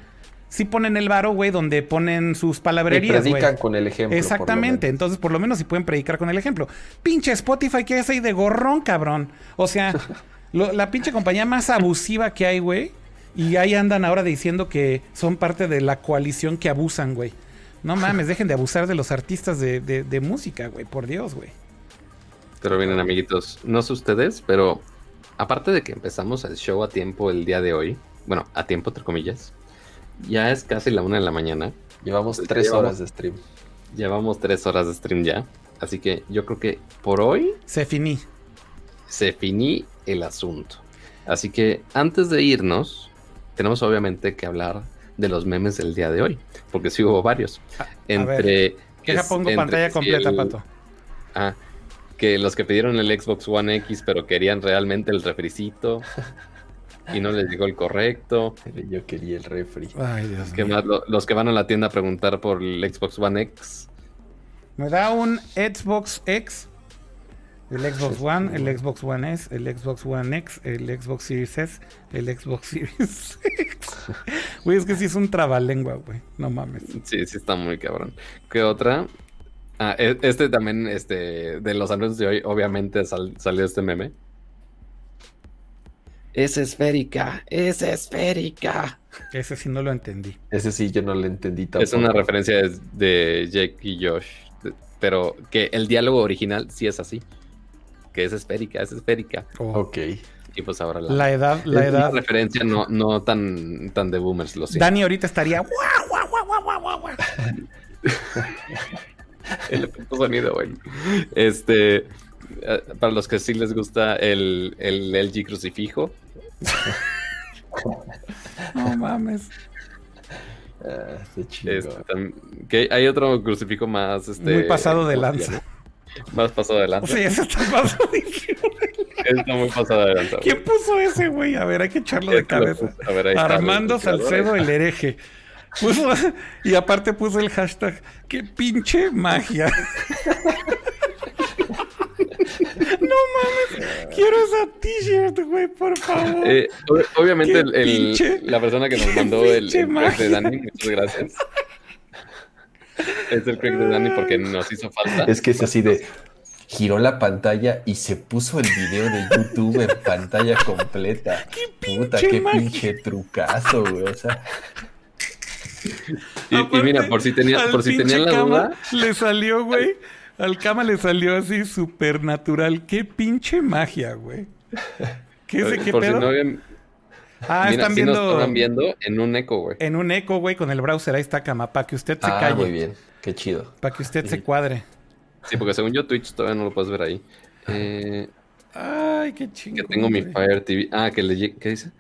sí ponen el varo, güey, donde ponen sus palabrerías. Y predican con el ejemplo. Exactamente. Entonces, por lo menos sí pueden predicar con el ejemplo. Pinche Spotify, ¿qué es ahí de gorrón, cabrón? O sea, [laughs] la pinche compañía más abusiva que hay, güey. Y ahí andan ahora diciendo que son parte de la coalición que abusan, güey. No [laughs] mames, dejen de abusar de los artistas de, de música, güey. Por Dios, güey. Pero vienen, amiguitos. No sé ustedes, pero aparte de que empezamos el show a tiempo el día de hoy, bueno, a tiempo entre comillas, ya es casi la una de la mañana. Llevamos tres horas de stream. Llevamos tres horas de stream ya. Así que yo creo que por hoy. Se finí. Se finí el asunto. Así que antes de irnos, tenemos obviamente que hablar de los memes del día de hoy. Porque sí hubo varios. entre. ya pongo pantalla completa, Pato. Ah, que los que pidieron el Xbox One X, pero querían realmente el refricito. [laughs] y no les llegó el correcto. Yo quería el refri. Ay, Dios los que van a la tienda a preguntar por el Xbox One X. Me da un Xbox X, el Xbox One, el Xbox One S, el Xbox One X, el Xbox Series S, el Xbox [laughs] Series X. Güey, es que sí es un trabalengua, güey. No mames. Sí, sí está muy cabrón. ¿Qué otra? Ah, e, este también, este, de los anuncios de hoy, obviamente salió este meme. Es esférica, es esférica. Ese sí no lo entendí. Ese sí yo no lo entendí tampoco. Es una referencia de, Jake y Josh, pero que el diálogo original sí es así. Que es esférica, es esférica. Oh. Ok. Y pues ahora la, la edad, la edad. Una referencia no, no tan, tan de boomers, lo sé. Dani ahorita estaría. [laughs] el efecto sonido, güey. Este. Eh, para los que sí les gusta el, el LG crucifijo, [laughs] no mames. Ah, este, que hay otro crucifijo más. Este, muy pasado de lanza. Más pasado de lanza. Sí, ese está pasado. [laughs] está muy pasado de lanza. ¿Quién puso ese, güey? A ver, hay que echarlo de cabeza. Armando Salcedo, el hereje. y aparte puso el hashtag, qué pinche magia. [laughs] No mames, quiero esa t-shirt, güey, por favor. Eh, ob- obviamente, Qué el- el- pinche- la persona que nos qué mandó el, crack de Dani, muchas gracias. Es el crack de Dani porque nos hizo falta. Es que es así de. Giró la pantalla y se puso el video de YouTube en pantalla completa. [laughs] Puta, pinche qué magia. pinche trucazo, güey. O sea, Y, y mira, por si, tenía, por si tenían la duda, Le salió, güey. Al Kama le salió así súper natural. Qué pinche magia, güey. ¿Qué es qué por si pedo? no habían, ah, mira, están nos viendo estaban viendo en un eco, güey. en un eco, güey, con el browser. Ahí está Kama, para que usted se ah, calle. muy bien. Qué chido. Para que usted se [laughs] cuadre. Sí, porque según yo Twitch todavía no lo puedes ver ahí. Eh, Ay, qué chingón. que tengo mi. Fire TV. Ah, que le ¿Qué dice?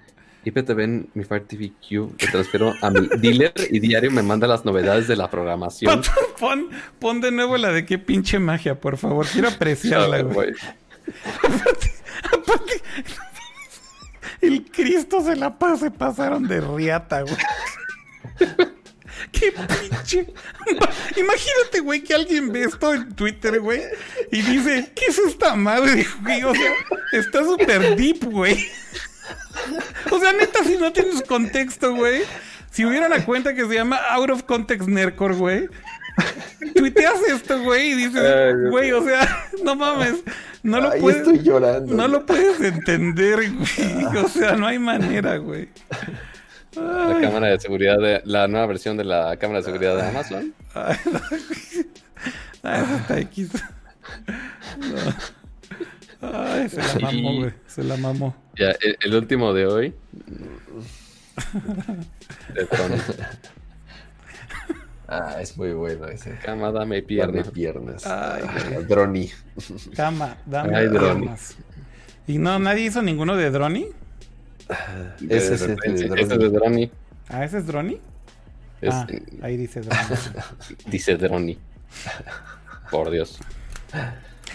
IPTV en mi Fire TV Q. Le transfiero a mi dealer y diario me manda las novedades de la programación. Pon, pon de nuevo la de qué pinche magia, por favor. Quiero apreciarla, güey. güey. Aparte, [laughs] el Cristo se la se pasaron de riata, güey. Qué pinche. Imagínate, güey, que alguien ve esto en Twitter, güey, y dice, ¿qué es esta madre, güey? O sea, está súper deep, güey. [laughs] O sea, neta, si no tienes contexto, güey. Si hubiera una cuenta que se llama Out of Context Nerdcore, güey. [laughs] Tuiteas esto, güey, y dices, Ay, güey, o sea, no mames, no lo puedes. estoy llorando. No lo puedes entender, güey. O sea, no hay manera, güey. La cámara de seguridad de la nueva versión de la cámara de seguridad de Amazon. Ay, no. Ah, eso está X. No. Ay, se la mamó, güey. Se la mamó. Ya, el, el último de hoy. [laughs] De Tron. Ah, es muy bueno ese. Cama, dame Pierna pierna. de piernas. Ay, Ah, Droni. Cama, dame Ay, Droni. armas. Y no, nadie hizo ninguno de Droni. De Ese es el de referencia. Droni. Ese es de Droni. Ah, ese es Droni. Es- Ah, ahí dice Droni. [laughs] Dice Droni. Por Dios.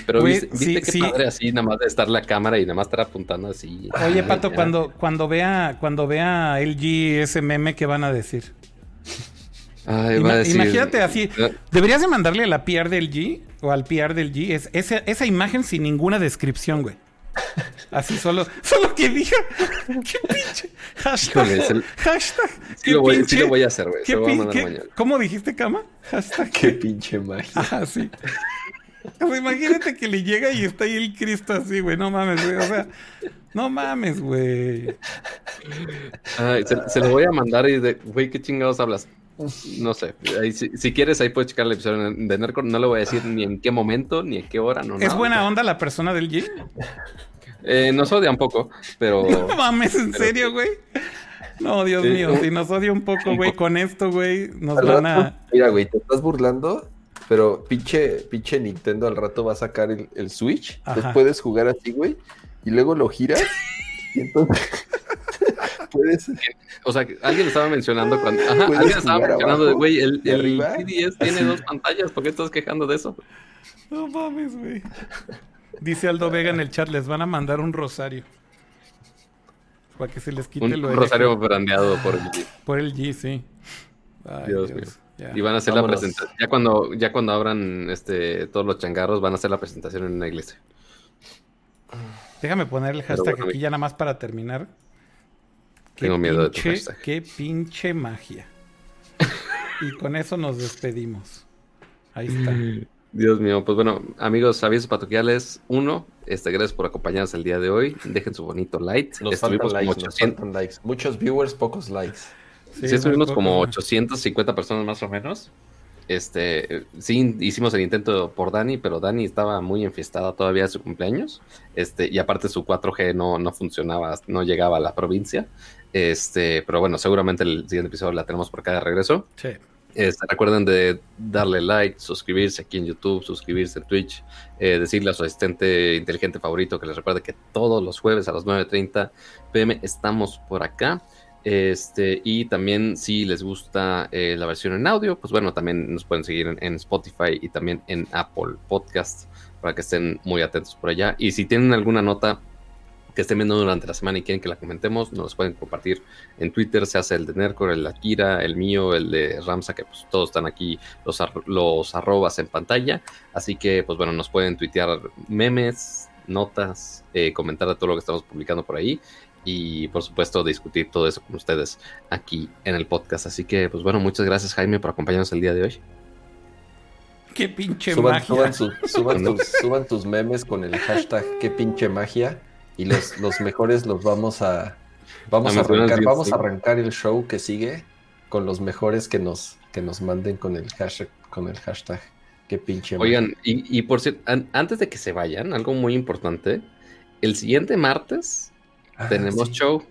Pero Güey, viste, viste sí, qué sí. padre así, nada más de estar la cámara y nada más estar apuntando así. Oye, Pato, cuando, cuando vea, cuando vea LG ese meme, ¿qué van a decir? Ay, va a decir- Imagínate así. No, Deberías de mandarle a la PR del G o al PR del G es, esa, esa imagen sin ninguna descripción, güey. Así solo, [laughs] solo que diga qué pinche hashtag. Híjole, es el- hashtag. Sí qué lo, voy, sí pinche- lo voy a hacer, güey. Se qué lo voy a pin- mandar qué- mañana. ¿Cómo dijiste, cama? Hashtag. Qué pinche magia. Ah, sí. O sea, imagínate que le llega y está ahí el Cristo así, güey. No mames, güey. O sea, no mames, güey. Ay, se, se lo voy a mandar y de, güey, ¿qué chingados hablas? No sé. Ahí, si, si quieres, ahí puedes checar el episodio de Nercor. No le voy a decir ni en qué momento, ni en qué hora, no. ¿Es nada. buena onda la persona del G? Eh, nos odia un poco, pero. [laughs] No mames, ¿en serio, güey? No, Dios Sí, mío, si nos odia un poco, güey, con esto, güey, nos van a... Mira, güey, te estás burlando, pero pinche, pinche Nintendo al rato va a sacar el, el Switch. Ajá. Entonces puedes jugar así, güey, y luego lo giras [laughs] y entonces [laughs] puedes... O sea, alguien estaba mencionando cuando. Ajá, alguien estaba mencionando de, abajo güey, el, el. 3DS tiene dos pantallas. ¿Por qué estás quejando de eso? No mames, güey. Dice Aldo Vega en el chat, les van a mandar un rosario. Para que se les quite Un lo rosario hereje. brandeado por el Por el G, sí. Ay, Dios mío. Y van a hacer Vámonos. la presentación. Ya cuando, ya cuando abran este, todos los changarros, van a hacer la presentación en una iglesia. Déjame poner el hashtag bueno, aquí ya nada más para terminar. Qué Tengo miedo de tu hashtag. Qué pinche magia. y con eso nos despedimos. Ahí está. [laughs] Dios mío, pues bueno, amigos, avisos patoquiales. Uno, este, gracias por acompañarnos el día de hoy. Dejen su bonito like. Nos estuvimos faltan likes, nos 800, faltan likes. Muchos viewers, pocos likes. Sí, estuvimos muy como poco, 850 personas más o menos. Este, sí, hicimos el intento por Dani, pero Dani estaba muy enfiestada todavía de su cumpleaños. Este, y aparte su 4G no, no funcionaba, no llegaba a la provincia. Este, pero bueno, seguramente el siguiente episodio la tenemos por acá de regreso. Sí. Este, recuerden de darle like, suscribirse aquí en YouTube, suscribirse en Twitch, eh, decirle a su asistente inteligente favorito que les recuerde que todos los jueves a las 9.30 pm estamos por acá. Este, y también si les gusta eh, la versión en audio, pues bueno, también nos pueden seguir en, Spotify y también en Apple Podcast para que estén muy atentos por allá. Y si tienen alguna nota que estén viendo durante la semana y quieren que la comentemos, nos pueden compartir en Twitter, se hace el de Nercor, el de Akira, el mío, el de Ramsa, que pues todos están aquí los, los arrobas en pantalla. Así que, pues bueno, nos pueden tuitear memes, notas, eh, comentar de todo lo que estamos publicando por ahí y por supuesto discutir todo eso con ustedes aquí en el podcast. Así que, pues bueno, muchas gracias Jaime por acompañarnos el día de hoy. Qué pinche magia. [laughs] Suban, tus memes con el hashtag qué pinche magia y los, los mejores los vamos a vamos a, arrancar, vamos a arrancar el show que sigue con los mejores que nos que nos manden con el hashtag con el hashtag qué pinche magia. Oigan, y, y por cierto, antes de que se vayan, algo muy importante, el siguiente martes Ah, tenemos show.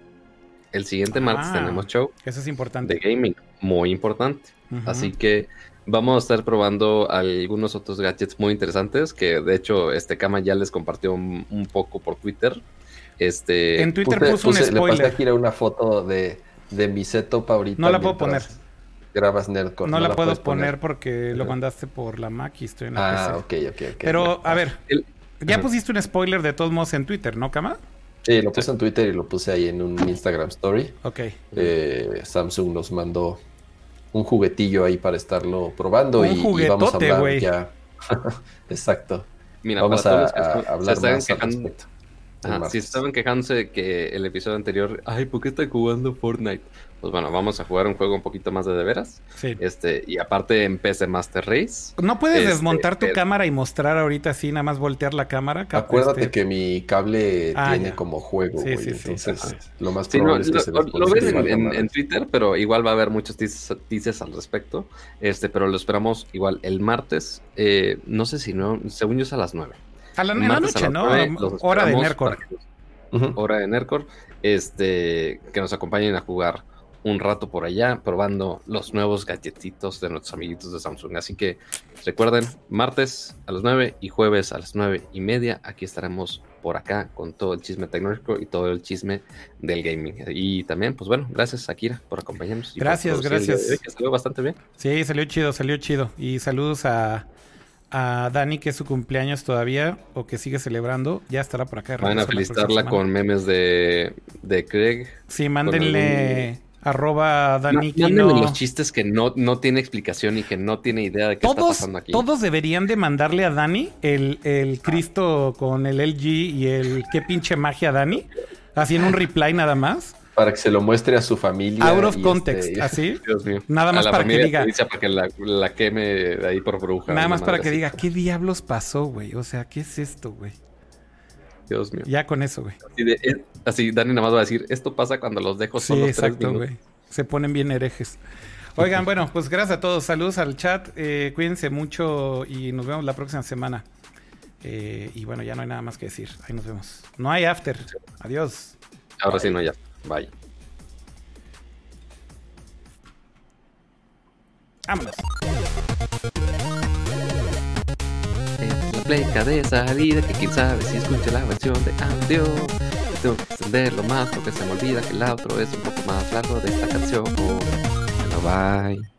El siguiente martes ah, tenemos show. Eso es importante. De gaming, muy importante. Así que vamos a estar probando algunos otros gadgets muy interesantes que de hecho este Kama ya les compartió un, poco por Twitter. Este, en Twitter puso un spoiler. Le pasé una foto de, de mi setup ahorita. No la puedo poner. Grabas Nerdcore. No, la, puedo poner, porque lo mandaste por la Mac y estoy en la Ah, ok, ok, ok. Pero, a ver, ya pusiste un spoiler de todos modos en Twitter, ¿no, Kama? Sí, lo puse en Twitter y lo puse ahí en un Instagram Story. Ok. Eh, Samsung nos mandó un juguetillo ahí para estarlo probando y, vamos a hablar ya. [laughs] Exacto. Mira, vamos a, hablar más al respecto. si estaban quejándose de que el episodio anterior, ay, ¿por qué estoy jugando Fortnite? Pues bueno, vamos a jugar un juego un poquito más de de veras. Sí. Este, y aparte en PC Master Race. ¿No puedes este, desmontar tu cámara y mostrar ahorita así, nada más voltear la cámara? Acuérdate este? que mi cable ah, tiene como juego, sí, sí, entonces lo más probable es que se lo, lo ves en, Twitter, pero igual va a haber muchos teasers al respecto. Este, pero lo esperamos igual el martes. Eh, no sé si no, según yo es a las 9. A la, noche, ¿no? Hora de Nercor. Hora de Nercor. Este, que nos acompañen a jugar un rato por allá probando los nuevos galletitos de nuestros amiguitos de Samsung. Así que recuerden, martes a las 9 y jueves a las 9 y media, aquí estaremos por acá con todo el chisme tecnológico y todo el chisme del gaming. Y también, pues bueno, gracias Akira por acompañarnos. gracias, gracias. salió bastante bien. Sí, salió chido, salió chido. Y saludos a, a Dani, que es su cumpleaños todavía, o que sigue celebrando, ya estará por acá. Van a felicitarla con memes de, de Craig. Sí, mándenle Arroba Dani los chistes que no, no tiene explicación y que no tiene idea de qué está pasando aquí. Todos deberían de mandarle a Dani el, el Cristo con el LG y el qué pinche magia Dani. Así en un reply nada más. Para que se lo muestre a su familia. Out of context, este, así. [laughs] Dios mío. Nada más para que diga. Para que la, queme de ahí por bruja. Nada más para que diga, ¿qué diablos pasó, güey? O sea, ¿qué es esto, güey? Dios mío. Ya con eso, güey. Así, Dani nada más va a decir, esto pasa cuando los dejo solos sí, exacto, güey. Se ponen bien herejes. Oigan, bueno, pues gracias a todos. Saludos al chat. Eh, cuídense mucho y nos vemos la próxima semana. Eh, y bueno, ya no hay nada más que decir. Ahí nos vemos. No hay after. Adiós. Ahora sí, no ya. Bye. Vámonos pleca de salida que quién sabe si escucha la versión de audio. Tengo que extenderlo más porque se me olvida que el outro es un poco más largo de esta canción. Bueno, bye.